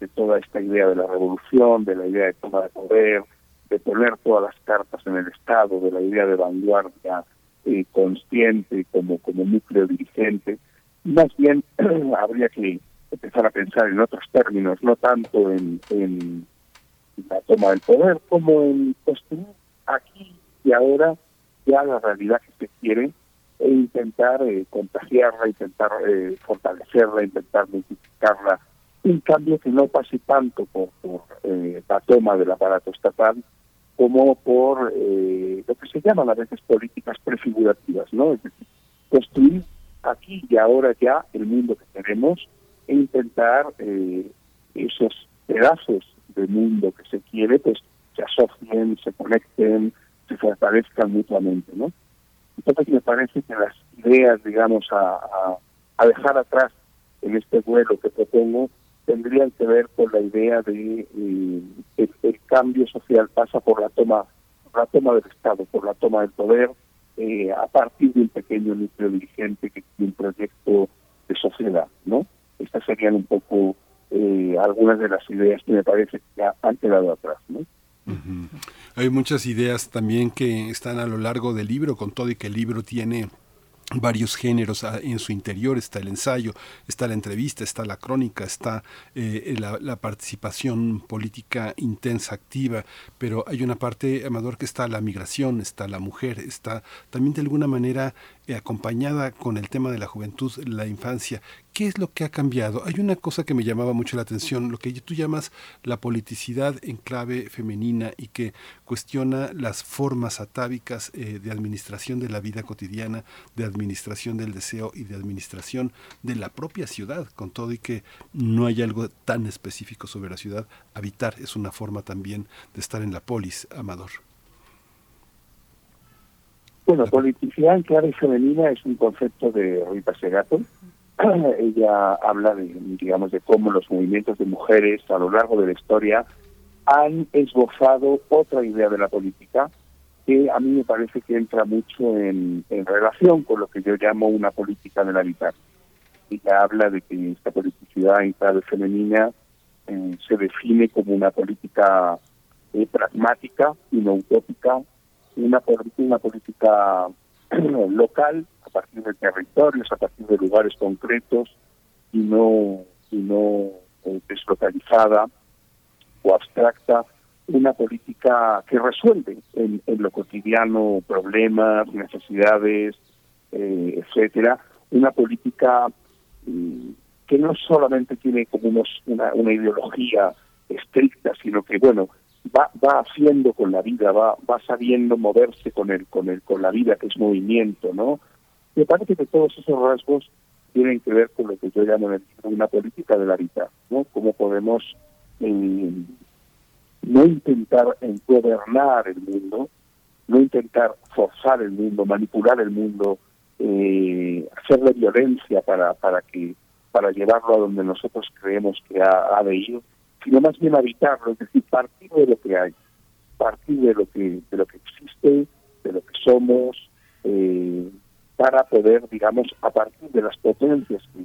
de toda esta idea de la revolución, de la idea de toma de poder, de poner todas las cartas en el Estado, de la idea de vanguardia eh, consciente como, como núcleo dirigente. Más bien habría que empezar a pensar en otros términos, no tanto en, la toma del poder como en construir aquí y ahora ya la realidad que se quiere e intentar eh, contagiarla, intentar eh, fortalecerla, intentar multiplicarla. Un cambio que no pase tanto por, eh, la toma del aparato estatal como por eh, lo que se llaman a veces políticas prefigurativas, ¿no? Es decir, construir aquí y ahora ya el mundo que queremos e intentar eh, esos pedazos de mundo que se quiere, pues se asocien, se conecten, se fortalezcan mutuamente, ¿no? Entonces me parece que las ideas, digamos, a dejar atrás en este vuelo que propongo tendrían que ver con la idea de eh, el, el, cambio social pasa por la toma la toma del Estado, por la toma del poder, eh, a partir de un pequeño núcleo dirigente que tiene un proyecto de sociedad, ¿no? Estas serían un poco eh, algunas de las ideas que me parece que han quedado atrás, ¿no? Uh -huh. Hay muchas ideas también que están a lo largo del libro, con todo y que el libro tiene varios géneros en su interior, está el ensayo, está la entrevista, está la crónica, está eh, la, la, participación política intensa, activa, pero hay una parte, Amador, que está la migración, está la mujer, está también de alguna manera acompañada con el tema de la juventud, la infancia. ¿Qué es lo que ha cambiado? Hay una cosa que me llamaba mucho la atención, lo que tú llamas la politicidad en clave femenina y que cuestiona las formas atávicas eh, de administración de la vida cotidiana, de administración del deseo y de administración de la propia ciudad, con todo y que no hay algo tan específico sobre la ciudad. Habitar es una forma también de estar en la polis, Amador. Bueno, politicidad en clave femenina es un concepto de Rita Segato. Ella habla de, digamos, de cómo los movimientos de mujeres a lo largo de la historia han esbozado otra idea de la política que a mí me parece que entra mucho en, relación con lo que yo llamo una política del habitar. Ella habla de que esta politicidad en clave femenina eh, se define como una política eh, pragmática y no utópica, una, una política local a partir de territorios, a partir de lugares concretos y no, y no eh, deslocalizada o abstracta, una política que resuelve en, lo cotidiano problemas, necesidades, eh, etcétera, una política mm, que no solamente tiene como unos, una, una ideología estricta, sino que bueno, va va haciendo con la vida, va va sabiendo moverse con el con el con la vida que es movimiento, ¿no? Me parece que todos esos rasgos tienen que ver con lo que yo llamo una política de la vida, ¿no? Cómo podemos eh, no intentar en gobernar el mundo, no intentar forzar el mundo, manipular el mundo, eh, hacerle violencia para para que para llevarlo a donde nosotros creemos que ha de ir, sino más bien habitarlo, es decir, partir de lo que hay. partir de lo que de lo que existe, de lo que somos, eh, para poder, digamos, a partir de las potencias que,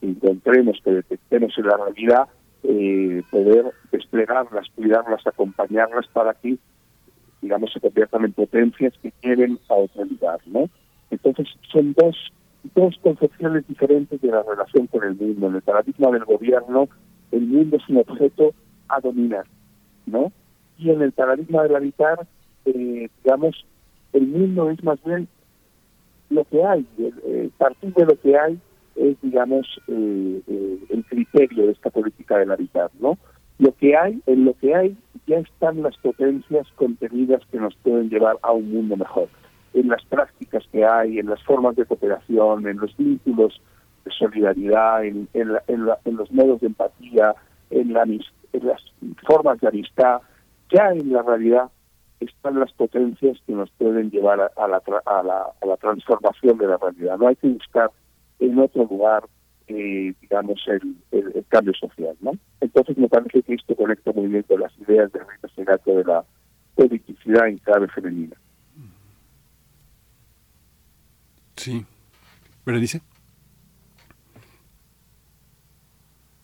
encontremos, que detectemos en la realidad, eh, poder desplegarlas, cuidarlas, acompañarlas para que, digamos, se conviertan en potencias que quieren a otro lugar, ¿no? Entonces, son dos, dos concepciones diferentes de la relación con el mundo. El paradigma del gobierno, el mundo es un objeto a dominar, ¿no? Y en el paradigma del habitar, eh, digamos, el mundo es más bien lo que hay, eh, partir de lo que hay es, digamos, eh, eh, el criterio de esta política del habitar, ¿no? Lo que hay, en lo que hay ya están las potencias contenidas que nos pueden llevar a un mundo mejor, en las prácticas que hay, en las formas de cooperación, en los vínculos de solidaridad, en, en, en, los modos de empatía, en, la, en las formas de amistad, ya en la realidad están las potencias que nos pueden llevar a, la, a, la, a la transformación de la realidad. No hay que buscar en otro lugar, eh, digamos, el, cambio social. ¿no? Entonces me parece que esto conecta muy bien con las ideas de Rita Segato de la politicidad en clave femenina. Sí. dice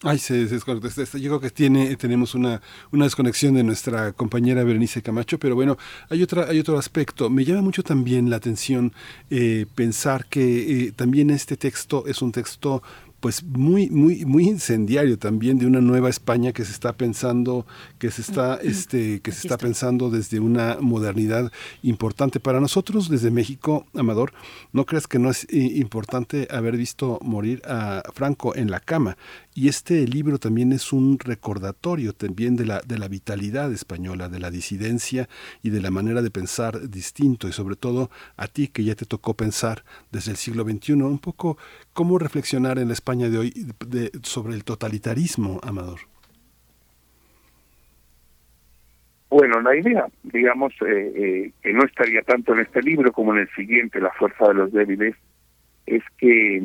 Ay, se, se desconectó. Yo creo que tiene, tenemos una, una desconexión de nuestra compañera Berenice Camacho, pero bueno, hay otra, hay otro aspecto. Me llama mucho también la atención eh, pensar que eh, también este texto es un texto pues muy muy muy incendiario también de una nueva España que se está pensando que se está este que se está pensando desde una modernidad importante para nosotros desde México Amador no creas que no es eh, importante haber visto morir a Franco en la cama y este libro también es un recordatorio también de la, de la vitalidad española, de la disidencia y de la manera de pensar distinto y sobre todo a ti que ya te tocó pensar desde el siglo XXI, un poco cómo reflexionar en la España de hoy sobre el totalitarismo, Amador. Bueno, la idea, digamos, eh, eh, que no estaría tanto en este libro como en el siguiente, La fuerza de los débiles, es que,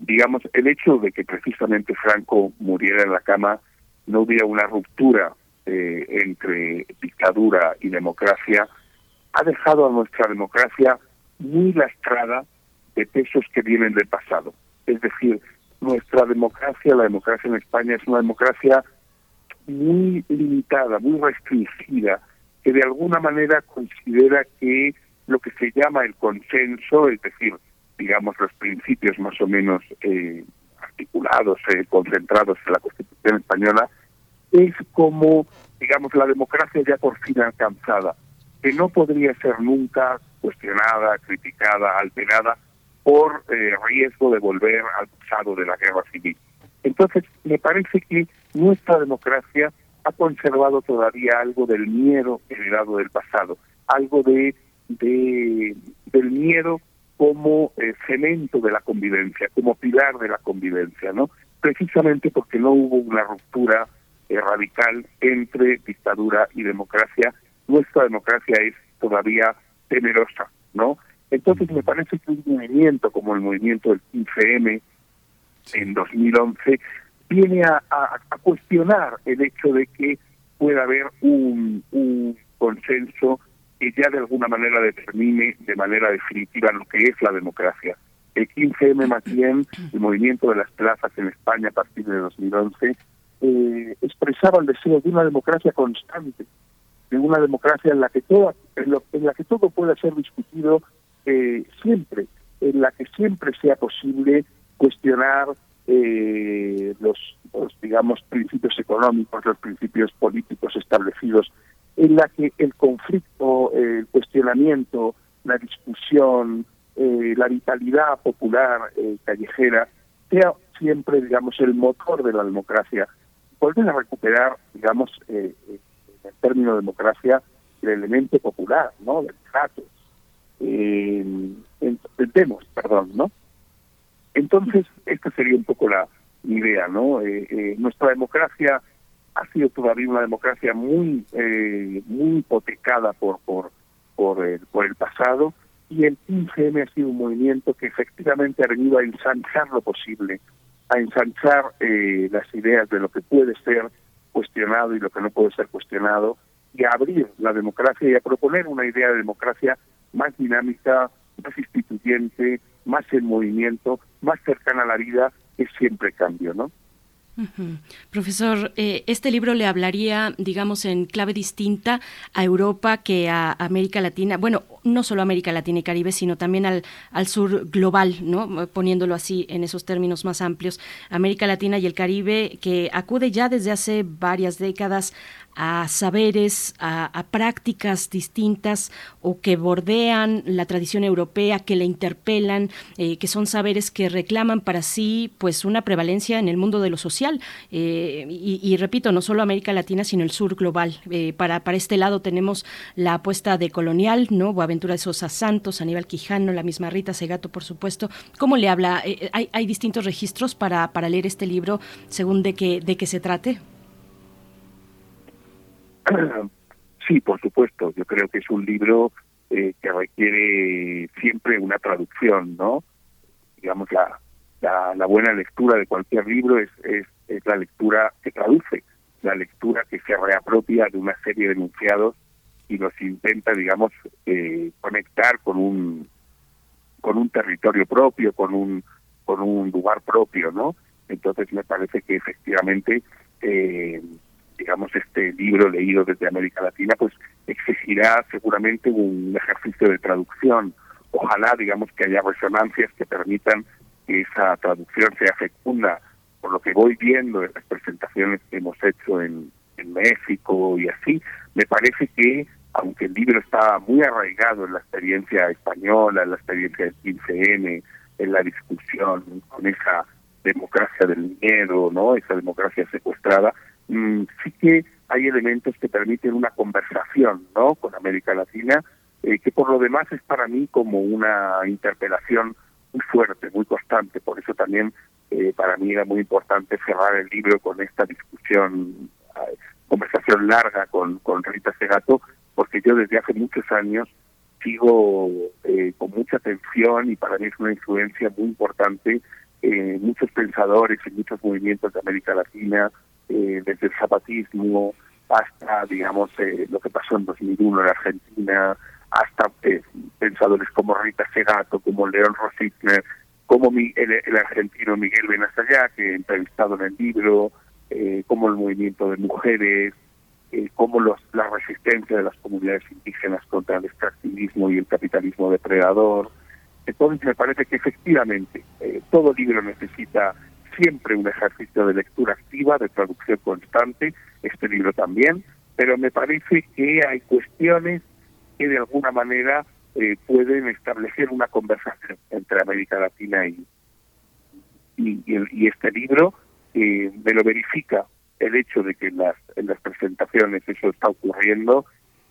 digamos, el hecho de que precisamente Franco muriera en la cama no hubiera una ruptura eh, entre dictadura y democracia, ha dejado a nuestra democracia muy lastrada de pesos que vienen del pasado. Es decir, nuestra democracia, la democracia en España es una democracia muy limitada, muy restringida, que de alguna manera considera que lo que se llama el consenso, es decir, digamos, los principios más o menos eh, articulados, eh, concentrados en la Constitución española, es como, digamos, la democracia ya por fin alcanzada, que no podría ser nunca cuestionada, criticada, alterada por eh, riesgo de volver al pasado de la guerra civil. Entonces, me parece que nuestra democracia ha conservado todavía algo del miedo heredado del pasado, algo de, de del miedo como eh, cemento de la convivencia, como pilar de la convivencia, ¿no? Precisamente porque no hubo una ruptura eh, radical entre dictadura y democracia, nuestra democracia es todavía temerosa, ¿no? Entonces me parece que un movimiento como el movimiento del 15M en 2011 viene a, a, cuestionar el hecho de que pueda haber un, un consenso que ya de alguna manera determine de manera definitiva lo que es la democracia. El 15M más bien, el movimiento de las plazas en España a partir de 2011, eh, expresaba el deseo de una democracia constante, de una democracia en la que todo, en, la que todo pueda ser discutido eh, siempre, en la que siempre sea posible cuestionar eh, los, los, digamos, principios económicos, los principios políticos establecidos en la que el conflicto, el cuestionamiento, la discusión, eh, la vitalidad popular eh, callejera sea siempre, digamos, el motor de la democracia. Volver a recuperar, digamos, eh, en el término democracia, el elemento popular, ¿no? Del trato. Eh, entendemos, perdón, ¿no? Entonces, esta sería un poco la idea, ¿no? nuestra democracia ha sido todavía una democracia muy eh, muy hipotecada por por por el, por el pasado y el 15M ha sido un movimiento que efectivamente ha venido a ensanchar lo posible, a ensanchar eh, las ideas de lo que puede ser cuestionado y lo que no puede ser cuestionado y a abrir la democracia y a proponer una idea de democracia más dinámica, más instituyente, más en movimiento, más cercana a la vida, es siempre cambio, ¿no? Profesor, eh, este libro le hablaría, digamos, en clave distinta a Europa que a América Latina. Bueno, no solo a América Latina y Caribe, sino también al, al sur global, ¿no? Poniéndolo así en esos términos más amplios. América Latina y el Caribe, que acude ya desde hace varias décadas a saberes, a, prácticas distintas o que bordean la tradición europea, que la interpelan, eh, que son saberes que reclaman para sí pues una prevalencia en el mundo de lo social. Eh, y, repito, no solo América Latina, sino el sur global. Eh, para, para este lado tenemos la apuesta de colonial, ¿no? Boaventura de Sosa Santos, Aníbal Quijano, la misma Rita Segato, por supuesto. ¿Cómo le habla? hay, hay distintos registros para, para leer este libro según de qué, de qué se trate. Sí, por supuesto. Yo creo que es un libro eh, que requiere siempre una traducción, ¿no? Digamos, la, la, buena lectura de cualquier libro es, es, la lectura que traduce, la lectura que se reapropia de una serie de enunciados y nos intenta, digamos, eh, conectar con un con un territorio propio, con un con un lugar propio, ¿no? Entonces me parece que efectivamente eh, digamos, este libro leído desde América Latina, pues exigirá seguramente un ejercicio de traducción. Ojalá, digamos, que haya resonancias que permitan que esa traducción sea fecunda. Por lo que voy viendo en las presentaciones que hemos hecho en, en México y así, me parece que, aunque el libro está muy arraigado en la experiencia española, en la experiencia del 15N, en la discusión con esa democracia del miedo, ¿no? Esa democracia secuestrada, Mm, sí que hay elementos que permiten una conversación ¿no? con América Latina, eh, que por lo demás es para mí como una interpelación muy fuerte, muy constante. Por eso también eh, para mí era muy importante cerrar el libro con esta discusión, eh, conversación larga con, con Rita Segato, porque yo desde hace muchos años sigo con mucha atención y para mí es una influencia muy importante muchos pensadores y muchos movimientos de América Latina, eh, desde el zapatismo hasta, digamos, eh, lo que pasó en 2001 en Argentina, hasta eh, pensadores como Rita Segato, como León Rositner, como el, argentino Miguel Benazayá, que he entrevistado en el libro, como el movimiento de mujeres, como los, la resistencia de las comunidades indígenas contra el extractivismo y el capitalismo depredador. Entonces me parece que efectivamente todo libro necesita siempre un ejercicio de lectura activa, de traducción constante, este libro también, pero me parece que hay cuestiones que de alguna manera eh, pueden establecer una conversación entre América Latina y, y, este libro eh, me lo verifica el hecho de que en las, en las presentaciones eso está ocurriendo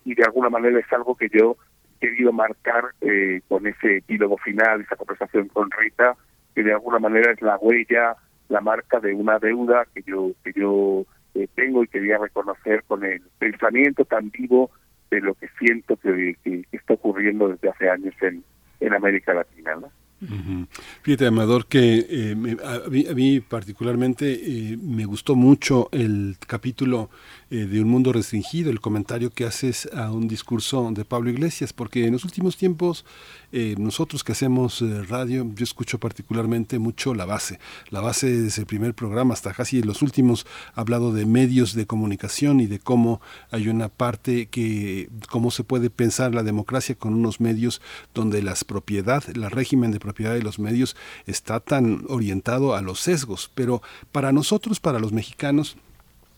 y de alguna manera es algo que yo he querido marcar eh, con ese epílogo final, esa conversación con Rita, que de alguna manera es la huella la marca de una deuda que yo que yo eh, tengo y quería reconocer con el pensamiento tan vivo de lo que siento que, está ocurriendo desde hace años en, en América Latina. ¿no? Fíjate, Amador, que eh, a, mí, particularmente eh, me gustó mucho el capítulo eh, de Un Mundo Restringido, el comentario que haces a un discurso de Pablo Iglesias, porque en los últimos tiempos nosotros que hacemos radio, yo escucho particularmente mucho la base. La base desde el primer programa hasta casi los últimos ha hablado de medios de comunicación y de cómo hay una parte que, cómo se puede pensar la democracia con unos medios donde las propiedad, el régimen de propiedad de los medios está tan orientado a los sesgos, pero para nosotros, para los mexicanos,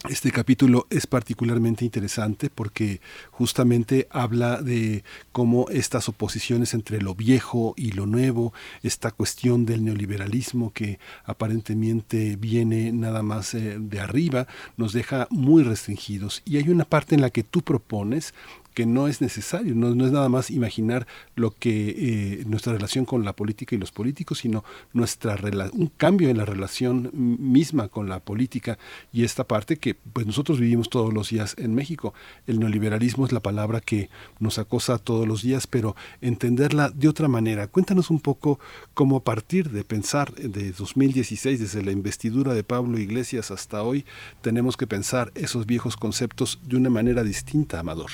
este capítulo es particularmente interesante porque justamente habla de cómo estas oposiciones entre lo viejo y lo nuevo, esta cuestión del neoliberalismo que aparentemente viene nada más eh, de arriba, nos deja muy restringidos. Y hay una parte en la que tú propones que no es necesario, no, es nada más imaginar lo que eh, nuestra relación con la política y los políticos, sino nuestra un cambio en la relación misma con la política y esta parte que que pues nosotros vivimos todos los días en México. El neoliberalismo es la palabra que nos acosa todos los días, pero entenderla de otra manera. Cuéntanos un poco cómo a partir de pensar de 2016, desde la investidura de Pablo Iglesias hasta hoy, tenemos que pensar esos viejos conceptos de una manera distinta, Amador.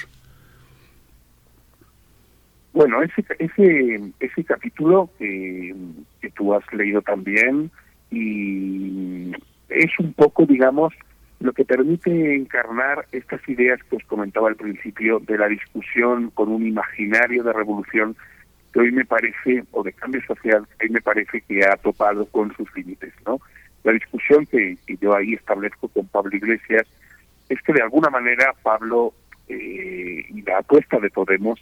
Bueno, ese, ese, ese capítulo que, que tú has leído también y es un poco, digamos, lo que permite encarnar estas ideas que os comentaba al principio de la discusión con un imaginario de revolución que hoy me parece, o de cambio social, que hoy me parece que ha topado con sus límites, ¿no? La discusión que, yo ahí establezco con Pablo Iglesias es que de alguna manera Pablo eh, y la apuesta de Podemos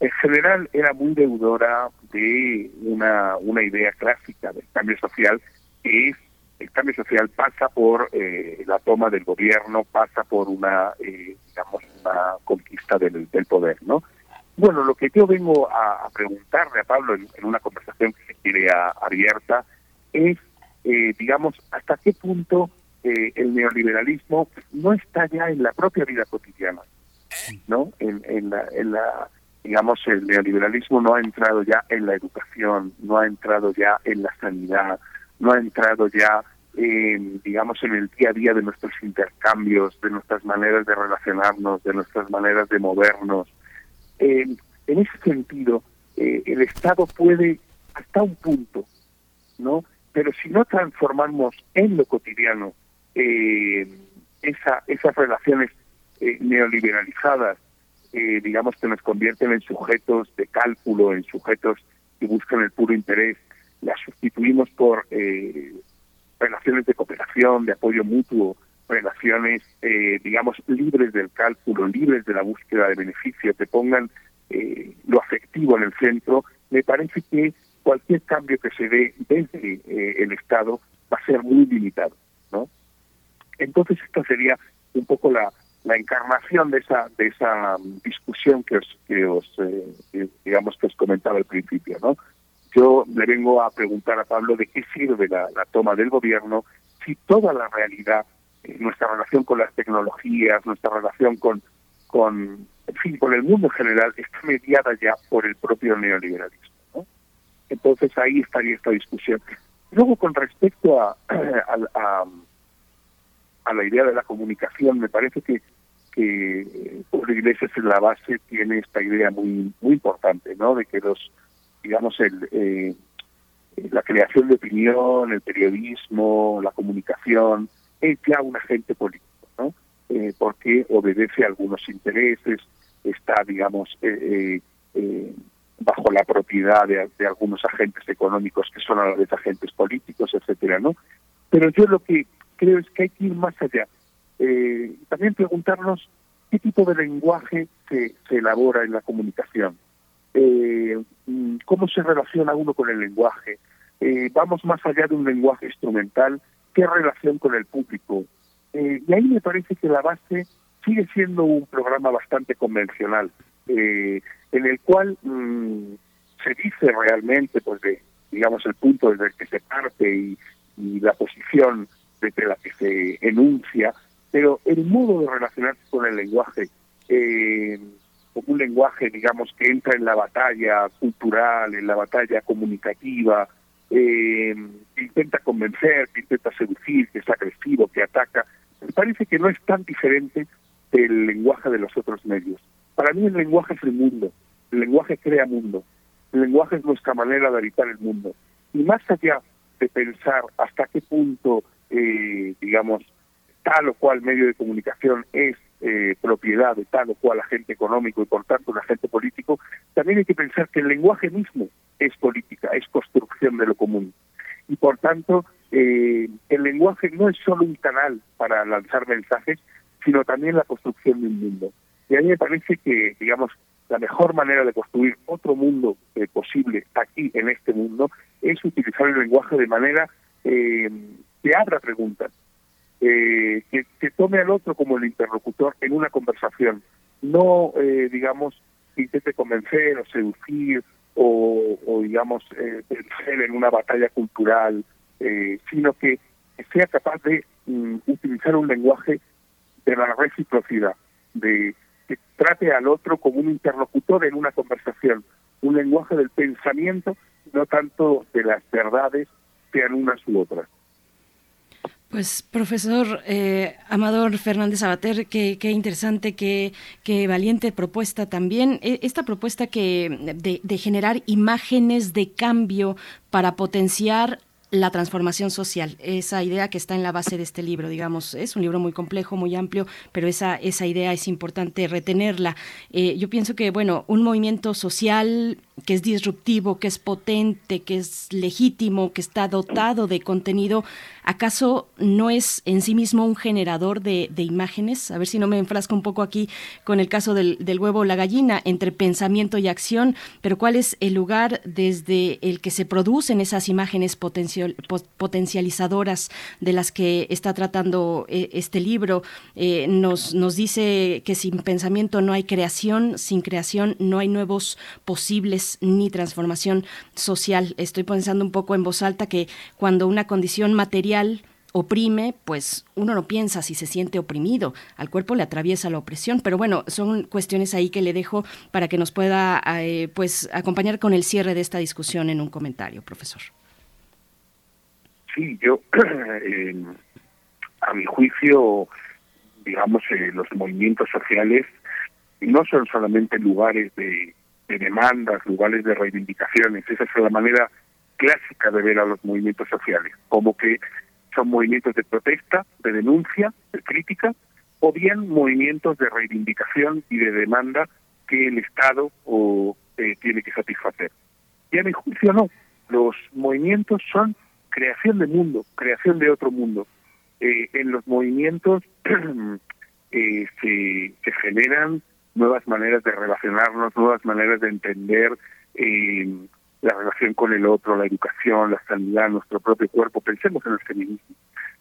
en general era muy deudora de una, una idea clásica del cambio social, que es el cambio social pasa por eh, la toma del gobierno, pasa por una, eh, digamos, una conquista del, poder, ¿no? Bueno, lo que yo vengo a, preguntarle a Pablo en, una conversación que se quiere abierta es, eh, digamos, hasta qué punto el neoliberalismo no está ya en la propia vida cotidiana, ¿no? En, en, la, en la, digamos, el neoliberalismo no ha entrado ya en la educación, no ha entrado ya en la sanidad, no ha entrado ya, en, digamos, en el día a día de nuestros intercambios, de nuestras maneras de relacionarnos, de nuestras maneras de movernos. en ese sentido, eh, el Estado puede hasta un punto, ¿no? Pero si no transformamos en lo cotidiano eh, esa, esas relaciones eh, digamos que nos convierten en sujetos de cálculo, en sujetos que buscan el puro interés, las sustituimos por eh, relaciones de cooperación, de apoyo mutuo, relaciones, eh, digamos, libres del cálculo, libres de la búsqueda de beneficios, que pongan eh, lo afectivo en el centro, me parece que cualquier cambio que se dé desde el Estado va a ser muy limitado, ¿no? Entonces esta sería un poco la, la encarnación de esa de esa discusión que os que os digamos que os comentaba al principio, ¿no? Yo le vengo a preguntar a Pablo de qué sirve la, toma del gobierno si toda la realidad, eh, nuestra relación con las tecnologías, nuestra relación con, con, en fin, con el mundo en general, está mediada ya por el propio neoliberalismo. Entonces ahí estaría esta discusión. Luego, con respecto a, a, a, la idea de la comunicación, me parece que que por Iglesias en la base tiene esta idea muy muy importante, ¿no? De que los digamos, el, eh, la creación de opinión, el periodismo, la comunicación, es ya un agente político, ¿no? Eh, porque obedece a algunos intereses, está, digamos, eh, bajo la propiedad de, algunos agentes económicos que son a la vez agentes políticos, etcétera, ¿no? Pero yo lo que creo es que hay que ir más allá. También preguntarnos qué tipo de lenguaje se, se elabora en la comunicación eh, mm, cómo se relaciona uno con el lenguaje. Eh, vamos más allá de un lenguaje instrumental, qué relación con el público. Eh, y ahí me parece que la base sigue siendo un programa bastante convencional, eh, en el cual mm, se dice realmente, pues, de, digamos, el punto desde el que se parte y la posición desde la que se enuncia, pero el modo de relacionarse con el lenguaje eh, como un lenguaje, digamos, que entra en la batalla cultural, en la batalla comunicativa, eh, intenta convencer, intenta seducir, que es agresivo, que ataca. Me parece que no es tan diferente del lenguaje de los otros medios. Para mí el lenguaje es el mundo, el lenguaje crea mundo, el lenguaje es nuestra manera de habitar el mundo. Y más allá de pensar hasta qué punto, eh, digamos, tal o cual medio de comunicación es eh, propiedad de tal o cual agente económico y por tanto un agente político, también hay que pensar que el lenguaje mismo es política, es construcción de lo común. Y por tanto, eh, el lenguaje no es solo un canal para lanzar mensajes, sino también la construcción de un mundo. Y a mí me parece que, digamos, la mejor manera de construir otro mundo eh, posible aquí, en este mundo, es utilizar el lenguaje de manera que abra preguntas, eh, que, tome al otro como el interlocutor en una conversación, no, eh, digamos, intente convencer o seducir o, o digamos, eh, en una batalla cultural, eh, sino que sea capaz de mm, utilizar un lenguaje de la reciprocidad, de que trate al otro como un interlocutor en una conversación, un lenguaje del pensamiento, no tanto de las verdades, sean unas u otras. Pues profesor eh, Amador Fernández Abater, qué, interesante, qué, valiente propuesta también. E, esta propuesta que de, de generar imágenes de cambio para potenciar la transformación social, esa idea que está en la base de este libro, digamos, es un libro muy complejo, muy amplio, pero esa, esa idea es importante retenerla. Eh, yo pienso que, bueno, un movimiento social que es disruptivo, que es potente, que es legítimo, que está dotado de contenido, ¿acaso no es en sí mismo un generador de, imágenes? A ver si no me enfrasco un poco aquí con el caso del, huevo o la gallina, entre pensamiento y acción, pero ¿cuál es el lugar desde el que se producen esas imágenes potencial, potencializadoras de las que está tratando eh, este libro? Eh, nos dice que sin pensamiento no hay creación, sin creación no hay nuevos posibles ni transformación social. Estoy pensando un poco en voz alta que cuando una condición material oprime, pues uno no piensa si se siente oprimido, al cuerpo le atraviesa la opresión, pero bueno, son cuestiones ahí que le dejo para que nos pueda eh, pues acompañar con el cierre de esta discusión en un comentario, profesor. Sí, yo a mi juicio, digamos, eh, los movimientos sociales no son solamente lugares de de demandas, lugares de reivindicaciones. Esa es la manera clásica de ver a los movimientos sociales, como que son movimientos de protesta, de denuncia, de crítica, o bien movimientos de reivindicación y de demanda que el Estado o, eh, tiene que satisfacer. Y a mi juicio no, los movimientos son creación de mundo, creación de otro mundo. Eh, en los movimientos eh, se, se generan nuevas maneras de relacionarnos, nuevas maneras de entender eh, la relación con el otro, la educación, la sanidad, nuestro propio cuerpo. Pensemos en el feminismo.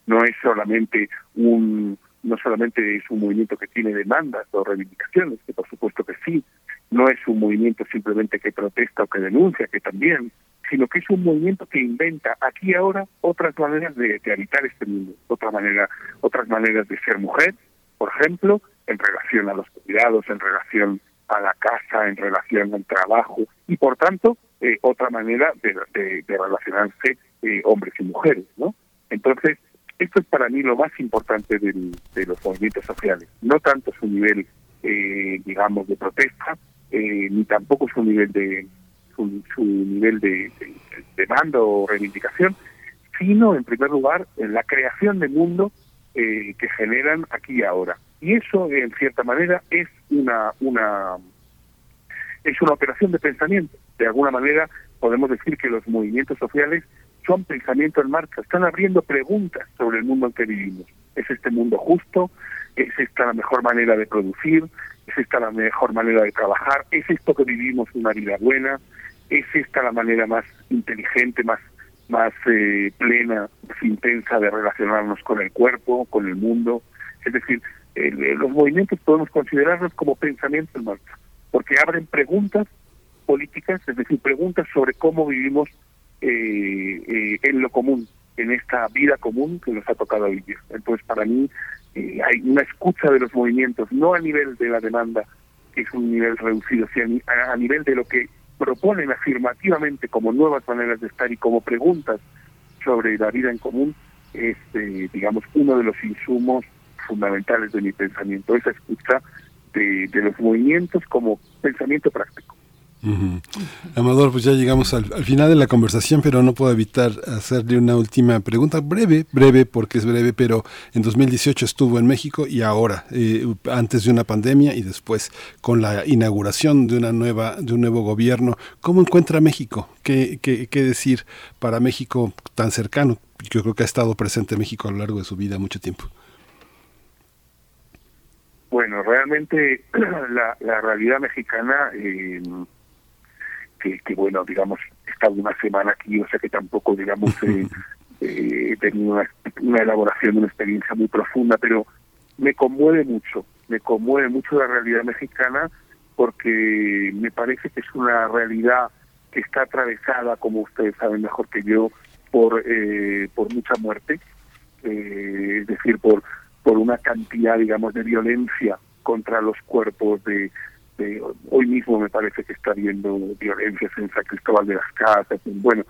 No es solamente un no solamente es un movimiento que tiene demandas o reivindicaciones, que por supuesto que sí, no es un movimiento simplemente que protesta o que denuncia, que también, sino que es un movimiento que inventa aquí y ahora otras maneras de, de habitar este mundo, otra manera, otras maneras de ser mujer, por ejemplo, en relación a los cuidados, en relación a la casa, en relación al trabajo y por tanto eh, otra manera de, relacionarse eh, hombres y mujeres, ¿no? Entonces esto es para mí lo más importante del, de los movimientos sociales, no tanto su nivel, eh, digamos, de protesta, eh, ni tampoco su nivel de su, su nivel de, de, de mando o reivindicación, sino en primer lugar la creación de mundo eh, que generan aquí y ahora. Y eso, en cierta manera, es una, una, es una operación de pensamiento. De alguna manera, podemos decir que los movimientos sociales son pensamiento en marcha, están abriendo preguntas sobre el mundo en que vivimos. ¿Es este mundo justo? ¿Es esta la mejor manera de producir? ¿Es esta la mejor manera de trabajar? ¿Es esto que vivimos una vida buena? ¿Es esta la manera más inteligente, más más eh, plena, más intensa de relacionarnos con el cuerpo, con el mundo? Es decir, el, los movimientos podemos considerarlos como pensamiento en marcha, porque abren preguntas políticas, es decir, preguntas sobre cómo vivimos eh, eh, en lo común, en esta vida común que nos ha tocado vivir. Entonces, para mí eh, hay una escucha de los movimientos, no a nivel de la demanda, que es un nivel reducido, sino a nivel de lo que proponen afirmativamente como nuevas maneras de estar y como preguntas sobre la vida en común, es, eh, digamos, uno de los insumos fundamentales de mi pensamiento, esa escucha de los movimientos como pensamiento práctico. Amador, pues ya llegamos al, al, final de la conversación, pero no puedo evitar hacerle una última pregunta, breve, breve, porque es breve, pero en 2018 estuvo en México y ahora, eh, antes de una pandemia y después con la inauguración de una nueva, de un nuevo gobierno, ¿cómo encuentra México? ¿Qué, qué, qué decir para México tan cercano? Yo creo que ha estado presente México a lo largo de su vida mucho tiempo. Bueno, realmente la, la realidad mexicana eh, que, que, bueno, digamos, he estado una semana aquí, o sea que tampoco, digamos, eh, eh, he tenido una, una, elaboración, una experiencia muy profunda, pero me conmueve mucho, me conmueve mucho la realidad mexicana porque me parece que es una realidad que está atravesada, como ustedes saben mejor que yo, por, eh, por mucha muerte, eh, es decir, por, por una cantidad, digamos, de violencia contra los cuerpos de, de hoy mismo me parece que está habiendo violencias en San Cristóbal de las Casas, bueno,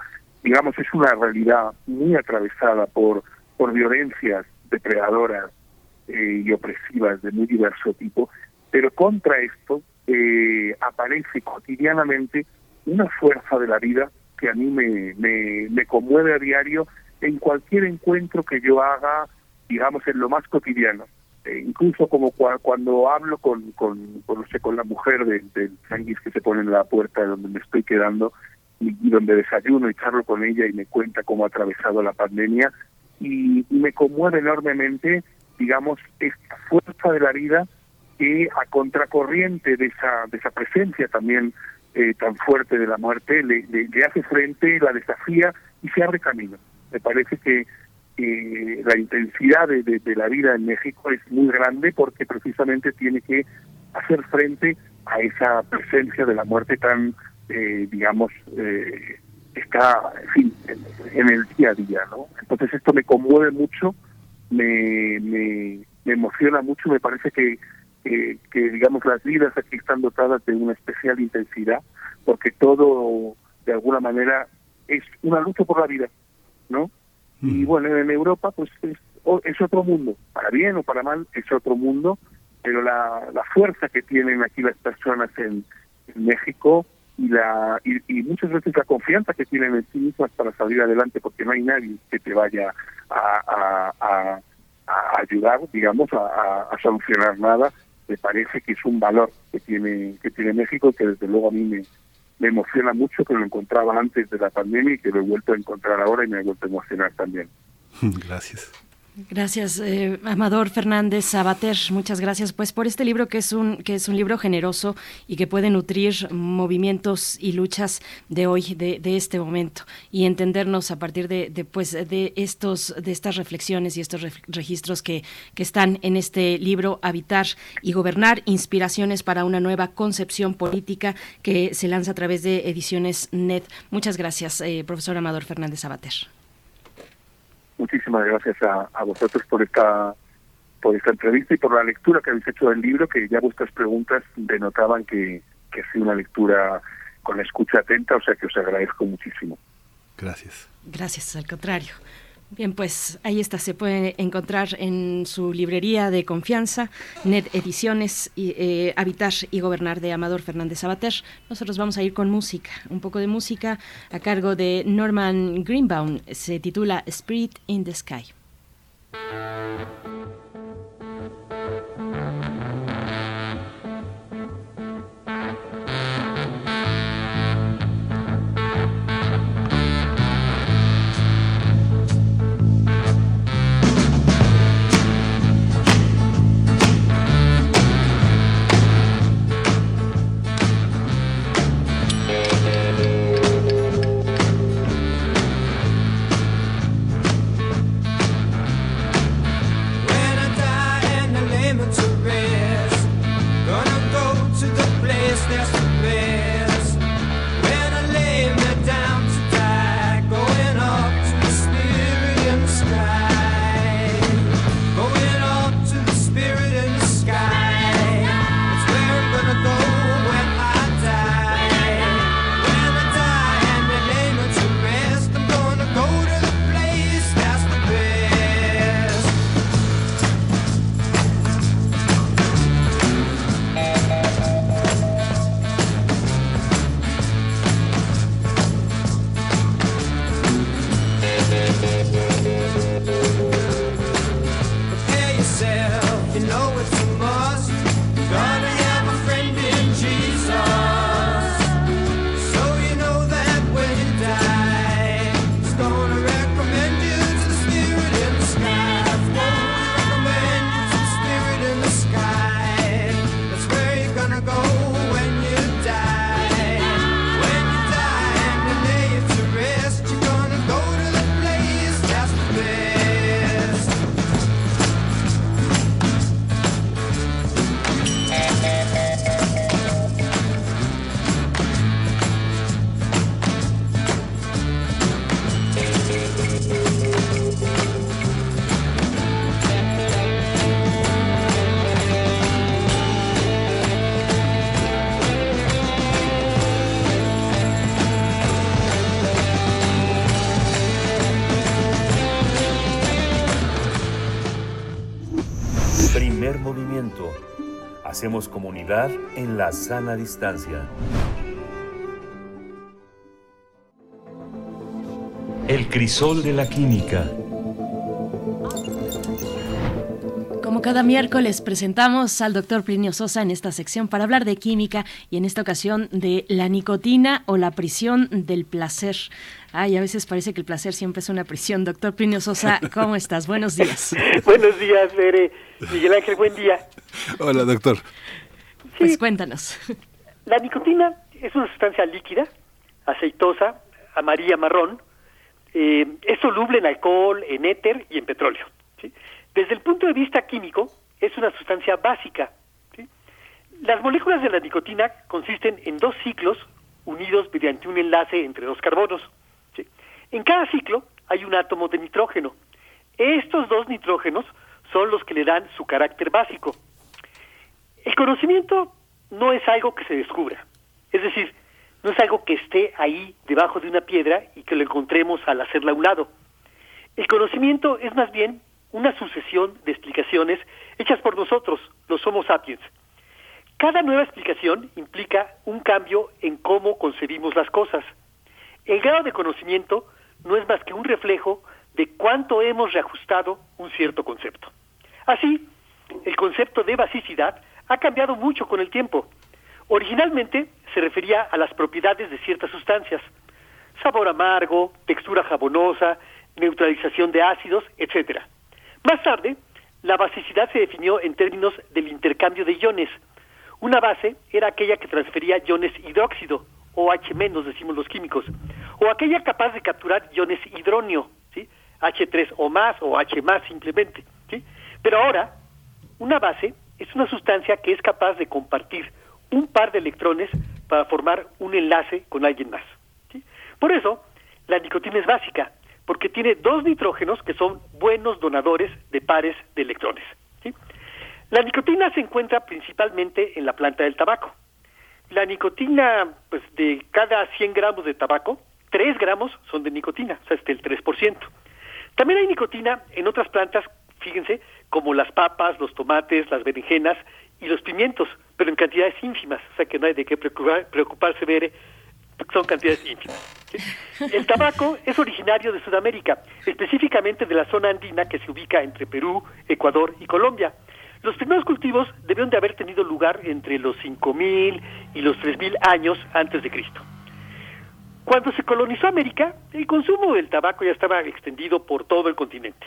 digamos es una realidad muy atravesada por por violencias depredadoras eh, y opresivas de muy diverso tipo, pero contra esto eh, aparece cotidianamente una fuerza de la vida que a mí me, me, me conmueve a diario en cualquier encuentro que yo haga, digamos, en lo más cotidiano. Eh, incluso como cuando hablo con, con, con, con la mujer del de que se pone en la puerta de donde me estoy quedando y, donde desayuno y charlo con ella y me cuenta cómo ha atravesado la pandemia y, y me conmueve enormemente, digamos, esta fuerza de la vida que a contracorriente de esa, de esa presencia también eh, tan fuerte de la muerte le, le, le, hace frente, la desafía y se abre camino. Me parece que eh, la intensidad de, la vida en México es muy grande porque precisamente tiene que hacer frente a esa presencia de la muerte tan, eh, digamos, eh, está en, el día a día. ¿no? Entonces esto me conmueve mucho, me, me, me emociona mucho, me parece que, digamos las vidas aquí están dotadas de una especial intensidad porque todo de alguna manera es una lucha por la vida no y bueno en Europa pues es, es otro mundo. Para bien o para mal es otro mundo. Pero la, la fuerza que tienen aquí las personas en, en México y la y, y, muchas veces la confianza que tienen en sí mismas para salir adelante porque no hay nadie que te vaya a, a, a, a ayudar digamos a, a solucionar nada. Me parece que es un valor que tiene que tiene México que desde luego a mí me, me emociona mucho que lo encontraba antes de la pandemia y que lo he vuelto a encontrar ahora y me ha vuelto a emocionar también. Gracias. Gracias, eh, Amador Fernández Sabater. Muchas gracias, pues, por este libro que es un que es un libro generoso y que puede nutrir movimientos y luchas de hoy, de, de este momento, y entendernos a partir de, de, pues, de estos de estas reflexiones y estos re registros que, que están en este libro, Habitar y Gobernar, inspiraciones para una nueva concepción política que se lanza a través de Ediciones Net. Muchas gracias, eh, profesor Amador Fernández Sabater muchísimas gracias a, a, vosotros por esta por esta entrevista y por la lectura que habéis hecho del libro, que ya vuestras preguntas denotaban que, que ha sido una lectura con la escucha atenta, o sea que os agradezco muchísimo. Gracias. Gracias, al contrario. Bien, pues ahí está, se puede encontrar en su librería de confianza, Net Ediciones, eh, Habitar y Gobernar de Amador Fernández Sabater. Nosotros vamos a ir con música, un poco de música a cargo de Norman Greenbaum. Se titula Spirit in the Sky. En la sana distancia. El crisol de la química. Como cada miércoles presentamos al doctor Plinio Sosa en esta sección para hablar de química y en esta ocasión de la nicotina o la prisión del placer. Ay, a veces parece que el placer siempre es una prisión. Doctor Plinio Sosa, ¿cómo estás? Buenos días. Buenos días, Bere. Miguel Ángel, buen día. Hola, doctor. Pues cuéntanos. La nicotina es una sustancia líquida, aceitosa, amarilla marrón. Eh, es soluble en alcohol, en éter y en petróleo. ¿sí? Desde el punto de vista químico, es una sustancia básica. ¿sí? Las moléculas de la nicotina consisten en dos ciclos unidos mediante un enlace entre dos carbonos. ¿sí? En cada ciclo hay un átomo de nitrógeno. Estos dos nitrógenos son los que le dan su carácter básico. El conocimiento no es algo que se descubra, es decir, no es algo que esté ahí debajo de una piedra y que lo encontremos al hacerla a un lado. El conocimiento es más bien una sucesión de explicaciones hechas por nosotros, los Homo sapiens. Cada nueva explicación implica un cambio en cómo concebimos las cosas. El grado de conocimiento no es más que un reflejo de cuánto hemos reajustado un cierto concepto. Así, el concepto de basicidad ha cambiado mucho con el tiempo. Originalmente se refería a las propiedades de ciertas sustancias, sabor amargo, textura jabonosa, neutralización de ácidos, etc. Más tarde, la basicidad se definió en términos del intercambio de iones. Una base era aquella que transfería iones hidróxido, o H-, decimos los químicos, o aquella capaz de capturar iones hidróneo, ¿sí? H3 o más, o H más simplemente. ¿sí? Pero ahora, una base es una sustancia que es capaz de compartir un par de electrones para formar un enlace con alguien más. Por eso, la nicotina es básica, porque tiene dos nitrógenos que son buenos donadores de pares de electrones. La nicotina se encuentra principalmente en la planta del tabaco. La nicotina, pues de cada 100 gramos de tabaco, 3 gramos son de nicotina, o sea, es del 3%. También hay nicotina en otras plantas, fíjense, como las papas, los tomates, las berenjenas y los pimientos, pero en cantidades ínfimas, o sea que no hay de qué preocupar, preocuparse, ver, son cantidades ínfimas. El tabaco es originario de Sudamérica, específicamente de la zona andina que se ubica entre Perú, Ecuador y Colombia. Los primeros cultivos debieron de haber tenido lugar entre los 5.000 y los 3.000 años antes de Cristo. Cuando se colonizó América, el consumo del tabaco ya estaba extendido por todo el continente.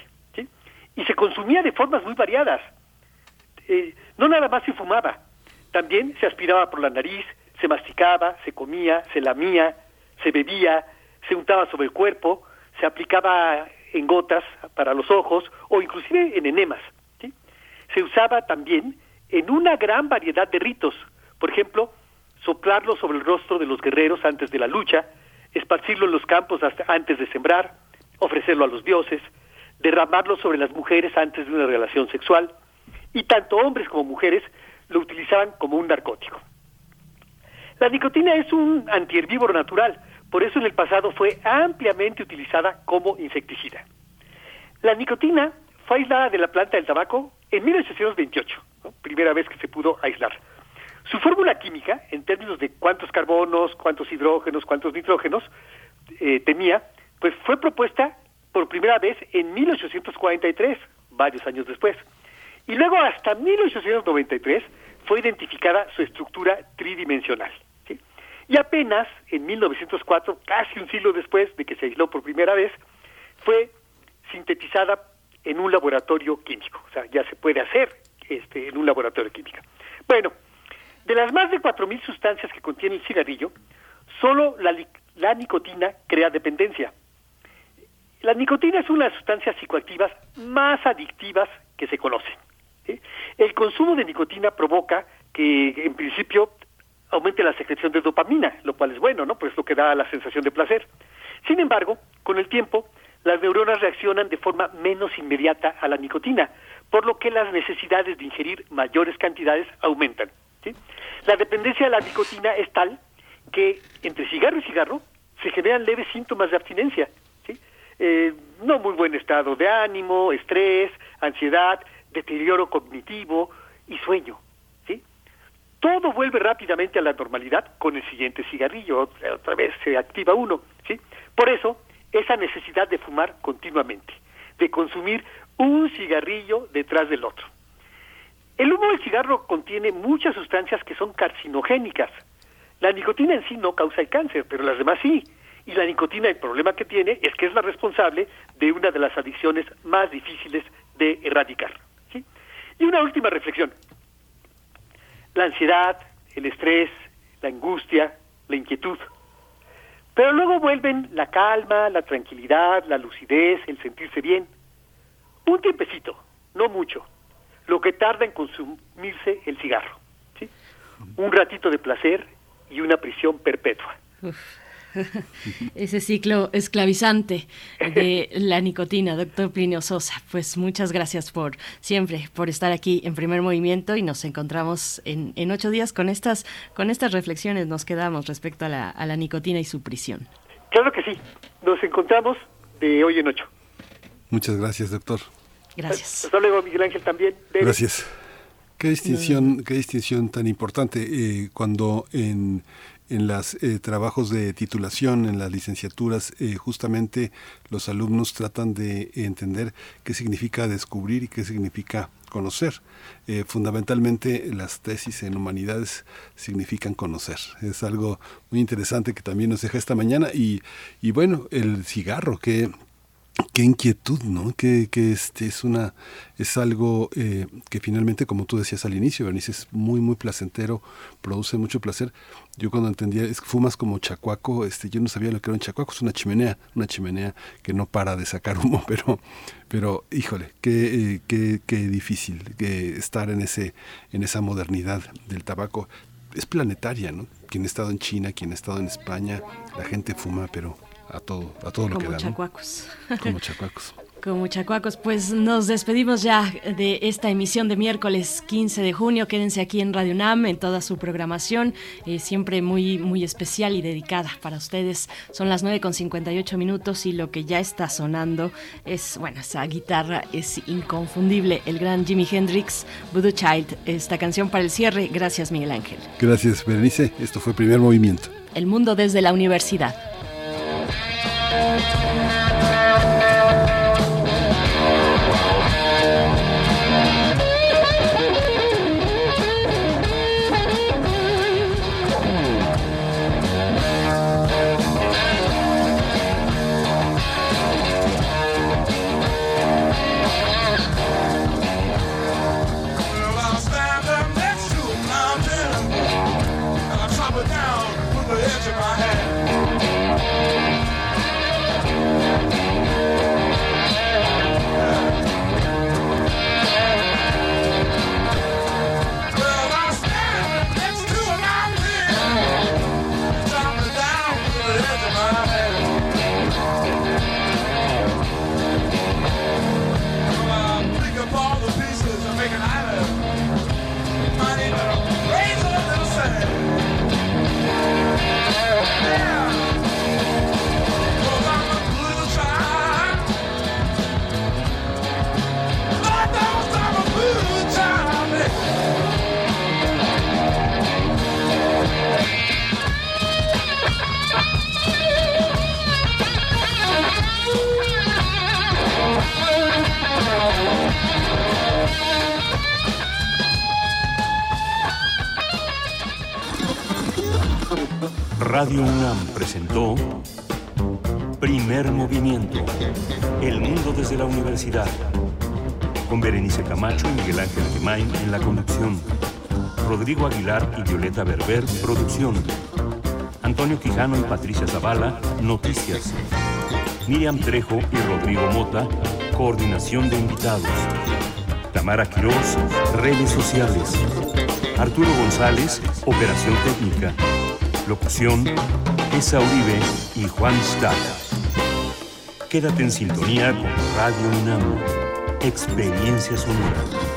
Y se consumía de formas muy variadas. Eh, no nada más se fumaba, también se aspiraba por la nariz, se masticaba, se comía, se lamía, se bebía, se untaba sobre el cuerpo, se aplicaba en gotas para los ojos o inclusive en enemas. Se usaba también en una gran variedad de ritos. Por ejemplo, soplarlo sobre el rostro de los guerreros antes de la lucha, esparcirlo en los campos hasta antes de sembrar, ofrecerlo a los dioses, derramarlo sobre las mujeres antes de una relación sexual, y tanto hombres como mujeres lo utilizaban como un narcótico. La nicotina es un antiherbívoro natural, por eso en el pasado fue ampliamente utilizada como insecticida. La nicotina fue aislada de la planta del tabaco en 1828, ¿no? primera vez que se pudo aislar. Su fórmula química, en términos de cuántos carbonos, cuántos hidrógenos, cuántos nitrógenos eh, tenía, pues fue propuesta por primera vez en 1843, varios años después. Y luego hasta 1893 fue identificada su estructura tridimensional. ¿sí? Y apenas en 1904, casi un siglo después de que se aisló por primera vez, fue sintetizada en un laboratorio químico. O sea, ya se puede hacer este, en un laboratorio químico. Bueno, de las más de 4.000 sustancias que contiene el cigarrillo, solo la, la nicotina crea dependencia. La nicotina es una de las sustancias psicoactivas más adictivas que se conocen. El consumo de nicotina provoca que, en principio, aumente la secreción de dopamina, lo cual es bueno, ¿no? Pues lo que da la sensación de placer. Sin embargo, con el tiempo, las neuronas reaccionan de forma menos inmediata a la nicotina, por lo que las necesidades de ingerir mayores cantidades aumentan. La dependencia de la nicotina es tal que entre cigarro y cigarro se generan leves síntomas de abstinencia. Eh, no muy buen estado de ánimo, estrés, ansiedad, deterioro cognitivo y sueño. ¿sí? Todo vuelve rápidamente a la normalidad con el siguiente cigarrillo, otra vez se activa uno. ¿sí? Por eso, esa necesidad de fumar continuamente, de consumir un cigarrillo detrás del otro. El humo del cigarro contiene muchas sustancias que son carcinogénicas. La nicotina en sí no causa el cáncer, pero las demás sí. Y la nicotina, el problema que tiene es que es la responsable de una de las adicciones más difíciles de erradicar. ¿sí? Y una última reflexión. La ansiedad, el estrés, la angustia, la inquietud. Pero luego vuelven la calma, la tranquilidad, la lucidez, el sentirse bien. Un tiempecito, no mucho, lo que tarda en consumirse el cigarro. Un ratito de placer y una prisión perpetua. Ese ciclo esclavizante de la nicotina, doctor Plinio Sosa. Pues muchas gracias por siempre, por estar aquí en primer movimiento y nos encontramos en, en ocho días con estas, con estas reflexiones. Nos quedamos respecto a la, a la nicotina y su prisión. Claro que sí. Nos encontramos de hoy en ocho. Muchas gracias, doctor. Gracias. Hasta luego, Miguel Ángel, también. Gracias. Qué distinción, qué distinción tan importante eh, cuando en, en los eh, trabajos de titulación, en las licenciaturas, eh, justamente los alumnos tratan de entender qué significa descubrir y qué significa conocer. Eh, fundamentalmente las tesis en humanidades significan conocer. Es algo muy interesante que también nos deja esta mañana y, y bueno, el cigarro que qué inquietud, ¿no? Que, que este es una es algo eh, que finalmente, como tú decías al inicio, Bernice, es muy muy placentero, produce mucho placer. Yo cuando entendía, es que fumas como chacuaco, este, yo no sabía lo que era un chacuaco, es una chimenea, una chimenea que no para de sacar humo, pero, pero híjole, qué, eh, qué, qué difícil que estar en ese, en esa modernidad del tabaco. Es planetaria, ¿no? Quien ha estado en China, quien ha estado en España, la gente fuma, pero a todo, a todo lo que da. ¿no? chacuacos. Como chacuacos. Como chacuacos, pues nos despedimos ya de esta emisión de miércoles 15 de junio. Quédense aquí en Radio UNAM en toda su programación, eh, siempre muy, muy especial y dedicada para ustedes. Son las 9 con 58 minutos y lo que ya está sonando es, bueno, esa guitarra es inconfundible. El gran Jimi Hendrix, Voodoo Child, esta canción para el cierre. Gracias, Miguel Ángel. Gracias, Berenice. Esto fue Primer Movimiento. El mundo desde la universidad. Camacho y Miguel Ángel Gemain en la conducción. Rodrigo Aguilar y Violeta Berber, producción. Antonio Quijano y Patricia Zavala, noticias. Miriam Trejo y Rodrigo Mota, coordinación de invitados. Tamara Quirós, redes sociales. Arturo González, operación técnica. Locución, Esa Uribe y Juan Stack. Quédate en sintonía con Radio UNAM. Experiencia sonora.